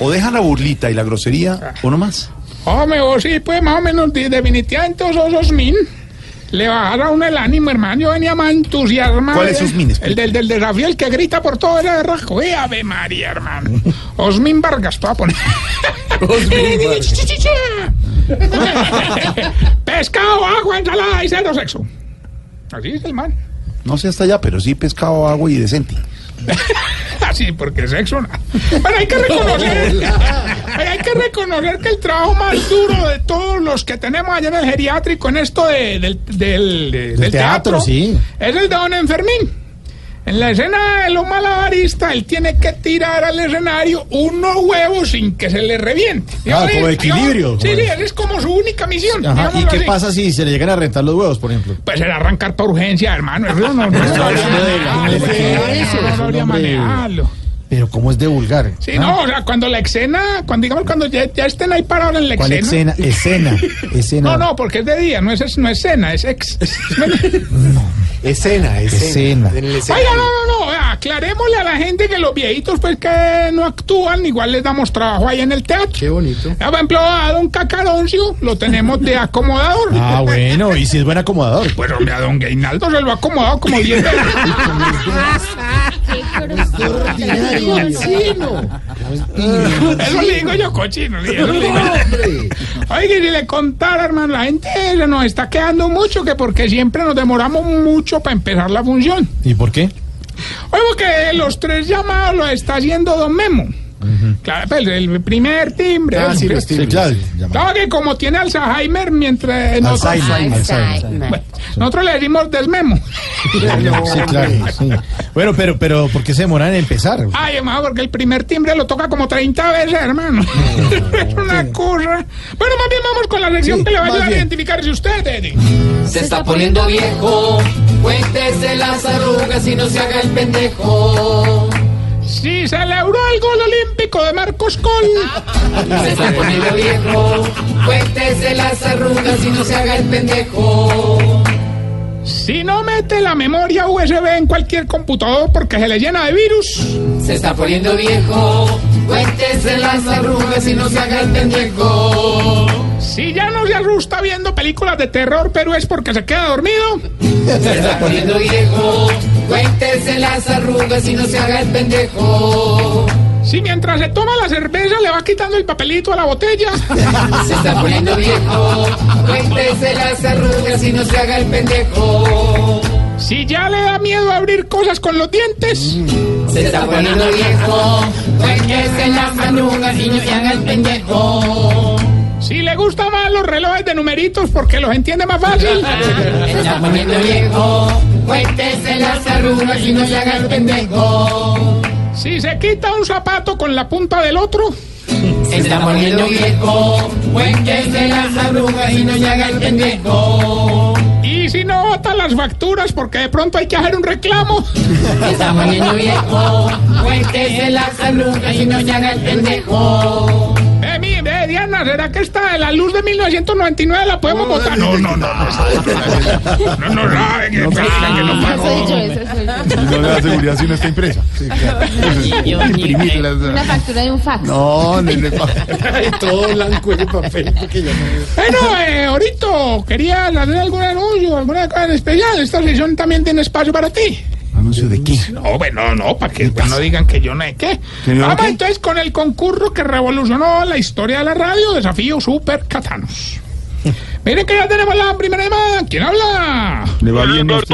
O dejan la burlita y la grosería, o no más. Hombre, vos sí, pues más o menos, de- definitivamente vos sos Osmin. Le bajará uno el ánimo, hermano. Yo venía más entusiasmado. ¿Cuál es Osmin? El del, del desafío, el que grita por todo el rajo. ¡Eh, Ave María, hermano! Osmin Vargas, te voy a poner. Pescado, agua, ensalada y cero sexo. Así es el man. No sé hasta allá, pero sí pescado, agua y decente. Así, porque sexo no. Bueno, hay que reconocer, hay que reconocer que el trabajo más duro de todos los que tenemos allá en el geriátrico en esto de- del, del, de- del teatro, sí. es el de don Enfermín. En la escena de los malabaristas, él tiene que tirar al escenario unos huevos sin que se le reviente. Ah, Digamos, como equilibrio. Sí, sí, esa es como su única misión. Ajá, ¿Y qué así. pasa si se le llegan a rentar los huevos, por ejemplo? Pues era arrancar por urgencia, hermano. Eso no, no, no, hablando de la- no, de la- no, eso, no, es no, un no, hombre- manejarlo. Pero ¿cómo es de vulgar? Sí, ¿Ah? no, o sea, cuando la escena, cuando digamos, cuando ya, ya estén ahí parados en la ¿Cuál escena. escena? Escena, escena. No, no, porque es de día, no es, no es escena, es ex. Escena, escena. Escena. Oiga, no, no, no, aclarémosle a la gente que los viejitos, pues que no actúan, igual les damos trabajo ahí en el teatro. Qué bonito. Ya, Por ejemplo, a don Cacaroncio lo tenemos de acomodador. Ah, bueno, y si es buen acomodador. Pues hombre, a don Gainaldo se lo ha acomodado como 10 veces. Ordinario, vecino. Eso le digo yo, cochino. eso le digo yo. Oiga, y si le contara, hermano, la gente nos está quedando mucho que porque siempre nos demoramos mucho para empezar la función. ¿Y por qué? Oigo que los tres llamados los está haciendo Don Memo. Claro, pues el primer timbre. Ah, el sí, pri- los timbres. Sí, claro. Claro que como tiene Alzheimer, mientras nosotros, Alzheimer. Alzheimer. Bueno, nosotros le decimos desmemo. Sí, claro. sí. Bueno, pero, pero ¿por qué se demoran en empezar? Ay, hermano, porque el primer timbre lo toca como 30 veces, hermano. es una cosa. Bueno, más bien vamos con la sección Sí, que le va a ayudar a identificarse usted, Eddie. Se está poniendo viejo, cuéntese las arrugas y no se haga el pendejo. Sí, celebró el gol olímpico de Marcos Col. Se está poniendo viejo, cuéntese las arrugas y no se haga el pendejo. Si no mete la memoria USB en cualquier computador porque se le llena de virus. Se está poniendo viejo, cuéntese las arrugas y no se haga el pendejo. Si ya no se asusta viendo películas de terror, pero es porque se queda dormido. Se está poniendo viejo, cuéntese las arrugas y no se haga el pendejo. Si mientras se toma la cerveza le va quitando el papelito a la botella. Se está poniendo viejo, cuéntese las arrugas y no se haga el pendejo. Si ya le da miedo abrir cosas con los dientes. Se está poniendo viejo, cuéntese las arrugas y no se haga el pendejo. Si le gustan más los relojes de numeritos porque los entiende más fácil. Se está poniendo viejo, cuéntese las arrugas y no se haga el pendejo. Si se quita un zapato con la punta del otro. Se está poniendo viejo, cuéntese las arrugas y no se haga el pendejo. Y si no bota las facturas porque de pronto hay que hacer un reclamo. Se está poniendo viejo, cuéntese las arrugas y no se haga el pendejo. Eh, mi, eh, Diana, ¿será que esta de la luz de 1999 la podemos votar? No, no, no. No, no, no. Y no le da seguridad si no está impresa. Imprimirla. Una factura de un fax. No, no le Todo blanco ese papel. no- Bueno, eh, ahorita quería hacer algún anuncio, alguna cosa en especial. Esta sesión también tiene espacio para ti. ¿Anuncio de qué? No, bueno, no, para que después no digan que yo no sé qué. ¿Que yo no Vamos qué? entonces con el concurso que revolucionó la historia de la radio, Desafío Super Catanos. Miren que ya tenemos la primera llamada. ¿Quién habla? Le va bien. Montoya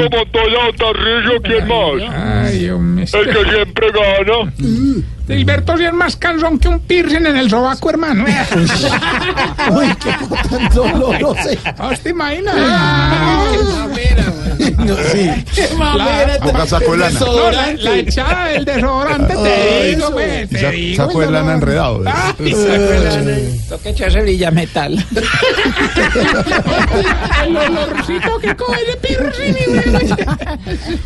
Tarrillo, ¿quién más? Ay, Dios mío. El que siempre gana. Gilberto sí es más cansón que un piercing en el sobaco, hermano. Uy, qué tan dolorosa. ¿Os te imaginas? Ah. No, sí. Qué mamera. Boca saco de lana. No, la, la echada del desodorante, te digo, pues, te Sa- digo. Saco de lana enredado. Ay, saco de lana. Toca echarse brilla metal. El olorcito que coge de pirrini.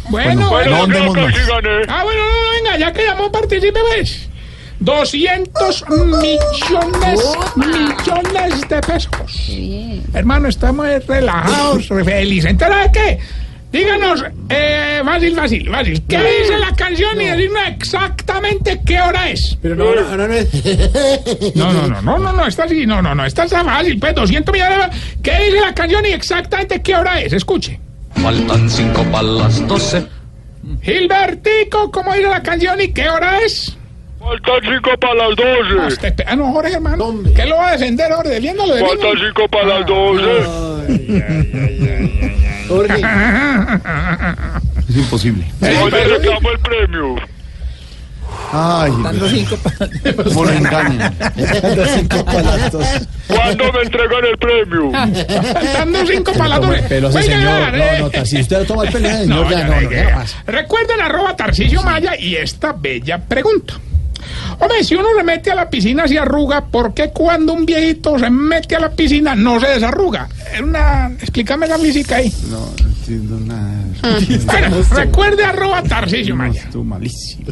Bueno, Bueno, bueno. ¿dónde hemos más? Ah, bueno, no, no, venga, ya que llamó, participe, pues. 200 millones, millones de pesos. Hermano, estamos relajados, re felices. Entonces, ¿sabe qué? Díganos, eh, fácil, fácil, fácil. ¿Qué dice la canción y decirnos exactamente qué hora es? Pero no, no, no, no es. No, no, no, no, no, no, está así, no, no, no, está fácil, pues 200 millones de ¿Qué dice la canción y exactamente qué hora es? Escuche. Faltan cinco para las doce. Gilbertico, ¿cómo dice la canción y qué hora es? Faltan cinco para las Ah, doce. usted, ah, no, Jorge, hermano. ¿Qué lo va a descender, Jorge? Defiéndalo, Faltan defiéndalo. cinco para las doce. Jorge. Es imposible. Hoy le reclamo el premio. Ay, Faltando cinco para cómo lo engañan. ¿Cuándo me entregan el premio? Faltando cinco. Pero ese eh. no, no, si usted toma el pelo, No, señor, ya no, no, más. Recuerden arroba Tarcisio Maya y esta bella pregunta. Hombre, si uno se mete a la piscina se arruga, ¿por qué cuando un viejito se mete a la piscina no se desarruga? Es una... Explícame la física ahí. No, no entiendo nada. Bueno, recuerde arroba Tarcisio Maya. Tú malísimo.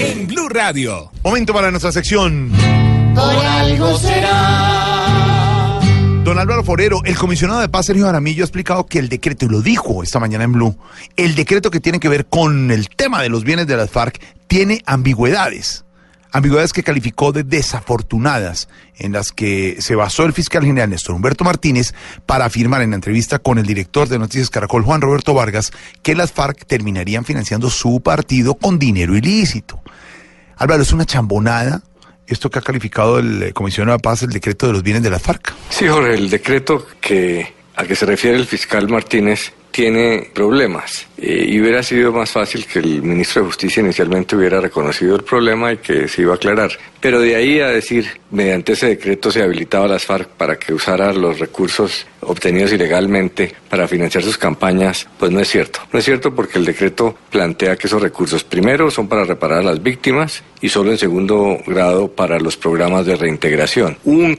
En Blue Radio. Momento para nuestra sección. Por algo será. Don Álvaro Forero, el comisionado de paz Sergio Jaramillo ha explicado que el decreto, y lo dijo esta mañana en Blue, el decreto que tiene que ver con el tema de los bienes de las FARC tiene ambigüedades. Ambigüedades que calificó de desafortunadas, en las que se basó el fiscal general Néstor Humberto Martínez para afirmar en la entrevista con el director de Noticias Caracol, Juan Roberto Vargas, que las FARC terminarían financiando su partido con dinero ilícito. Álvaro, es una chambonada esto que ha calificado el eh, comisionado de paz, el decreto de los bienes de las FARC. Sí, Jorge, el decreto que al que se refiere el fiscal Martínez tiene problemas eh, y hubiera sido más fácil que el ministro de Justicia inicialmente hubiera reconocido el problema y que se iba a aclarar. Pero de ahí a decir, mediante ese decreto se habilitaba a las FARC para que usara los recursos obtenidos ilegalmente para financiar sus campañas, pues no es cierto. No es cierto porque el decreto plantea que esos recursos primero son para reparar a las víctimas y solo en segundo grado para los programas de reintegración. Un,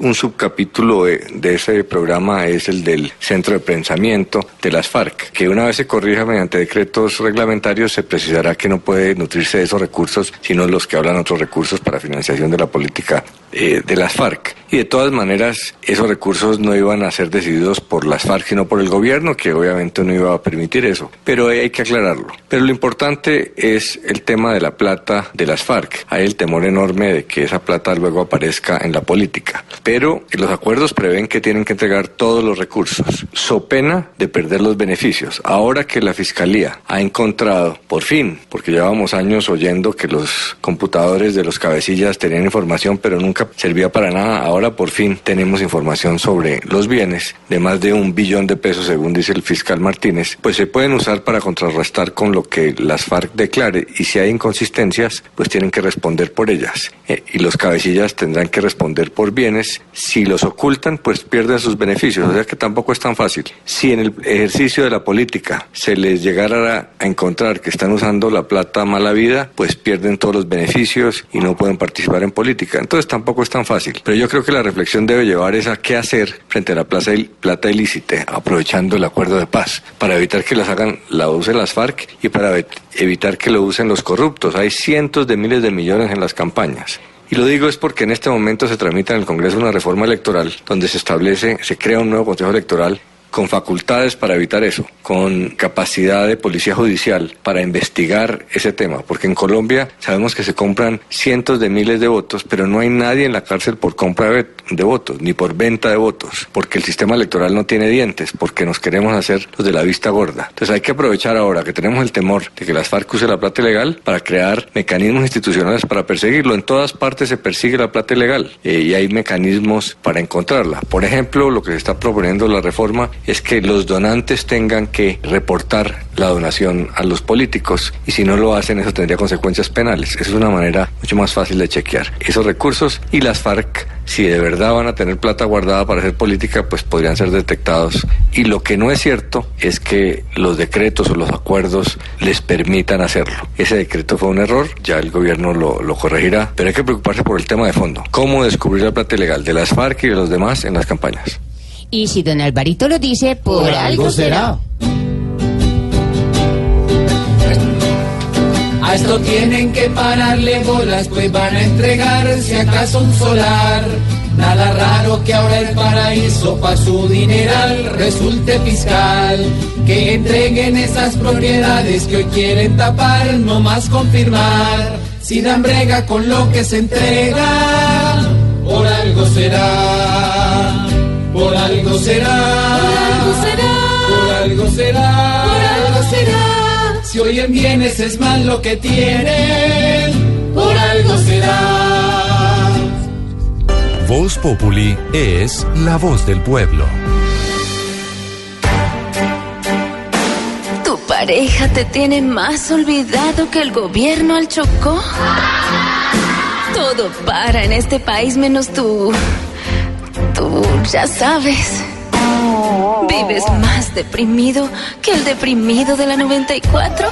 un subcapítulo de, de ese programa es el del centro de pensamiento de las FARC, que una vez se corrija mediante decretos reglamentarios se precisará que no puede nutrirse de esos recursos, sino los que hablan otros recursos para financiación de la política eh, de las FARC. Y de todas maneras, esos recursos no iban a ser decididos por las FARC, sino por el gobierno, que obviamente no iba a permitir eso. Pero hay que aclararlo. Pero lo importante es el tema de la plata de las FARC. Hay el temor enorme de que esa plata luego aparezca en la política. Pero los acuerdos prevén que tienen que entregar todos los recursos, so pena de perder los beneficios. Ahora que la Fiscalía ha encontrado, por fin, porque llevábamos años oyendo que los computadores de los cabecillas tenían información, pero nunca servía para nada, ahora por fin tenemos información sobre los bienes de más de un billón de pesos, según dice el fiscal Martínez, pues se pueden usar para contrarrestar con lo que las FARC declare y si hay inconsistencias, pues tienen que responder por ellas. Eh, y los cabecillas tendrán que responder por bienes. Si los ocultan, pues pierden sus beneficios. O sea que tampoco es tan fácil. Si en el ejercicio de la política se les llegara a encontrar que están usando la plata mala vida, pues pierden todos los beneficios y no pueden participar en política. Entonces tampoco es tan fácil. Pero yo creo que la reflexión debe llevar es a qué hacer frente a la plaza plata ilícita, aprovechando el acuerdo de paz, para evitar que las hagan, la usen las FARC y para ev- evitar que lo usen los corruptos. Hay cientos de miles de millones en las campañas. Y lo digo es porque en este momento se tramita en el Congreso una reforma electoral donde se establece, se crea un nuevo Consejo Electoral con facultades para evitar eso, con capacidad de policía judicial para investigar ese tema, porque en Colombia sabemos que se compran cientos de miles de votos, pero no hay nadie en la cárcel por compra de, votos, ni por venta de votos, porque el sistema electoral no tiene dientes, porque nos queremos hacer los de la vista gorda. Entonces hay que aprovechar ahora que tenemos el temor de que las FARC use la plata ilegal para crear mecanismos institucionales para perseguirlo. En todas partes se persigue la plata ilegal eh, y hay mecanismos para encontrarla. Por ejemplo, lo que se está proponiendo la reforma es que los donantes tengan que reportar la donación a los políticos y si no lo hacen eso tendría consecuencias penales. Esa es una manera mucho más fácil de chequear esos recursos y las FARC, si de verdad van a tener plata guardada para hacer política, pues podrían ser detectados. Y lo que no es cierto es que los decretos o los acuerdos les permitan hacerlo. Ese decreto fue un error, ya el gobierno lo, lo corregirá, pero hay que preocuparse por el tema de fondo. ¿Cómo descubrir la plata ilegal de las FARC y de los demás en las campañas? Y si don Alvarito lo dice, por, algo será. A esto tienen que pararle bolas, pues van a entregar si acaso un solar. Nada raro que ahora el paraíso pa' su dineral resulte fiscal. Que entreguen esas propiedades que hoy quieren tapar, no más confirmar. Si dan brega con lo que se entrega, por algo será. Por algo será. Por algo será. Por algo será. Si hoy en bienes es más lo que tienen, por algo será. Voz Populi es la voz del pueblo. ¿Tu pareja te tiene más olvidado que el gobierno al Chocó? Todo para en este país menos tú. Tú ya sabes. ¿Vives más deprimido que el deprimido de la 94?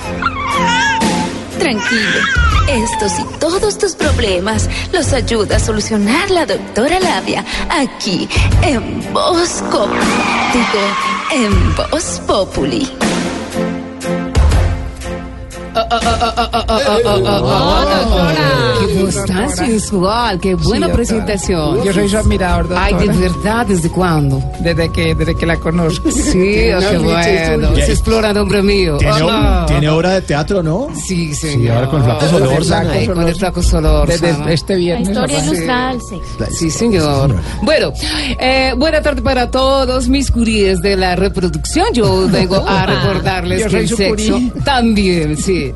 Tranquilo, estos y todos tus problemas los ayuda a solucionar la doctora Labia aquí en Bosco. Digo, en Voz Populi. Qué voz sensual, qué buena Sí, presentación. Yo soy su admirador, Ay, de doctora. verdad, ¿desde cuándo? Desde que, desde que la conozco. Sí, oh, qué bueno. Se explora nombre mío. ¿Tiene, Ah. tiene obra de teatro, no? Sí, Sí, señor. ahora con el flaco Solórzano. Ay, con el flaco Solórzano. Desde este viernes. Historia papá. ilustrada del sexo. Sí, señor. Bueno, eh, buena tarde para todos mis curíes de la reproducción. Yo vengo a recordarles Yo que el sexo curí. también, sí.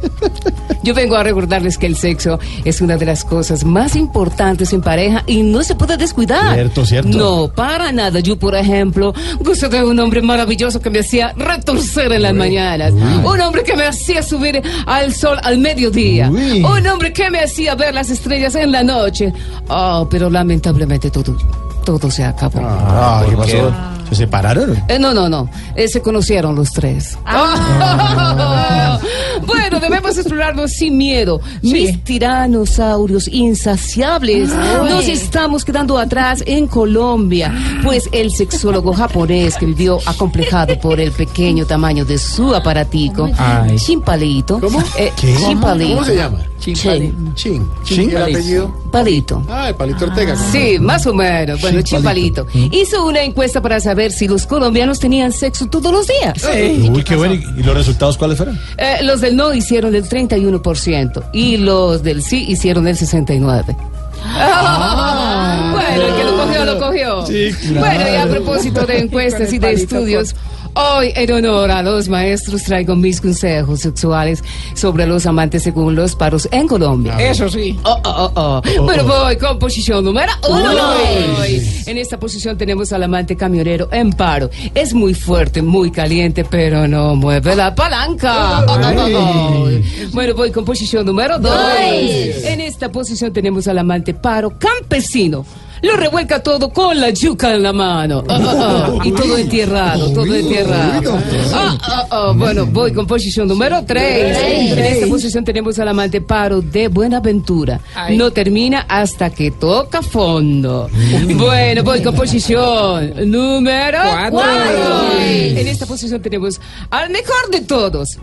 Yo vengo a recordarles que el sexo es una de las cosas más importantes en pareja y no se puede descuidar. Cierto, cierto. No, para nada. Yo, por ejemplo, gusto de un hombre maravilloso que me hacía retorcer en las mañanas. Un hombre que me hacía subir al sol al mediodía. Uy. Un hombre que me hacía ver las estrellas en la noche. Oh, pero lamentablemente todo, todo se acabó. Ah, ¿qué pasó? ¿Se separaron? Eh, no, no, no. Eh, se conocieron los tres. bueno, debemos explorarnos sin miedo. Mis tiranosaurios insaciables. Nos estamos quedando atrás en Colombia. Pues el sexólogo japonés que vivió acomplejado por el pequeño tamaño de su aparatico. Ay. Chimpalito. ¿Cómo? Eh, ¿Qué? Chimpalito. ¿Cómo se llama? Chin. Chin. Chin. ¿Y el apellido? Palito. Ah, el Palito Ortega. Sí, más o menos. Bueno, Chimpalito. Hizo una encuesta para saber si los colombianos tenían sexo todos los días. Uy, qué bueno. ¿Y los resultados cuáles fueron? Eh, los del no hicieron el 31% y los del sí hicieron el 69%. bueno, el que lo cogió, lo cogió. Sí, claro. Bueno, y a propósito de encuestas y de estudios, hoy en honor a los maestros traigo mis consejos sexuales sobre los amantes según los paros en Colombia. Eso sí. Oh, oh, oh, oh. Bueno, voy con posición número uno. Uy. En esta posición tenemos al amante camionero en paro. Es muy fuerte, muy caliente, pero no mueve la palanca. Oh, oh, oh, oh. Bueno, voy con posición número dos. En esta posición tenemos al amante paro campesino. Lo revuelca todo con la yuca en la mano. Oh, oh, oh. Y todo entierrado, todo entierrado. Ah, ah, ah. Bueno, voy con posición número 3. En esta posición tenemos al amante paro de Buenaventura. No termina hasta que toca fondo. Bueno, voy con posición número Cuatro. 4. En esta posición tenemos al mejor de todos.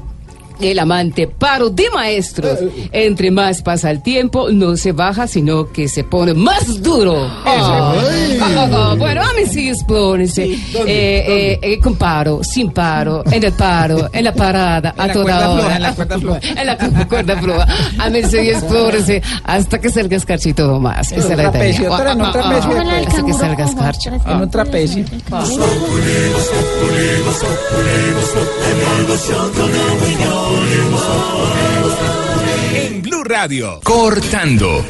El amante paro de maestros. Entre más pasa el tiempo, no se baja, sino que se pone más duro. Ah, ah, ah, bueno, a mí sí, explórense. Eh, eh, eh, con paro, sin paro, en el paro, en la parada, a la toda hora. floja, en la cuerda floja. En la cu- cuerda floja. A mí sí, explórense hasta que salga escarcha y todo más. Esa es la trapecio, otra, en un trapecio. Ah, ah, ah, Hasta que salga escarcha. En un trapecio. En Blue Radio. Cortando.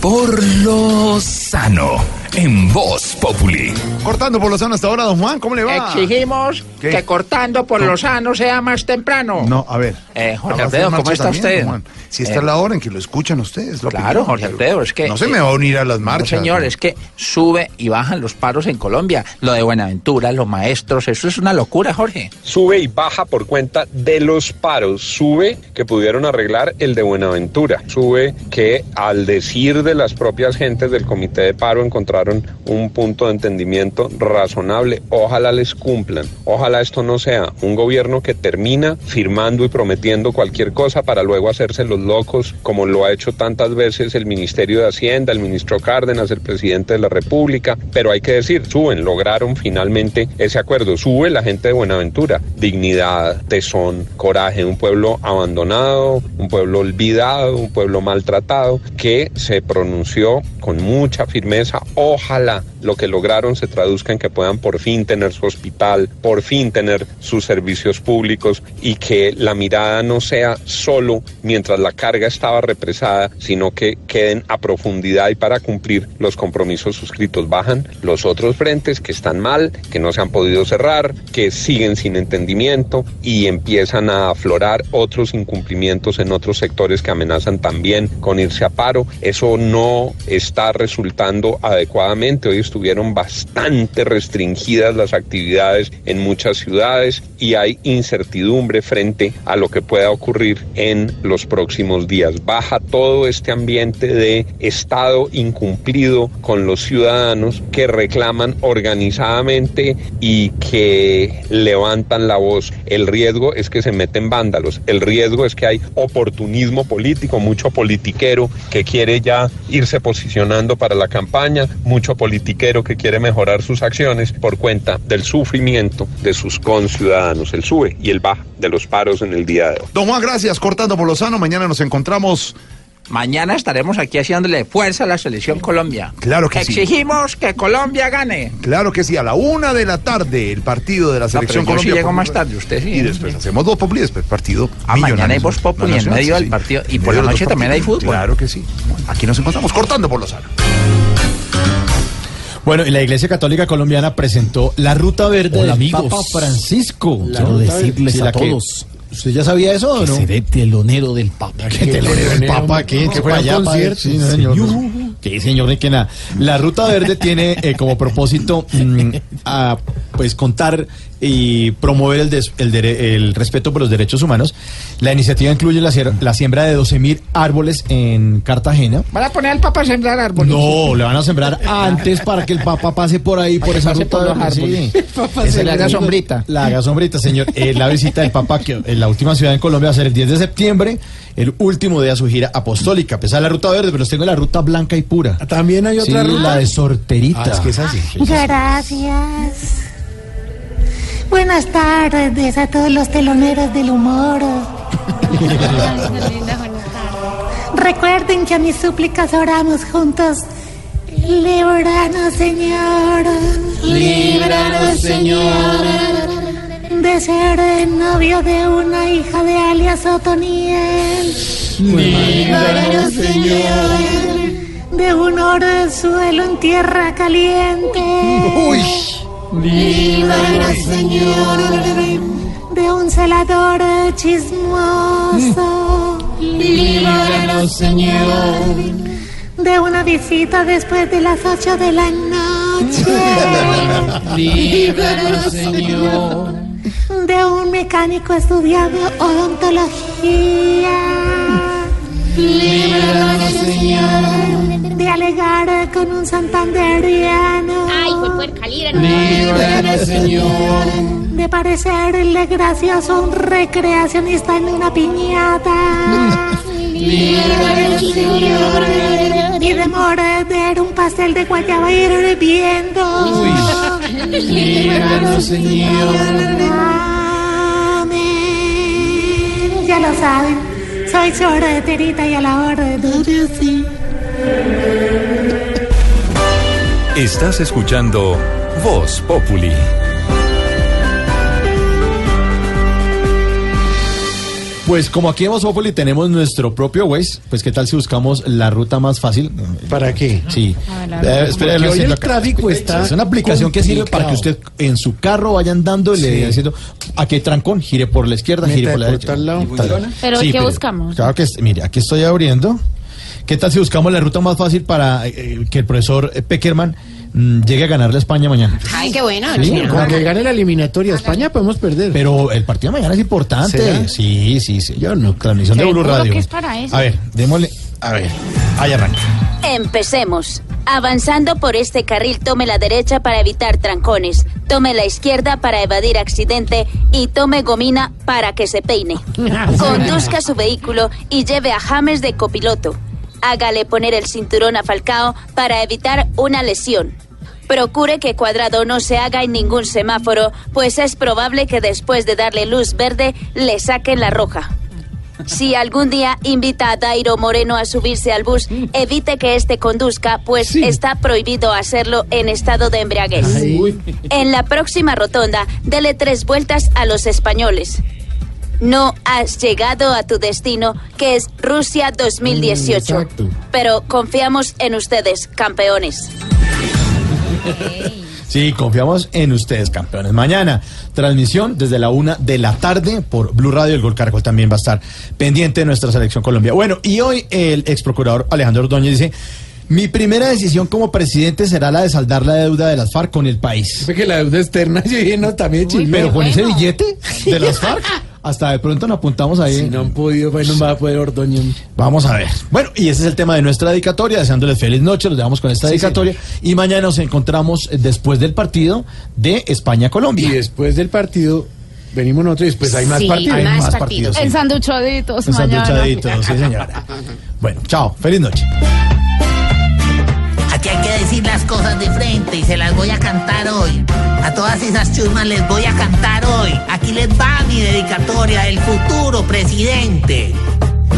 Por lo sano. En Voz Populi. Cortando por Lozano hasta ahora, don Juan, ¿cómo le va? Exigimos ¿Qué? que cortando por Lozano sea más temprano. No, a ver. Eh, Jorge Alfredo, ¿cómo está también, usted? Juan. Si esta Eh, es la hora en que lo escuchan ustedes. la Claro, opinión, Jorge Alfredo, es que... No se eh, me va a unir a las No, marchas. señor, ¿no? es que sube y bajan los paros en Colombia. Lo de Buenaventura, los maestros, eso es una locura, Jorge. Sube y baja por cuenta de los paros. Sube que pudieron arreglar el de Buenaventura. Sube que al decir de las propias gentes del comité de paro encontraron un punto de entendimiento razonable. Ojalá les cumplan. Ojalá esto no sea un gobierno que termina firmando y prometiendo cualquier cosa para luego hacerse los locos como lo ha hecho tantas veces el Ministerio de Hacienda, el ministro Cárdenas, el presidente de la República. Pero hay que decir, suben, lograron finalmente ese acuerdo. Sube la gente de Buenaventura. Dignidad, tesón, coraje. Un pueblo abandonado, un pueblo olvidado, un pueblo maltratado que se pronunció con mucha firmeza. Ojalá lo que lograron se traduzca en que puedan por fin tener su hospital, por fin tener sus servicios públicos y que la mirada no sea solo mientras la carga estaba represada, sino que queden a profundidad y para cumplir los compromisos suscritos. Bajan los otros frentes que están mal, que no se han podido cerrar, que siguen sin entendimiento y empiezan a aflorar otros incumplimientos en otros sectores que amenazan también con irse a paro. Eso no está resultando adecuadamente. Hoy estuvieron bastante restringidas las actividades en muchas ciudades y hay incertidumbre frente a lo que pueda ocurrir en los próximos días. Baja todo este ambiente de Estado incumplido con los ciudadanos que reclaman organizadamente y que levantan la voz. El riesgo es que se meten vándalos. El riesgo es que hay oportunismo político, mucho politiquero que quiere ya irse posicionando para la campaña, mucho politiquero que quiere mejorar sus acciones por cuenta del sufrimiento de sus conciudadanos. El sube y el baja de los paros en el día de hoy. Don Juan, gracias. Cortando por Lozano, mañana nos encontramos. Mañana estaremos aquí haciéndole fuerza a la selección Colombia. Claro que sí. Exigimos que Colombia gane. Claro que sí, a la una de la tarde, el partido de la No, selección pero yo sí Colombia. llego por- más tarde, usted sí. Y después hacemos dos populi, después partido. Ah, mañana hay. Voz Populi en medio sí, del sí. partido. Y por la los noche dos también hay fútbol. Claro que sí. Bueno, aquí nos encontramos cortando por Lozano. Bueno, y la Iglesia Católica Colombiana presentó la Ruta Verde Hola, del amigos. Papa Francisco. Quiero decirles a todos ¿Usted ya sabía eso o no? seré telonero del Papa. ¿Qué telonero del Papa? ¿Qué? ¿Qué para allá. Sí, señor. Sí, señor, ni que nada. La Ruta Verde tiene eh, como propósito mm, a, pues contar y promover el, des- el, dere- el respeto por los derechos humanos. La iniciativa incluye la, la siembra de 12.000 árboles en Cartagena. Van a poner al Papa a sembrar árboles. No, le van a sembrar antes para que el Papa pase por ahí, por esa ruta por los árboles. sí. El Papa se le haga sombrita. La haga sombrita, señor. Eh, la visita del Papa, que en la última ciudad en Colombia va a ser el 10 de septiembre, el último día de su gira apostólica. A pesar de la ruta verde, pero tengo la ruta blanca y pura. También hay otra Sí, ruta. la de sorterita. Ah, es que es así. Gracias. Buenas tardes a todos los teloneros del humor. Recuerden que a mis súplicas oramos juntos. Líbranos, Señor. Líbranos, Señor. De ser el novio de una hija de alias Otoniel. Líbranos, Señor. De un orzuelo en tierra caliente. Líbranos, Señor. De un celador chismoso. Líbranos, Señor. De una visita después de las ocho de la noche. Líbranos, Señor. De un mecánico estudiando odontología. Líbranos, Señor. De alegar con un santanderiano. Ay, fue puerca, líbranos. Líbranos, Señor. De parecerle gracioso a un recreacionista en una piñata. Líbranos, Señor. Y de morder un pastel de guayaba hirviendo. Líbranos, Señor. Amén. Ya lo saben, soy sorterita y a la orden de sí. Estás escuchando Voz Populi. Pues como aquí en Vosópoli tenemos nuestro propio Waze, pues qué tal si buscamos la ruta más fácil. ¿Para qué? Sí. Eh, lo hoy siento el tráfico está Es una aplicación que sirve para que usted en su carro vaya andando y le vaya diciendo, aquí hay trancón, gire por la izquierda, Meta gire por la derecha. tal lado. Tal. Pero, Sí, ¿qué buscamos? Claro que, mire, aquí estoy abriendo. ¿Qué tal si buscamos la ruta más fácil para eh, que el profesor eh, Peckerman mm, llegue a ganarle a España mañana? Ay, qué bueno. Sí, con que gane la eliminatoria España podemos perder. Pero el partido de mañana es importante. ¿Será? Sí, sí, sí. Yo no, transmisión de Blue Radio. que es para eso. A ver, démosle. A ver, ahí arranca. Empecemos. Avanzando por este carril, tome la derecha para evitar trancones, tome la izquierda para evadir accidente y tome gomina para que se peine. Conduzca su vehículo y lleve a James de copiloto. Hágale poner el cinturón a Falcao para evitar una lesión. Procure que Cuadrado no se haga en ningún semáforo, pues es probable que después de darle luz verde le saquen la roja. Si algún día invita a Dairo Moreno a subirse al bus, evite que éste conduzca, pues está prohibido hacerlo en estado de embriaguez. En la próxima rotonda, dele tres vueltas a los españoles. No has llegado a tu destino, que es Rusia 2018. exacto. Pero confiamos en ustedes, campeones. Sí, confiamos en ustedes, campeones. Mañana, transmisión desde la una de la tarde por Blue Radio. El Gol Caracol también va a estar pendiente de nuestra selección Colombia. Bueno, y hoy el ex procurador Alejandro Ordóñez dice. Mi primera decisión como presidente será la de saldar la deuda de las FARC con el país. Fue que la deuda externa, yo dije, no, también. Pero con ese billete de las FARC, hasta de pronto nos apuntamos ahí. Si no han podido, bueno, va a poder Ordóñez. Vamos a ver. Bueno, y ese es el tema de nuestra dedicatoria. Deseándoles feliz noche, los dejamos con esta Sí, dedicatoria. Y mañana nos encontramos eh, después del partido de España-Colombia. Y después del partido, venimos nosotros y después hay más Sí, partidos. hay más partidos. sí. Ensanduchaditos Un mañana. sanduchadito, sí, señora. Bueno, chao. Feliz noche. Aquí hay que decir las cosas de frente y se las voy a cantar hoy. A todas esas chusmas les voy a cantar hoy. Aquí les va mi dedicatoria del futuro presidente.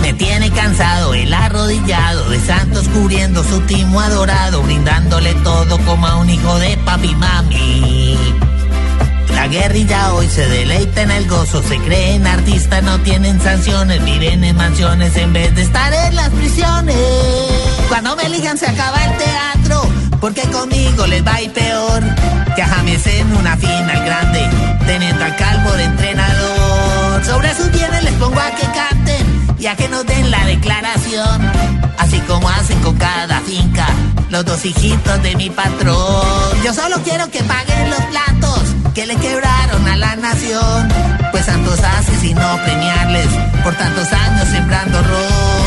Me tiene cansado el arrodillado de Santos cubriendo su timo adorado, brindándole todo como a un hijo de papi mami. La guerrilla hoy se deleita en el gozo, se creen artistas, no tienen sanciones, viven en mansiones en vez de estar en las prisiones. Cuando me elijan se acaba el teatro, porque conmigo les va a ir peor que a en una final grande, teniendo al calvo de entrenador. Sobre sus bienes les pongo a que canten y a que nos den la declaración, así como hacen con cada finca los dos hijitos de mi patrón. Yo solo quiero que paguen los platos que le quebraron a la nación, pues Santos hace sin no premiarles por tantos años sembrando horror.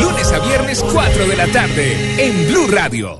Lunes a viernes 4 de la tarde en Blue Radio.